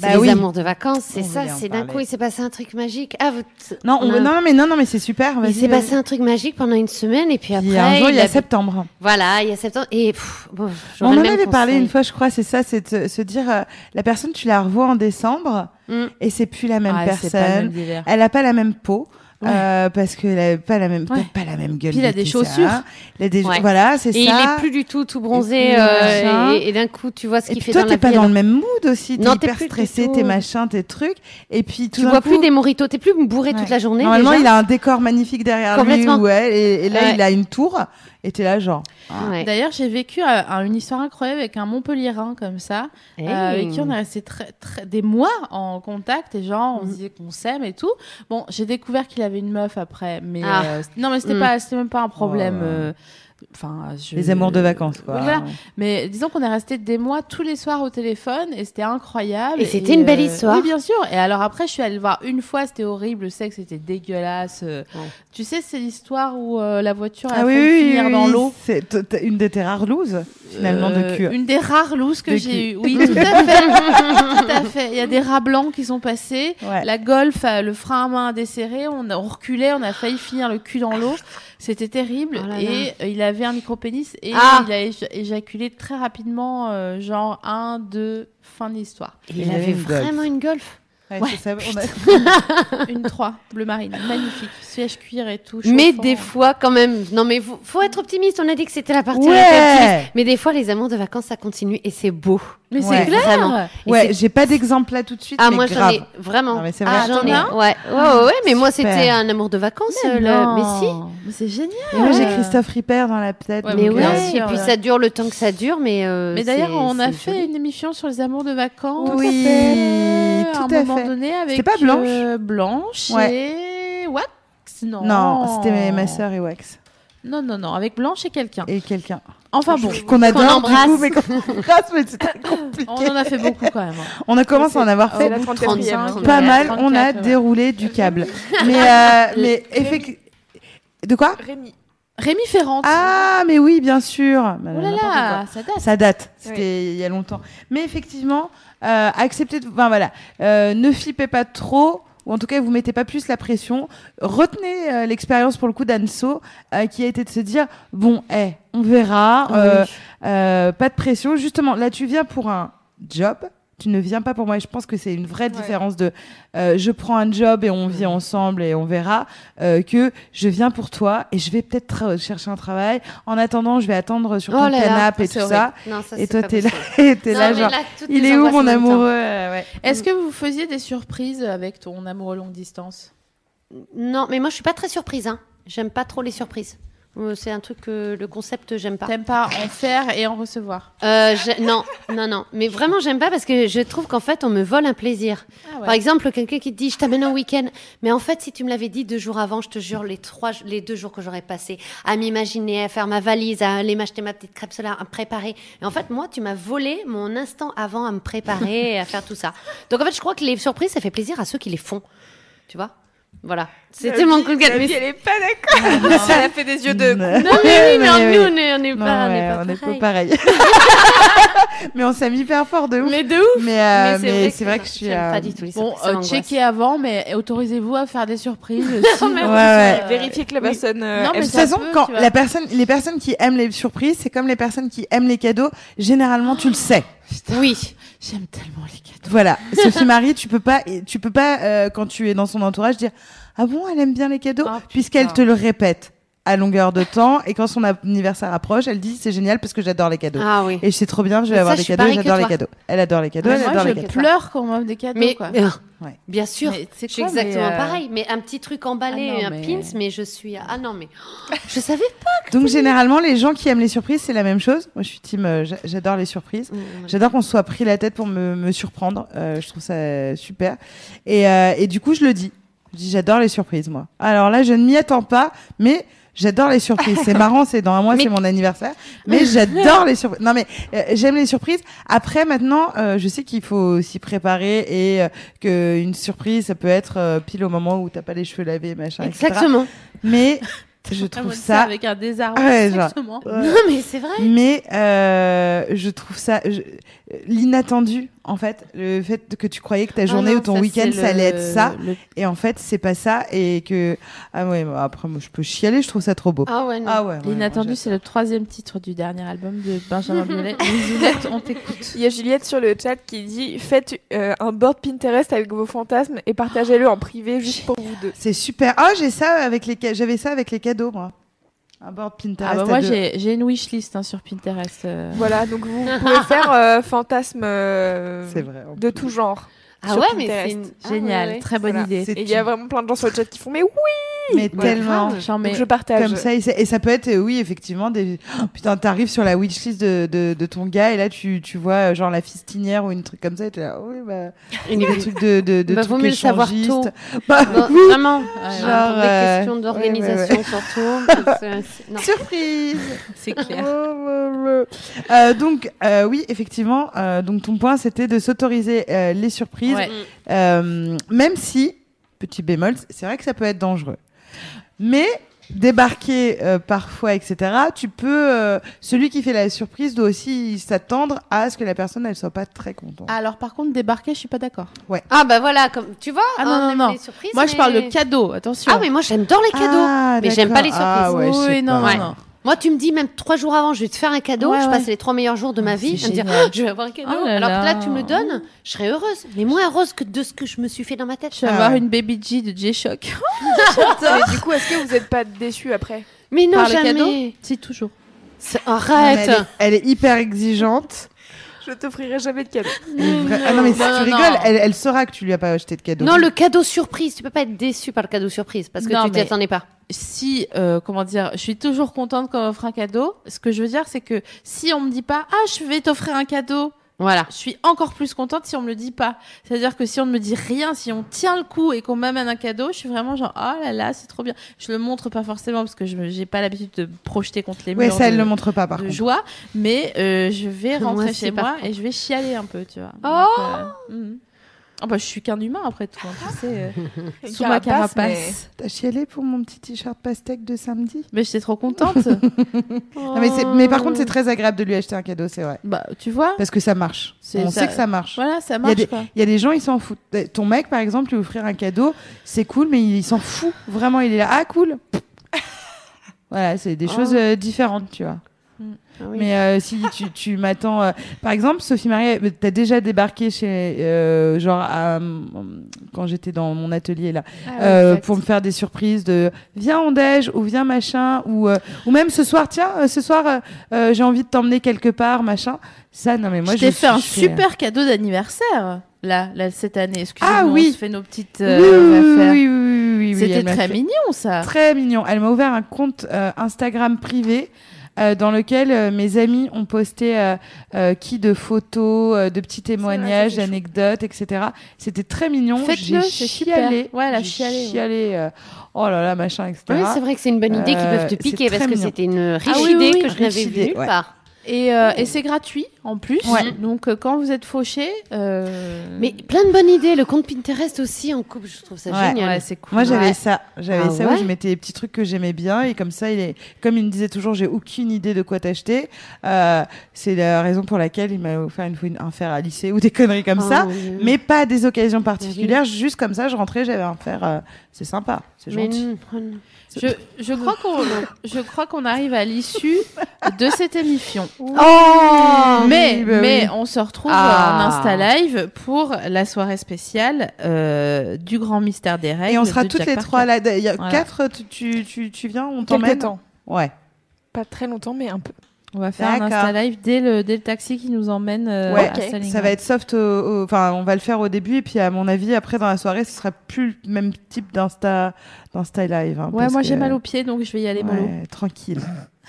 S2: Bah
S4: les
S2: oui.
S4: amours de vacances, c'est ça, c'est d'un coup il s'est passé un truc magique. Ah, vous,
S2: Non, on-
S4: on a-
S2: non, mais non, non, mais c'est super.
S4: il s'est passé un truc magique pendant une semaine et puis après
S2: Puis un jour, il y a
S4: a-
S2: septembre.
S4: Voilà, il y a septembre et pff, bon,
S2: On en avait parlé une fois, je crois, c'est ça, c'est de se- dire, euh, la personne, tu la revois en décembre
S4: Mm.
S2: et c'est plus la même
S1: Ah,
S2: personne. Elle a pas la même peau.
S1: Ouais.
S2: euh, parce qu'elle a pas la même,
S1: Ouais.
S2: peut-être pas la même gueule.
S1: Puis il a des chaussures.
S2: Il a des,
S4: Ouais.
S2: voilà, c'est ça.
S4: Et il est plus du tout tout bronzé
S2: Et puis,
S4: euh,
S2: machin.
S4: et, et d'un coup tu vois ce
S2: Et
S4: qu'il fait
S2: toi,
S4: dans la
S2: t'es pas dans le même mood aussi. T'es
S4: Non, t'es
S2: hyper stressé, tes machins, tes trucs. Et puis tout
S4: Tu vois
S2: coup,
S4: plus des moritos, t'es plus bourré toute
S2: Ouais.
S4: la journée.
S2: Normalement,
S4: déjà.
S2: il a un décor magnifique derrière lui.
S4: Complètement.
S2: Ou elle, et, et là,
S4: Ouais.
S2: il a une tour. Et t'es là, genre.
S4: Ouais.
S1: D'ailleurs, j'ai vécu euh, un- une histoire incroyable avec un Montpellierin comme ça,
S4: Hey.
S1: euh, avec qui on est resté très, très, des mois en contact et genre on
S4: Mhm.
S1: se disait qu'on s'aime et tout. Bon, j'ai découvert qu'il avait une meuf après, mais
S4: Ah.
S1: euh, non, mais c'était
S4: Mhm.
S1: pas, c'était même pas un problème.
S2: Oh.
S1: Enfin, je-
S2: Les amours de vacances, quoi.
S1: Voilà. Mais disons qu'on est resté des mois tous les soirs au téléphone et c'était incroyable.
S4: Et c'était une belle
S1: euh,
S4: histoire.
S1: Oui, bien sûr. Et alors après, je suis allée le voir une fois, c'était horrible, le sexe était dégueulasse. euh.
S4: Ouais.
S1: Tu sais, c'est l'histoire où euh, la voiture a
S2: Ah oui, oui,
S1: finir
S2: oui,
S1: dans
S2: oui.
S1: l'eau.
S2: C'est une de tes rares looses, finalement, de cul.
S1: Une des rares looses que j'ai eues. Oui, tout à fait. tout à fait. Il y a des rats blancs qui sont passés.
S2: Ouais.
S1: La Golf, le frein à main a desserré. On, a, on reculait. On a failli finir le cul dans l'eau. C'était terrible.
S4: Oh là là.
S1: et euh, il avait un micro-pénis. Et
S4: Ah.
S1: il a éja- éjaculé très rapidement, euh, genre un, deux, fin de l'histoire.
S4: Il,
S2: Il avait
S4: avait
S2: une golf.
S4: vraiment une golf.
S2: Ouais,
S1: Ouais.
S2: c'est ça, on a-
S1: Une 3, bleu marine. Magnifique. Siège cuir et tout.
S4: Mais des fois, quand même, non, mais faut, faut être optimiste. On a dit que c'était la partie
S2: Ouais.
S4: était optimiste. Mais des fois, les amours de vacances, ça continue et c'est beau.
S1: Mais
S2: Ouais.
S1: c'est clair.
S4: Vraiment.
S2: Ouais, j'ai pas d'exemple là tout de suite.
S4: Ah,
S2: mais
S4: moi, j'en ai vraiment.
S2: Non, mais c'est vrai.
S4: Ah, j'en ai. Ouais, ouais, ouais, ouais, mais moi, c'était un amour de vacances.
S1: Mais,
S4: euh, le- mais si.
S1: Mais c'est génial.
S2: Et moi, j'ai Christophe Ripper dans la tête.
S1: Ouais,
S4: Mais
S1: bien
S2: euh,
S4: et
S1: sûr,
S4: puis
S1: ouais.
S4: ça dure le temps que ça dure, mais. euh,
S1: Mais d'ailleurs, on a fait
S4: joli.
S1: une émission sur les amours de vacances.
S2: Oui, tout
S1: à un
S2: à
S1: moment
S2: fait.
S1: donné avec
S2: C'était pas Blanche
S1: euh, Blanche
S2: Ouais.
S1: et Wax. Non.
S2: Non, c'était ma sœur et Wax.
S1: Non, non, non, avec Blanche et quelqu'un.
S2: Et quelqu'un.
S1: Enfin bon,
S2: Qu'on adore, du
S4: embrasse.
S2: coup, mais qu'on embrasse, mais c'est très compliqué.
S1: on en a fait beaucoup quand même. hein.
S2: On a commencé à en avoir fait
S3: la
S1: bout de
S3: 34e,
S1: 35,
S2: pas
S1: ouais,
S2: mal.
S1: 34,
S2: On a
S1: ouais.
S2: déroulé du câble. mais euh, mais effectivement. De quoi?
S3: Rémi.
S1: Rémi Ferrand.
S2: Ah, mais oui, bien sûr. Bah,
S1: oh là là, ça date.
S2: Ça date, c'était il y a longtemps. Mais effectivement, euh, acceptez, de- enfin voilà, euh, ne flippez pas trop, ou en tout cas vous mettez pas plus la pression. Retenez euh, l'expérience pour le coup d'Anso, euh, qui a été de se dire bon, eh, on verra, euh, euh, pas de pression. Justement, là tu viens pour un job, tu ne viens pas pour moi. Et je pense que c'est une vraie différence de euh, je prends un job et on vit ensemble et on verra euh, que je viens pour toi et je vais peut-être chercher un travail. En attendant, je vais attendre sur
S4: Oh
S2: ton
S4: là,
S2: canapé et tout ça.
S4: Non, ça,
S2: Et toi, t'es là, et
S4: Non,
S2: là, genre,
S4: là,
S2: il est où mon amoureux? Euh, ouais.
S1: Est-ce que vous faisiez des surprises avec ton amoureux longue distance?
S4: Non, mais moi, je suis pas très surprise. Hein. J'aime pas trop les surprises. Euh, C'est un truc que le concept, j'aime pas.
S1: T'aimes pas en faire et en recevoir
S4: Euh, je- non, non, non. Mais vraiment, j'aime pas parce que je trouve qu'en fait, on me vole un plaisir.
S1: Ah ouais.
S4: Par exemple, quelqu'un qui te dit, je t'amène un week-end. Mais en fait, si tu me l'avais dit deux jours avant, je te jure, les trois, les deux jours que j'aurais passé à m'imaginer, à faire ma valise, à aller m'acheter ma petite crêpe solaire, à me préparer. Et en fait, moi, tu m'as volé mon instant avant à me préparer et à faire tout ça. Donc en fait, je crois que les surprises, ça fait plaisir à ceux qui les font. Tu vois? Voilà. C'était mon coup de gueule. Mais
S3: elle est pas d'accord. Elle a fait des yeux de.
S2: Non,
S4: Non, mais oui, mais
S2: oui.
S4: nous, on est, on est
S2: Non,
S4: pas, on
S2: ouais,
S4: est pas
S2: on est
S4: pareil.
S2: pas pareil. mais on s'aime hyper fort de ouf.
S1: Mais de ouf
S2: Mais, euh,
S4: Mais
S2: mais c'est vrai
S4: non,
S2: que je suis. euh,
S4: pas du tout les
S1: Bon, euh, checkez avant, mais autorisez-vous à faire des surprises.
S4: mais-
S2: Ouais, ouais.
S1: euh,
S3: Vérifier que la personne. euh,
S1: Non, mais
S2: de toute façon, quand la personne, les personnes qui aiment les surprises, c'est comme les personnes qui aiment les cadeaux. Généralement, tu le sais.
S4: Oui.
S1: J'aime tellement les cadeaux.
S2: Voilà. Sophie Marie, tu peux pas, tu peux pas euh, quand tu es dans son entourage dire ah bon, elle aime bien les cadeaux,
S1: Ah,
S2: puisqu'elle te le répète à longueur de temps. Et quand son anniversaire approche, elle dit c'est génial parce que j'adore les cadeaux.
S4: Ah oui.
S2: Et je sais trop bien, je vais avoir des
S4: je
S2: cadeaux, j'adore les cadeaux. Elle adore les cadeaux,
S1: Mais
S2: elle
S1: moi,
S2: adore les
S1: je
S2: cadeaux.
S1: pleure quand on m'offre des cadeaux.
S4: Mais
S1: quoi.
S4: euh,
S2: Ouais.
S4: bien sûr,
S1: c'est
S4: je suis exactement
S1: euh,
S4: pareil. Mais un petit truc emballé,
S1: Ah non,
S4: un
S1: mais-
S4: pins, mais je suis ah non mais oh, je savais
S2: Donc généralement, les gens qui aiment les surprises, c'est la même chose. Moi, je suis team, euh, j'a- j'adore les surprises.
S4: pas.
S2: J'adore qu'on se soit pris la tête pour me, me surprendre. Euh, je trouve ça super. Et, euh, et du coup, je le dis. Je dis, j'adore les surprises, moi. Alors là, je ne m'y attends pas, mais j'adore les surprises. C'est marrant, c'est dans un mois,
S4: Mais-
S2: c'est mon anniversaire. Mais j'adore les surprises. Non, mais euh, j'aime les surprises. Après, maintenant, euh, je sais qu'il faut s'y préparer et euh, qu'une surprise, ça peut être pile au moment où t'as pas les cheveux lavés, machin, etc.
S4: Exactement.
S2: Mais je trouve ça
S1: avec un désarroi.
S2: Ouais, genre.
S4: Non mais c'est vrai.
S2: mais euh, je trouve ça je- l'inattendu en fait le fait que tu croyais que ta
S1: Ah
S2: journée
S1: non,
S2: ou ton
S1: ça,
S2: week-end ça allait
S1: le-
S2: être ça
S1: le-
S2: et en fait c'est pas ça et que ah ouais bah, après moi je peux chialer je trouve ça trop beau
S4: Ah ouais non.
S2: ah ouais,
S1: L'inattendu, c'est le troisième titre du dernier album de Benjamin Biolay. On t'écoute.
S3: Il y a Juliette sur le chat qui dit Faites euh, un board Pinterest avec vos fantasmes et partagez-le en privé juste pour vous deux.
S2: c'est super ah j'ai ça avec les j'avais ça avec les cadeaux moi un board Pinterest
S1: Ah bah moi, j'ai j'ai une wishlist hein, sur Pinterest. euh.
S3: Voilà, donc vous pouvez faire euh, fantasmes euh,
S2: c'est vrai
S3: de tout genre.
S4: Ah
S3: sur
S4: ouais mais c'est une- ah
S1: Génial,
S4: ouais, ouais.
S1: très bonne
S3: Voilà.
S1: idée.
S3: Et il y a vraiment plein de gens sur le chat qui font Mais oui
S2: mais
S4: Ouais.
S2: tellement
S1: mets.
S3: Donc je partage.
S2: Comme ça, et ça, et ça peut être, euh, oui, effectivement, des. Oh, putain, t'arrives sur la wishlist de, de, de ton gars et là, tu, tu vois, euh, genre, la fistinière ou une truc comme ça, et tu es là, oui, bah.
S4: Une
S2: Des trucs de, de, de
S4: Bah,
S2: trucs
S4: vaut mieux le savoir
S2: échangistes.
S4: tôt.
S2: Bah,
S4: Non,
S2: oui.
S4: Vraiment.
S1: Ouais,
S4: Genre,
S2: genre,
S4: des
S2: euh,
S4: questions
S2: ouais,
S4: d'organisation
S2: ouais,
S4: surtout. C'est- non.
S2: Surprise!
S1: C'est clair.
S2: Euh, donc, euh, oui, effectivement, euh, donc ton point, c'était de s'autoriser euh, les surprises,
S1: Ouais.
S2: euh, même si, petit bémol, c'est vrai que ça peut être dangereux. Mais débarquer euh, parfois, etc., tu peux. euh, celui qui fait la surprise doit aussi s'attendre à ce que la personne, elle soit pas très contente.
S1: Alors par contre, débarquer, je suis pas d'accord.
S4: Ah bah voilà, comme tu vois.
S1: Ah non,
S4: on
S1: non, non.
S4: surprises,
S1: Moi, je parle de cadeaux, attention.
S4: Ah mais moi j'adore les cadeaux.
S2: Ah,
S4: mais j'aime pas les
S2: d'accord. Ah, ouais, je sais
S1: oui, non,
S2: pas.
S1: non, non.
S4: Moi, tu me dis même trois jours avant, je vais te faire un cadeau.
S1: Ouais,
S4: je
S1: ouais.
S4: passe les trois meilleurs jours de ma
S1: Ah,
S4: vie. à me dire, je vais avoir un cadeau.
S1: Oh là
S4: Alors que là,
S1: là.
S4: tu me le donnes, je serais heureuse. Mais moins heureuse que de ce que je me suis fait dans ma tête.
S1: Je vais
S2: Ah
S1: avoir une baby G de J-Shock.
S3: Mais du coup, est-ce que vous n'êtes pas déçus après
S4: Mais non,
S1: Par le
S4: jamais.
S1: cadeau Si, toujours.
S4: Arrête.
S2: Elle est, elle est hyper exigeante.
S3: Je t'offrirai jamais de cadeau.
S2: Ah non, mais si
S1: Non,
S2: tu
S1: non,
S2: rigoles,
S1: non.
S2: elle, elle saura que tu lui as pas acheté de cadeau.
S4: Non, le cadeau surprise. Tu peux pas être déçu par le cadeau surprise parce que
S1: Non,
S4: tu t'y
S1: mais-
S4: attendais pas.
S1: si, euh, comment dire, je suis toujours contente quand on m'offre un cadeau. Ce que je veux dire, c'est que si on me dit pas, ah, je vais t'offrir un cadeau,
S4: Voilà.
S1: je suis encore plus contente si on me le dit pas. C'est-à-dire que si on ne me dit rien, si on tient le coup et qu'on m'amène un cadeau, je suis vraiment genre, oh là là, c'est trop bien. Je le montre pas forcément parce que je j'ai pas l'habitude de me projeter contre les
S2: Ouais,
S1: murs
S2: ça, elle
S1: de,
S2: le montre pas, par
S1: de
S2: contre.
S1: joie, mais euh, je vais rentrer chez moi et je vais chialer un peu, tu vois.
S4: Oh
S1: Donc, euh, mhm. Ah bah, je suis qu'un humain après tout, hein, tu sais, euh, sous ma
S3: carapace.
S2: T'as chialé pour mon petit t-shirt pastèque de samedi?
S1: Mais j'étais trop contente.
S2: Non, mais, par contre, c'est très agréable de lui acheter un cadeau, c'est vrai.
S1: bah, tu vois,
S2: Parce que ça marche.
S1: C'est
S2: On
S1: ça-
S2: sait que ça marche.
S1: voilà, ça
S2: Il y a
S1: marche
S2: des-
S1: quoi.
S2: Il y a des gens, ils s'en foutent. Euh, Ton mec, par exemple, lui offrir un cadeau, c'est cool, mais il s'en fout. Vraiment, il est là. Ah, cool. voilà, c'est des
S1: Oh.
S2: choses euh, différentes, tu vois.
S1: Mm.
S4: Ah oui.
S2: Mais euh, si tu, tu m'attends, euh, par exemple, Sophie Marie, t'as déjà débarqué chez, euh, genre, à, hum, quand j'étais dans mon atelier là,
S3: Ah
S2: pour me faire des surprises de viens on déj ou viens machin ou ou même ce soir tiens ce soir j'ai envie de t'emmener quelque part machin. Ça non mais moi
S1: je t'ai fait un super cadeau d'anniversaire là, là cette année. Excusez-moi,
S2: Ah oui.
S1: on se fait nos petites
S2: Oui,
S1: euh,
S2: oui,
S1: affaires.
S2: oui, oui, oui, oui,
S1: C'était très
S2: fait-
S1: mignon ça.
S2: Très mignon. Elle m'a ouvert un compte euh, Instagram privé. Euh, dans lequel euh, mes amis ont posté euh, euh, qui de photos, euh, de petits témoignages, d'anecdotes, etc. C'était très mignon.
S1: Faites-le,
S2: J'ai
S1: c'est super.
S2: chialé.
S1: Ouais, elle a
S2: J'ai
S1: chialé, ouais.
S2: chialé, euh, oh là là, machin, etc.
S4: Oui, c'est vrai que c'est une bonne idée qu'ils peuvent te piquer parce que c'était une riche
S1: Ah oui,
S4: idée
S1: oui,
S4: que je n'avais
S2: riche
S4: vue nulle
S2: ouais.
S4: part.
S1: Et, euh, et c'est gratuit en plus.
S2: Ouais.
S1: Donc euh, quand vous êtes fauché, euh...
S4: Mais plein de bonnes idées. Le compte Pinterest aussi en couple, je trouve ça
S2: Ouais,
S4: génial.
S1: ouais, c'est cool.
S2: Moi, j'avais
S4: Ouais.
S2: ça. J'avais
S4: Ah
S2: ça où je mettais des petits trucs que j'aimais bien. Et comme ça, il est, comme il me disait toujours, j'ai aucune idée de quoi t'acheter. Euh, c'est la raison pour laquelle il m'a offert une fois une- un fer à lycée ou des conneries comme
S4: Oh,
S2: ça. Mais pas à des occasions particulières. Juste comme ça, je rentrais, j'avais un fer. euh, c'est sympa. C'est gentil.
S1: Je, je crois qu'on je crois qu'on arrive à l'issue de cette émission.
S2: Oh
S1: mais
S2: oui, bah
S1: mais
S2: oui.
S1: on se retrouve
S2: Ah.
S1: en Insta Live pour la soirée spéciale euh, du grand mystère des règles.
S2: Et on sera toutes
S1: Jack
S2: les
S1: Parker.
S2: trois là. Il y a
S1: Voilà.
S2: quatre. Tu, tu, tu, tu viens, on t'emmène.
S3: temps.
S2: Ouais.
S3: Pas très longtemps, mais un peu.
S1: On va faire un. Insta Live dès le dès le taxi qui nous emmène euh,
S2: Ouais,
S1: à
S3: ok.
S1: Stalingrad.
S2: Ça va être soft. Enfin, on va le faire au début et puis à mon avis, après dans la soirée, ce sera plus le même type d'insta, d'insta live. hein,
S1: Ouais,
S2: parce
S1: moi j'ai
S2: que-
S1: mal aux pieds donc je vais y aller mollo.
S2: Ouais, tranquille.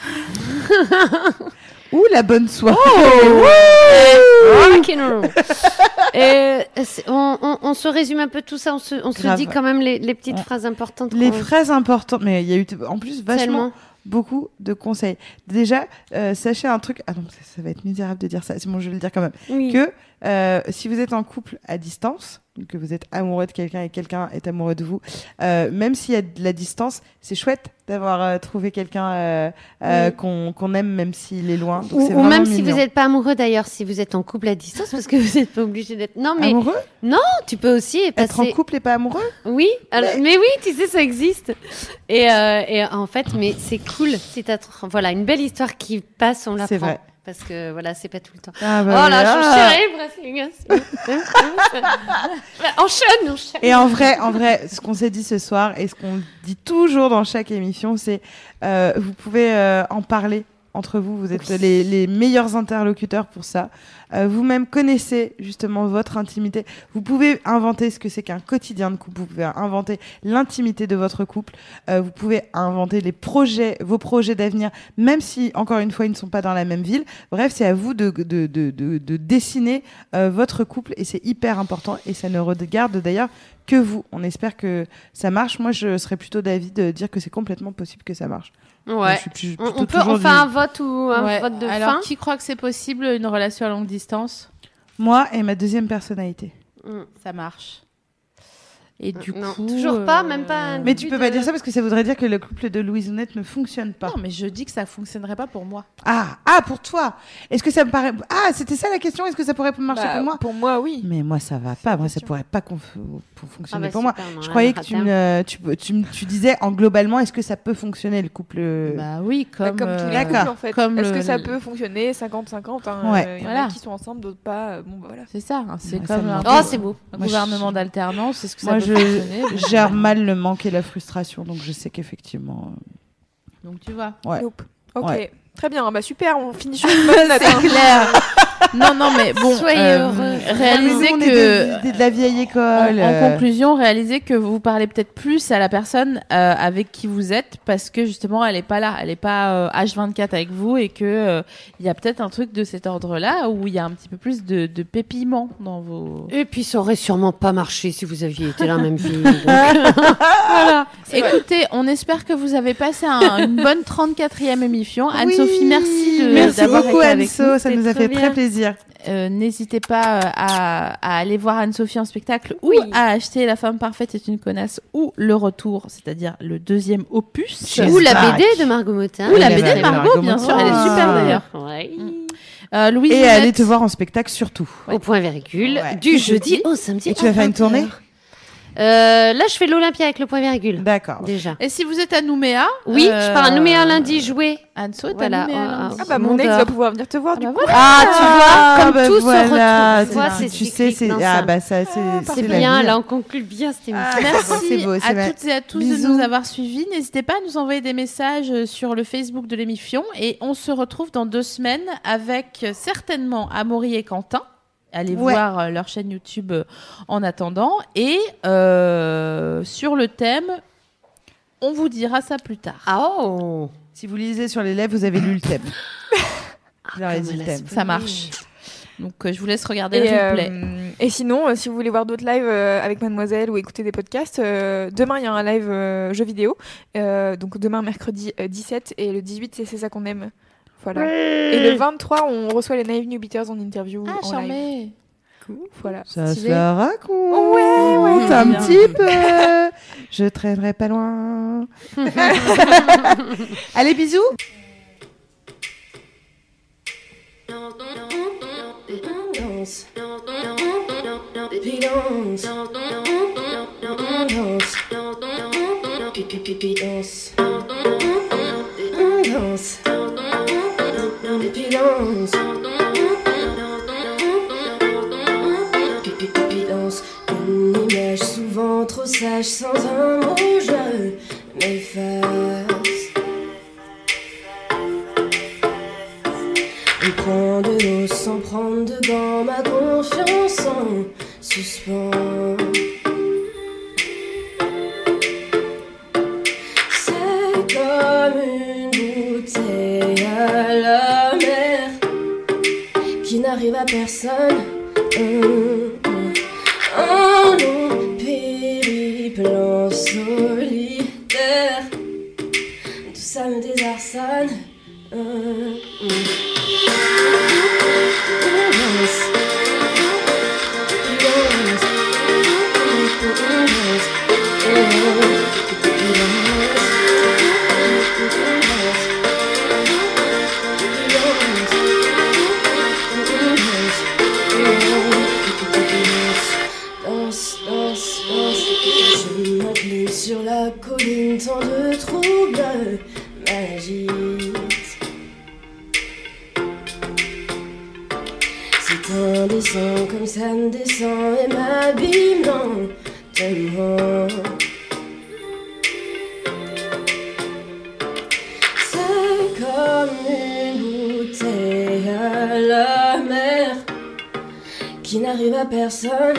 S2: Ouh, la bonne soirée.
S4: Rock'n'roll. Et c'est- on, on- on se résume un peu tout ça, on se, on se dit quand même les, les petites phrases importantes.
S2: Les phrases importantes, mais il y a eu en plus vachement
S4: Tellement.
S2: Beaucoup de conseils. Déjà, euh, sachez un truc. Ah non, ça, ça va être misérable de dire ça. C'est bon, je vais le dire quand même.
S4: Oui.
S2: Que euh, si vous êtes en couple à distance, que vous êtes amoureux de quelqu'un et quelqu'un est amoureux de vous, euh, même s'il y a de la distance, c'est chouette d'avoir euh, trouvé quelqu'un euh, euh,
S4: Oui.
S2: qu'on qu'on aime même s'il est loin. Donc
S4: Ou,
S2: c'est
S4: ou même si vous n'êtes pas amoureux d'ailleurs, si vous êtes en couple à distance, parce que vous n'êtes pas obligé d'être. Non, mais
S2: amoureux,
S4: tu peux aussi passer.
S2: être en couple et pas amoureux?
S4: Oui, alors- mais oui, tu sais, ça existe. Et, euh, et en fait, mais c'est cool. Si t'as tr- voilà une belle histoire qui passe, on la
S2: C'est vrai.
S4: Parce que voilà, c'est pas tout le temps.
S2: Ah,
S4: Oh
S2: bah
S4: là,
S2: voilà.
S4: je suis chérie, Brasling. enchaîne, enchaîne.
S2: Et en vrai, en vrai, ce qu'on s'est dit ce soir et ce qu'on dit toujours dans chaque émission, c'est euh, vous pouvez euh, en parler entre vous. Vous êtes les, les meilleurs interlocuteurs pour ça. Euh, Vous-même connaissez justement votre intimité. Vous pouvez inventer ce que c'est qu'un quotidien de couple. Vous pouvez inventer l'intimité de votre couple. Euh, vous pouvez inventer les projets, vos projets d'avenir, même si encore une fois ils ne sont pas dans la même ville. Bref, c'est à vous de, de, de, de, de dessiner euh, votre couple et c'est hyper important et ça ne regarde d'ailleurs que vous. On espère que ça marche. Moi, je serais plutôt d'avis de dire que c'est complètement possible que ça marche.
S4: Ouais.
S2: Je suis plus-
S4: On, peut, on fait
S2: du-
S4: un vote ou un
S1: Ouais.
S4: vote de
S1: Alors
S4: fin.
S1: qui croit que c'est possible une relation à longue distance?
S2: Moi et ma deuxième personnalité.
S4: Mm.
S1: Ça marche. Et du
S4: Non,
S1: coup,
S4: toujours pas,
S1: euh,
S4: même pas un-
S2: Mais tu
S4: But
S2: peux pas
S4: de-
S2: dire ça parce que ça voudrait dire que le couple de Louise Honnête ne fonctionne pas.
S1: Non, mais je dis que ça fonctionnerait pas pour moi.
S2: Ah, ah, pour toi. Est-ce que ça me paraît Ah, c'était ça la question. Est-ce que ça pourrait marcher
S3: Bah,
S2: pour moi
S3: Pour moi, oui.
S2: Mais moi, ça va pas. Moi, ça pourrait pas conf- pour fonctionner
S4: Ah bah
S2: pour moi.
S4: non,
S2: Je croyais que tu, me, tu, tu, me- tu disais en globalement, est-ce que ça peut fonctionner le couple
S1: Bah oui,
S3: Bah,
S1: comme,
S3: Comme, tous
S1: euh,
S3: les couples, en fait.
S1: Comme
S3: Est-ce
S1: le-
S3: que ça peut fonctionner 50-50 hein,
S2: Ouais.
S3: euh, Il y en
S1: Voilà.
S3: a qui sont ensemble, d'autres pas. euh, Bon, bah voilà.
S1: C'est ça, hein, c'est comme.
S4: Oh, c'est beau.
S1: un gouvernement d'alternance. Est-ce que ça
S2: je gère mal le manque et la frustration, donc je sais qu'effectivement.
S1: Donc tu vois.
S2: Ouais.
S3: Nope. Ok.
S2: Ouais.
S3: Très bien. Bah super. On finit sur une bonne note. hein.
S1: clair. Non, non, mais bon.
S4: Soyez
S1: euh,
S4: heureux.
S1: Réalisez que.
S2: des- des- de la vieille école.
S1: en
S2: euh,
S1: conclusion, réalisez que vous parlez peut-être plus à la personne euh, avec qui vous êtes parce que justement elle est pas là, elle est pas euh, H24 avec vous et que euh, il y a peut-être un truc de cet ordre-là où il y a un petit peu plus de, de pépiment dans vos.
S4: Et puis ça aurait sûrement pas marché si vous aviez été la même fille. donc.
S1: Voilà. Écoutez, on espère que vous avez passé un- une bonne 34e émission. Anne-Sophie,
S2: oui,
S1: merci de
S2: Merci beaucoup
S1: été avec
S2: Anso,
S1: nous.
S2: ça nous a fait
S4: bien.
S2: très plaisir.
S1: Euh, N'hésitez pas euh, à, à aller voir Anne-Sophie en spectacle ou
S4: Oui.
S1: à acheter La femme parfaite est une connasse ou Le Retour, c'est-à-dire le deuxième opus.
S4: Ou la. BD de Margot Motin.
S1: Ou la BD de Margot, bien sûr, elle est super
S2: Motin.
S1: d'ailleurs.
S4: Ouais.
S1: Euh, Louise
S2: Et aller te voir en spectacle surtout.
S4: Au point virgule,
S2: Ouais.
S4: du jeudi au samedi.
S2: Et tu vas faire une
S4: 20
S2: tournée?
S4: heures. Euh, là, je fais l'Olympia avec le point virgule.
S2: D'accord.
S4: Déjà.
S1: Et si vous êtes à Nouméa
S4: Oui,
S1: euh,
S4: je pars à Nouméa lundi jouer.
S1: Anso est
S4: Voilà,
S1: à Nouméa
S4: euh,
S1: lundi.
S3: Ah bah mon ex va pouvoir venir te voir
S1: Ah
S3: du
S1: bah
S3: coup.
S1: voilà.
S2: Ah, tu vois,
S4: comme
S2: bah
S4: tout se
S2: voilà,
S4: retrouve. Tu vois,
S2: c'est-
S4: c'est
S2: tu sais, c'est ah bah ça, c'est
S1: Ah,
S4: bien, là, on conclut bien cette émission.
S2: Ah,
S1: Merci
S2: c'est beau,
S1: à
S2: ma-
S1: toutes et à tous de nous avoir suivis. N'hésitez pas à nous envoyer des messages euh, sur le Facebook de l'émission et on se retrouve dans deux semaines avec euh, certainement Amaury et Quentin. Allez
S2: Ouais.
S1: voir euh, leur chaîne YouTube euh, en attendant et euh, sur le thème, on vous dira ça plus tard.
S4: Ah oh
S2: Si vous lisez sur les lèvres, vous avez lu le thème. Dit
S4: elle
S2: le thème.
S1: Ça marche. Donc euh, je vous laisse regarder
S3: Et,
S1: le replay.
S3: euh, et sinon, euh, si vous voulez voir d'autres lives euh, avec Mademoiselle ou écouter des podcasts, euh, demain il y a un live euh, jeu vidéo. Euh, donc demain mercredi euh, 17 et le 18 c'est c'est ça qu'on aime. Voilà. Et le 23 on reçoit les Naive New Beaters en interview
S1: Ah,
S3: en live. Voilà.
S2: Ça se la raconte.
S3: Ouais, ouais.
S2: Un
S1: Bien.
S2: petit peu. Je traînerai pas loin. Allez, bisous.
S6: Une image souvent trop sage sans un mot, je m'efface. On prend de l'eau sans prendre de gants, ma confiance en suspens. N'arrive à personne. Un long périple en solitaire. Tout ça me désarçonne. Sur la colline, tant de troubles m'agitent. C'est indécent comme ça me descend et m'abîme lentement. C'est comme une bouteille à la mer qui n'arrive à personne.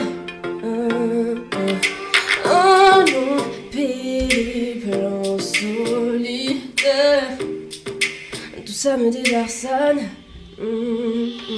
S6: Un, un, un Tout ça me désarçonne. Hum, hum.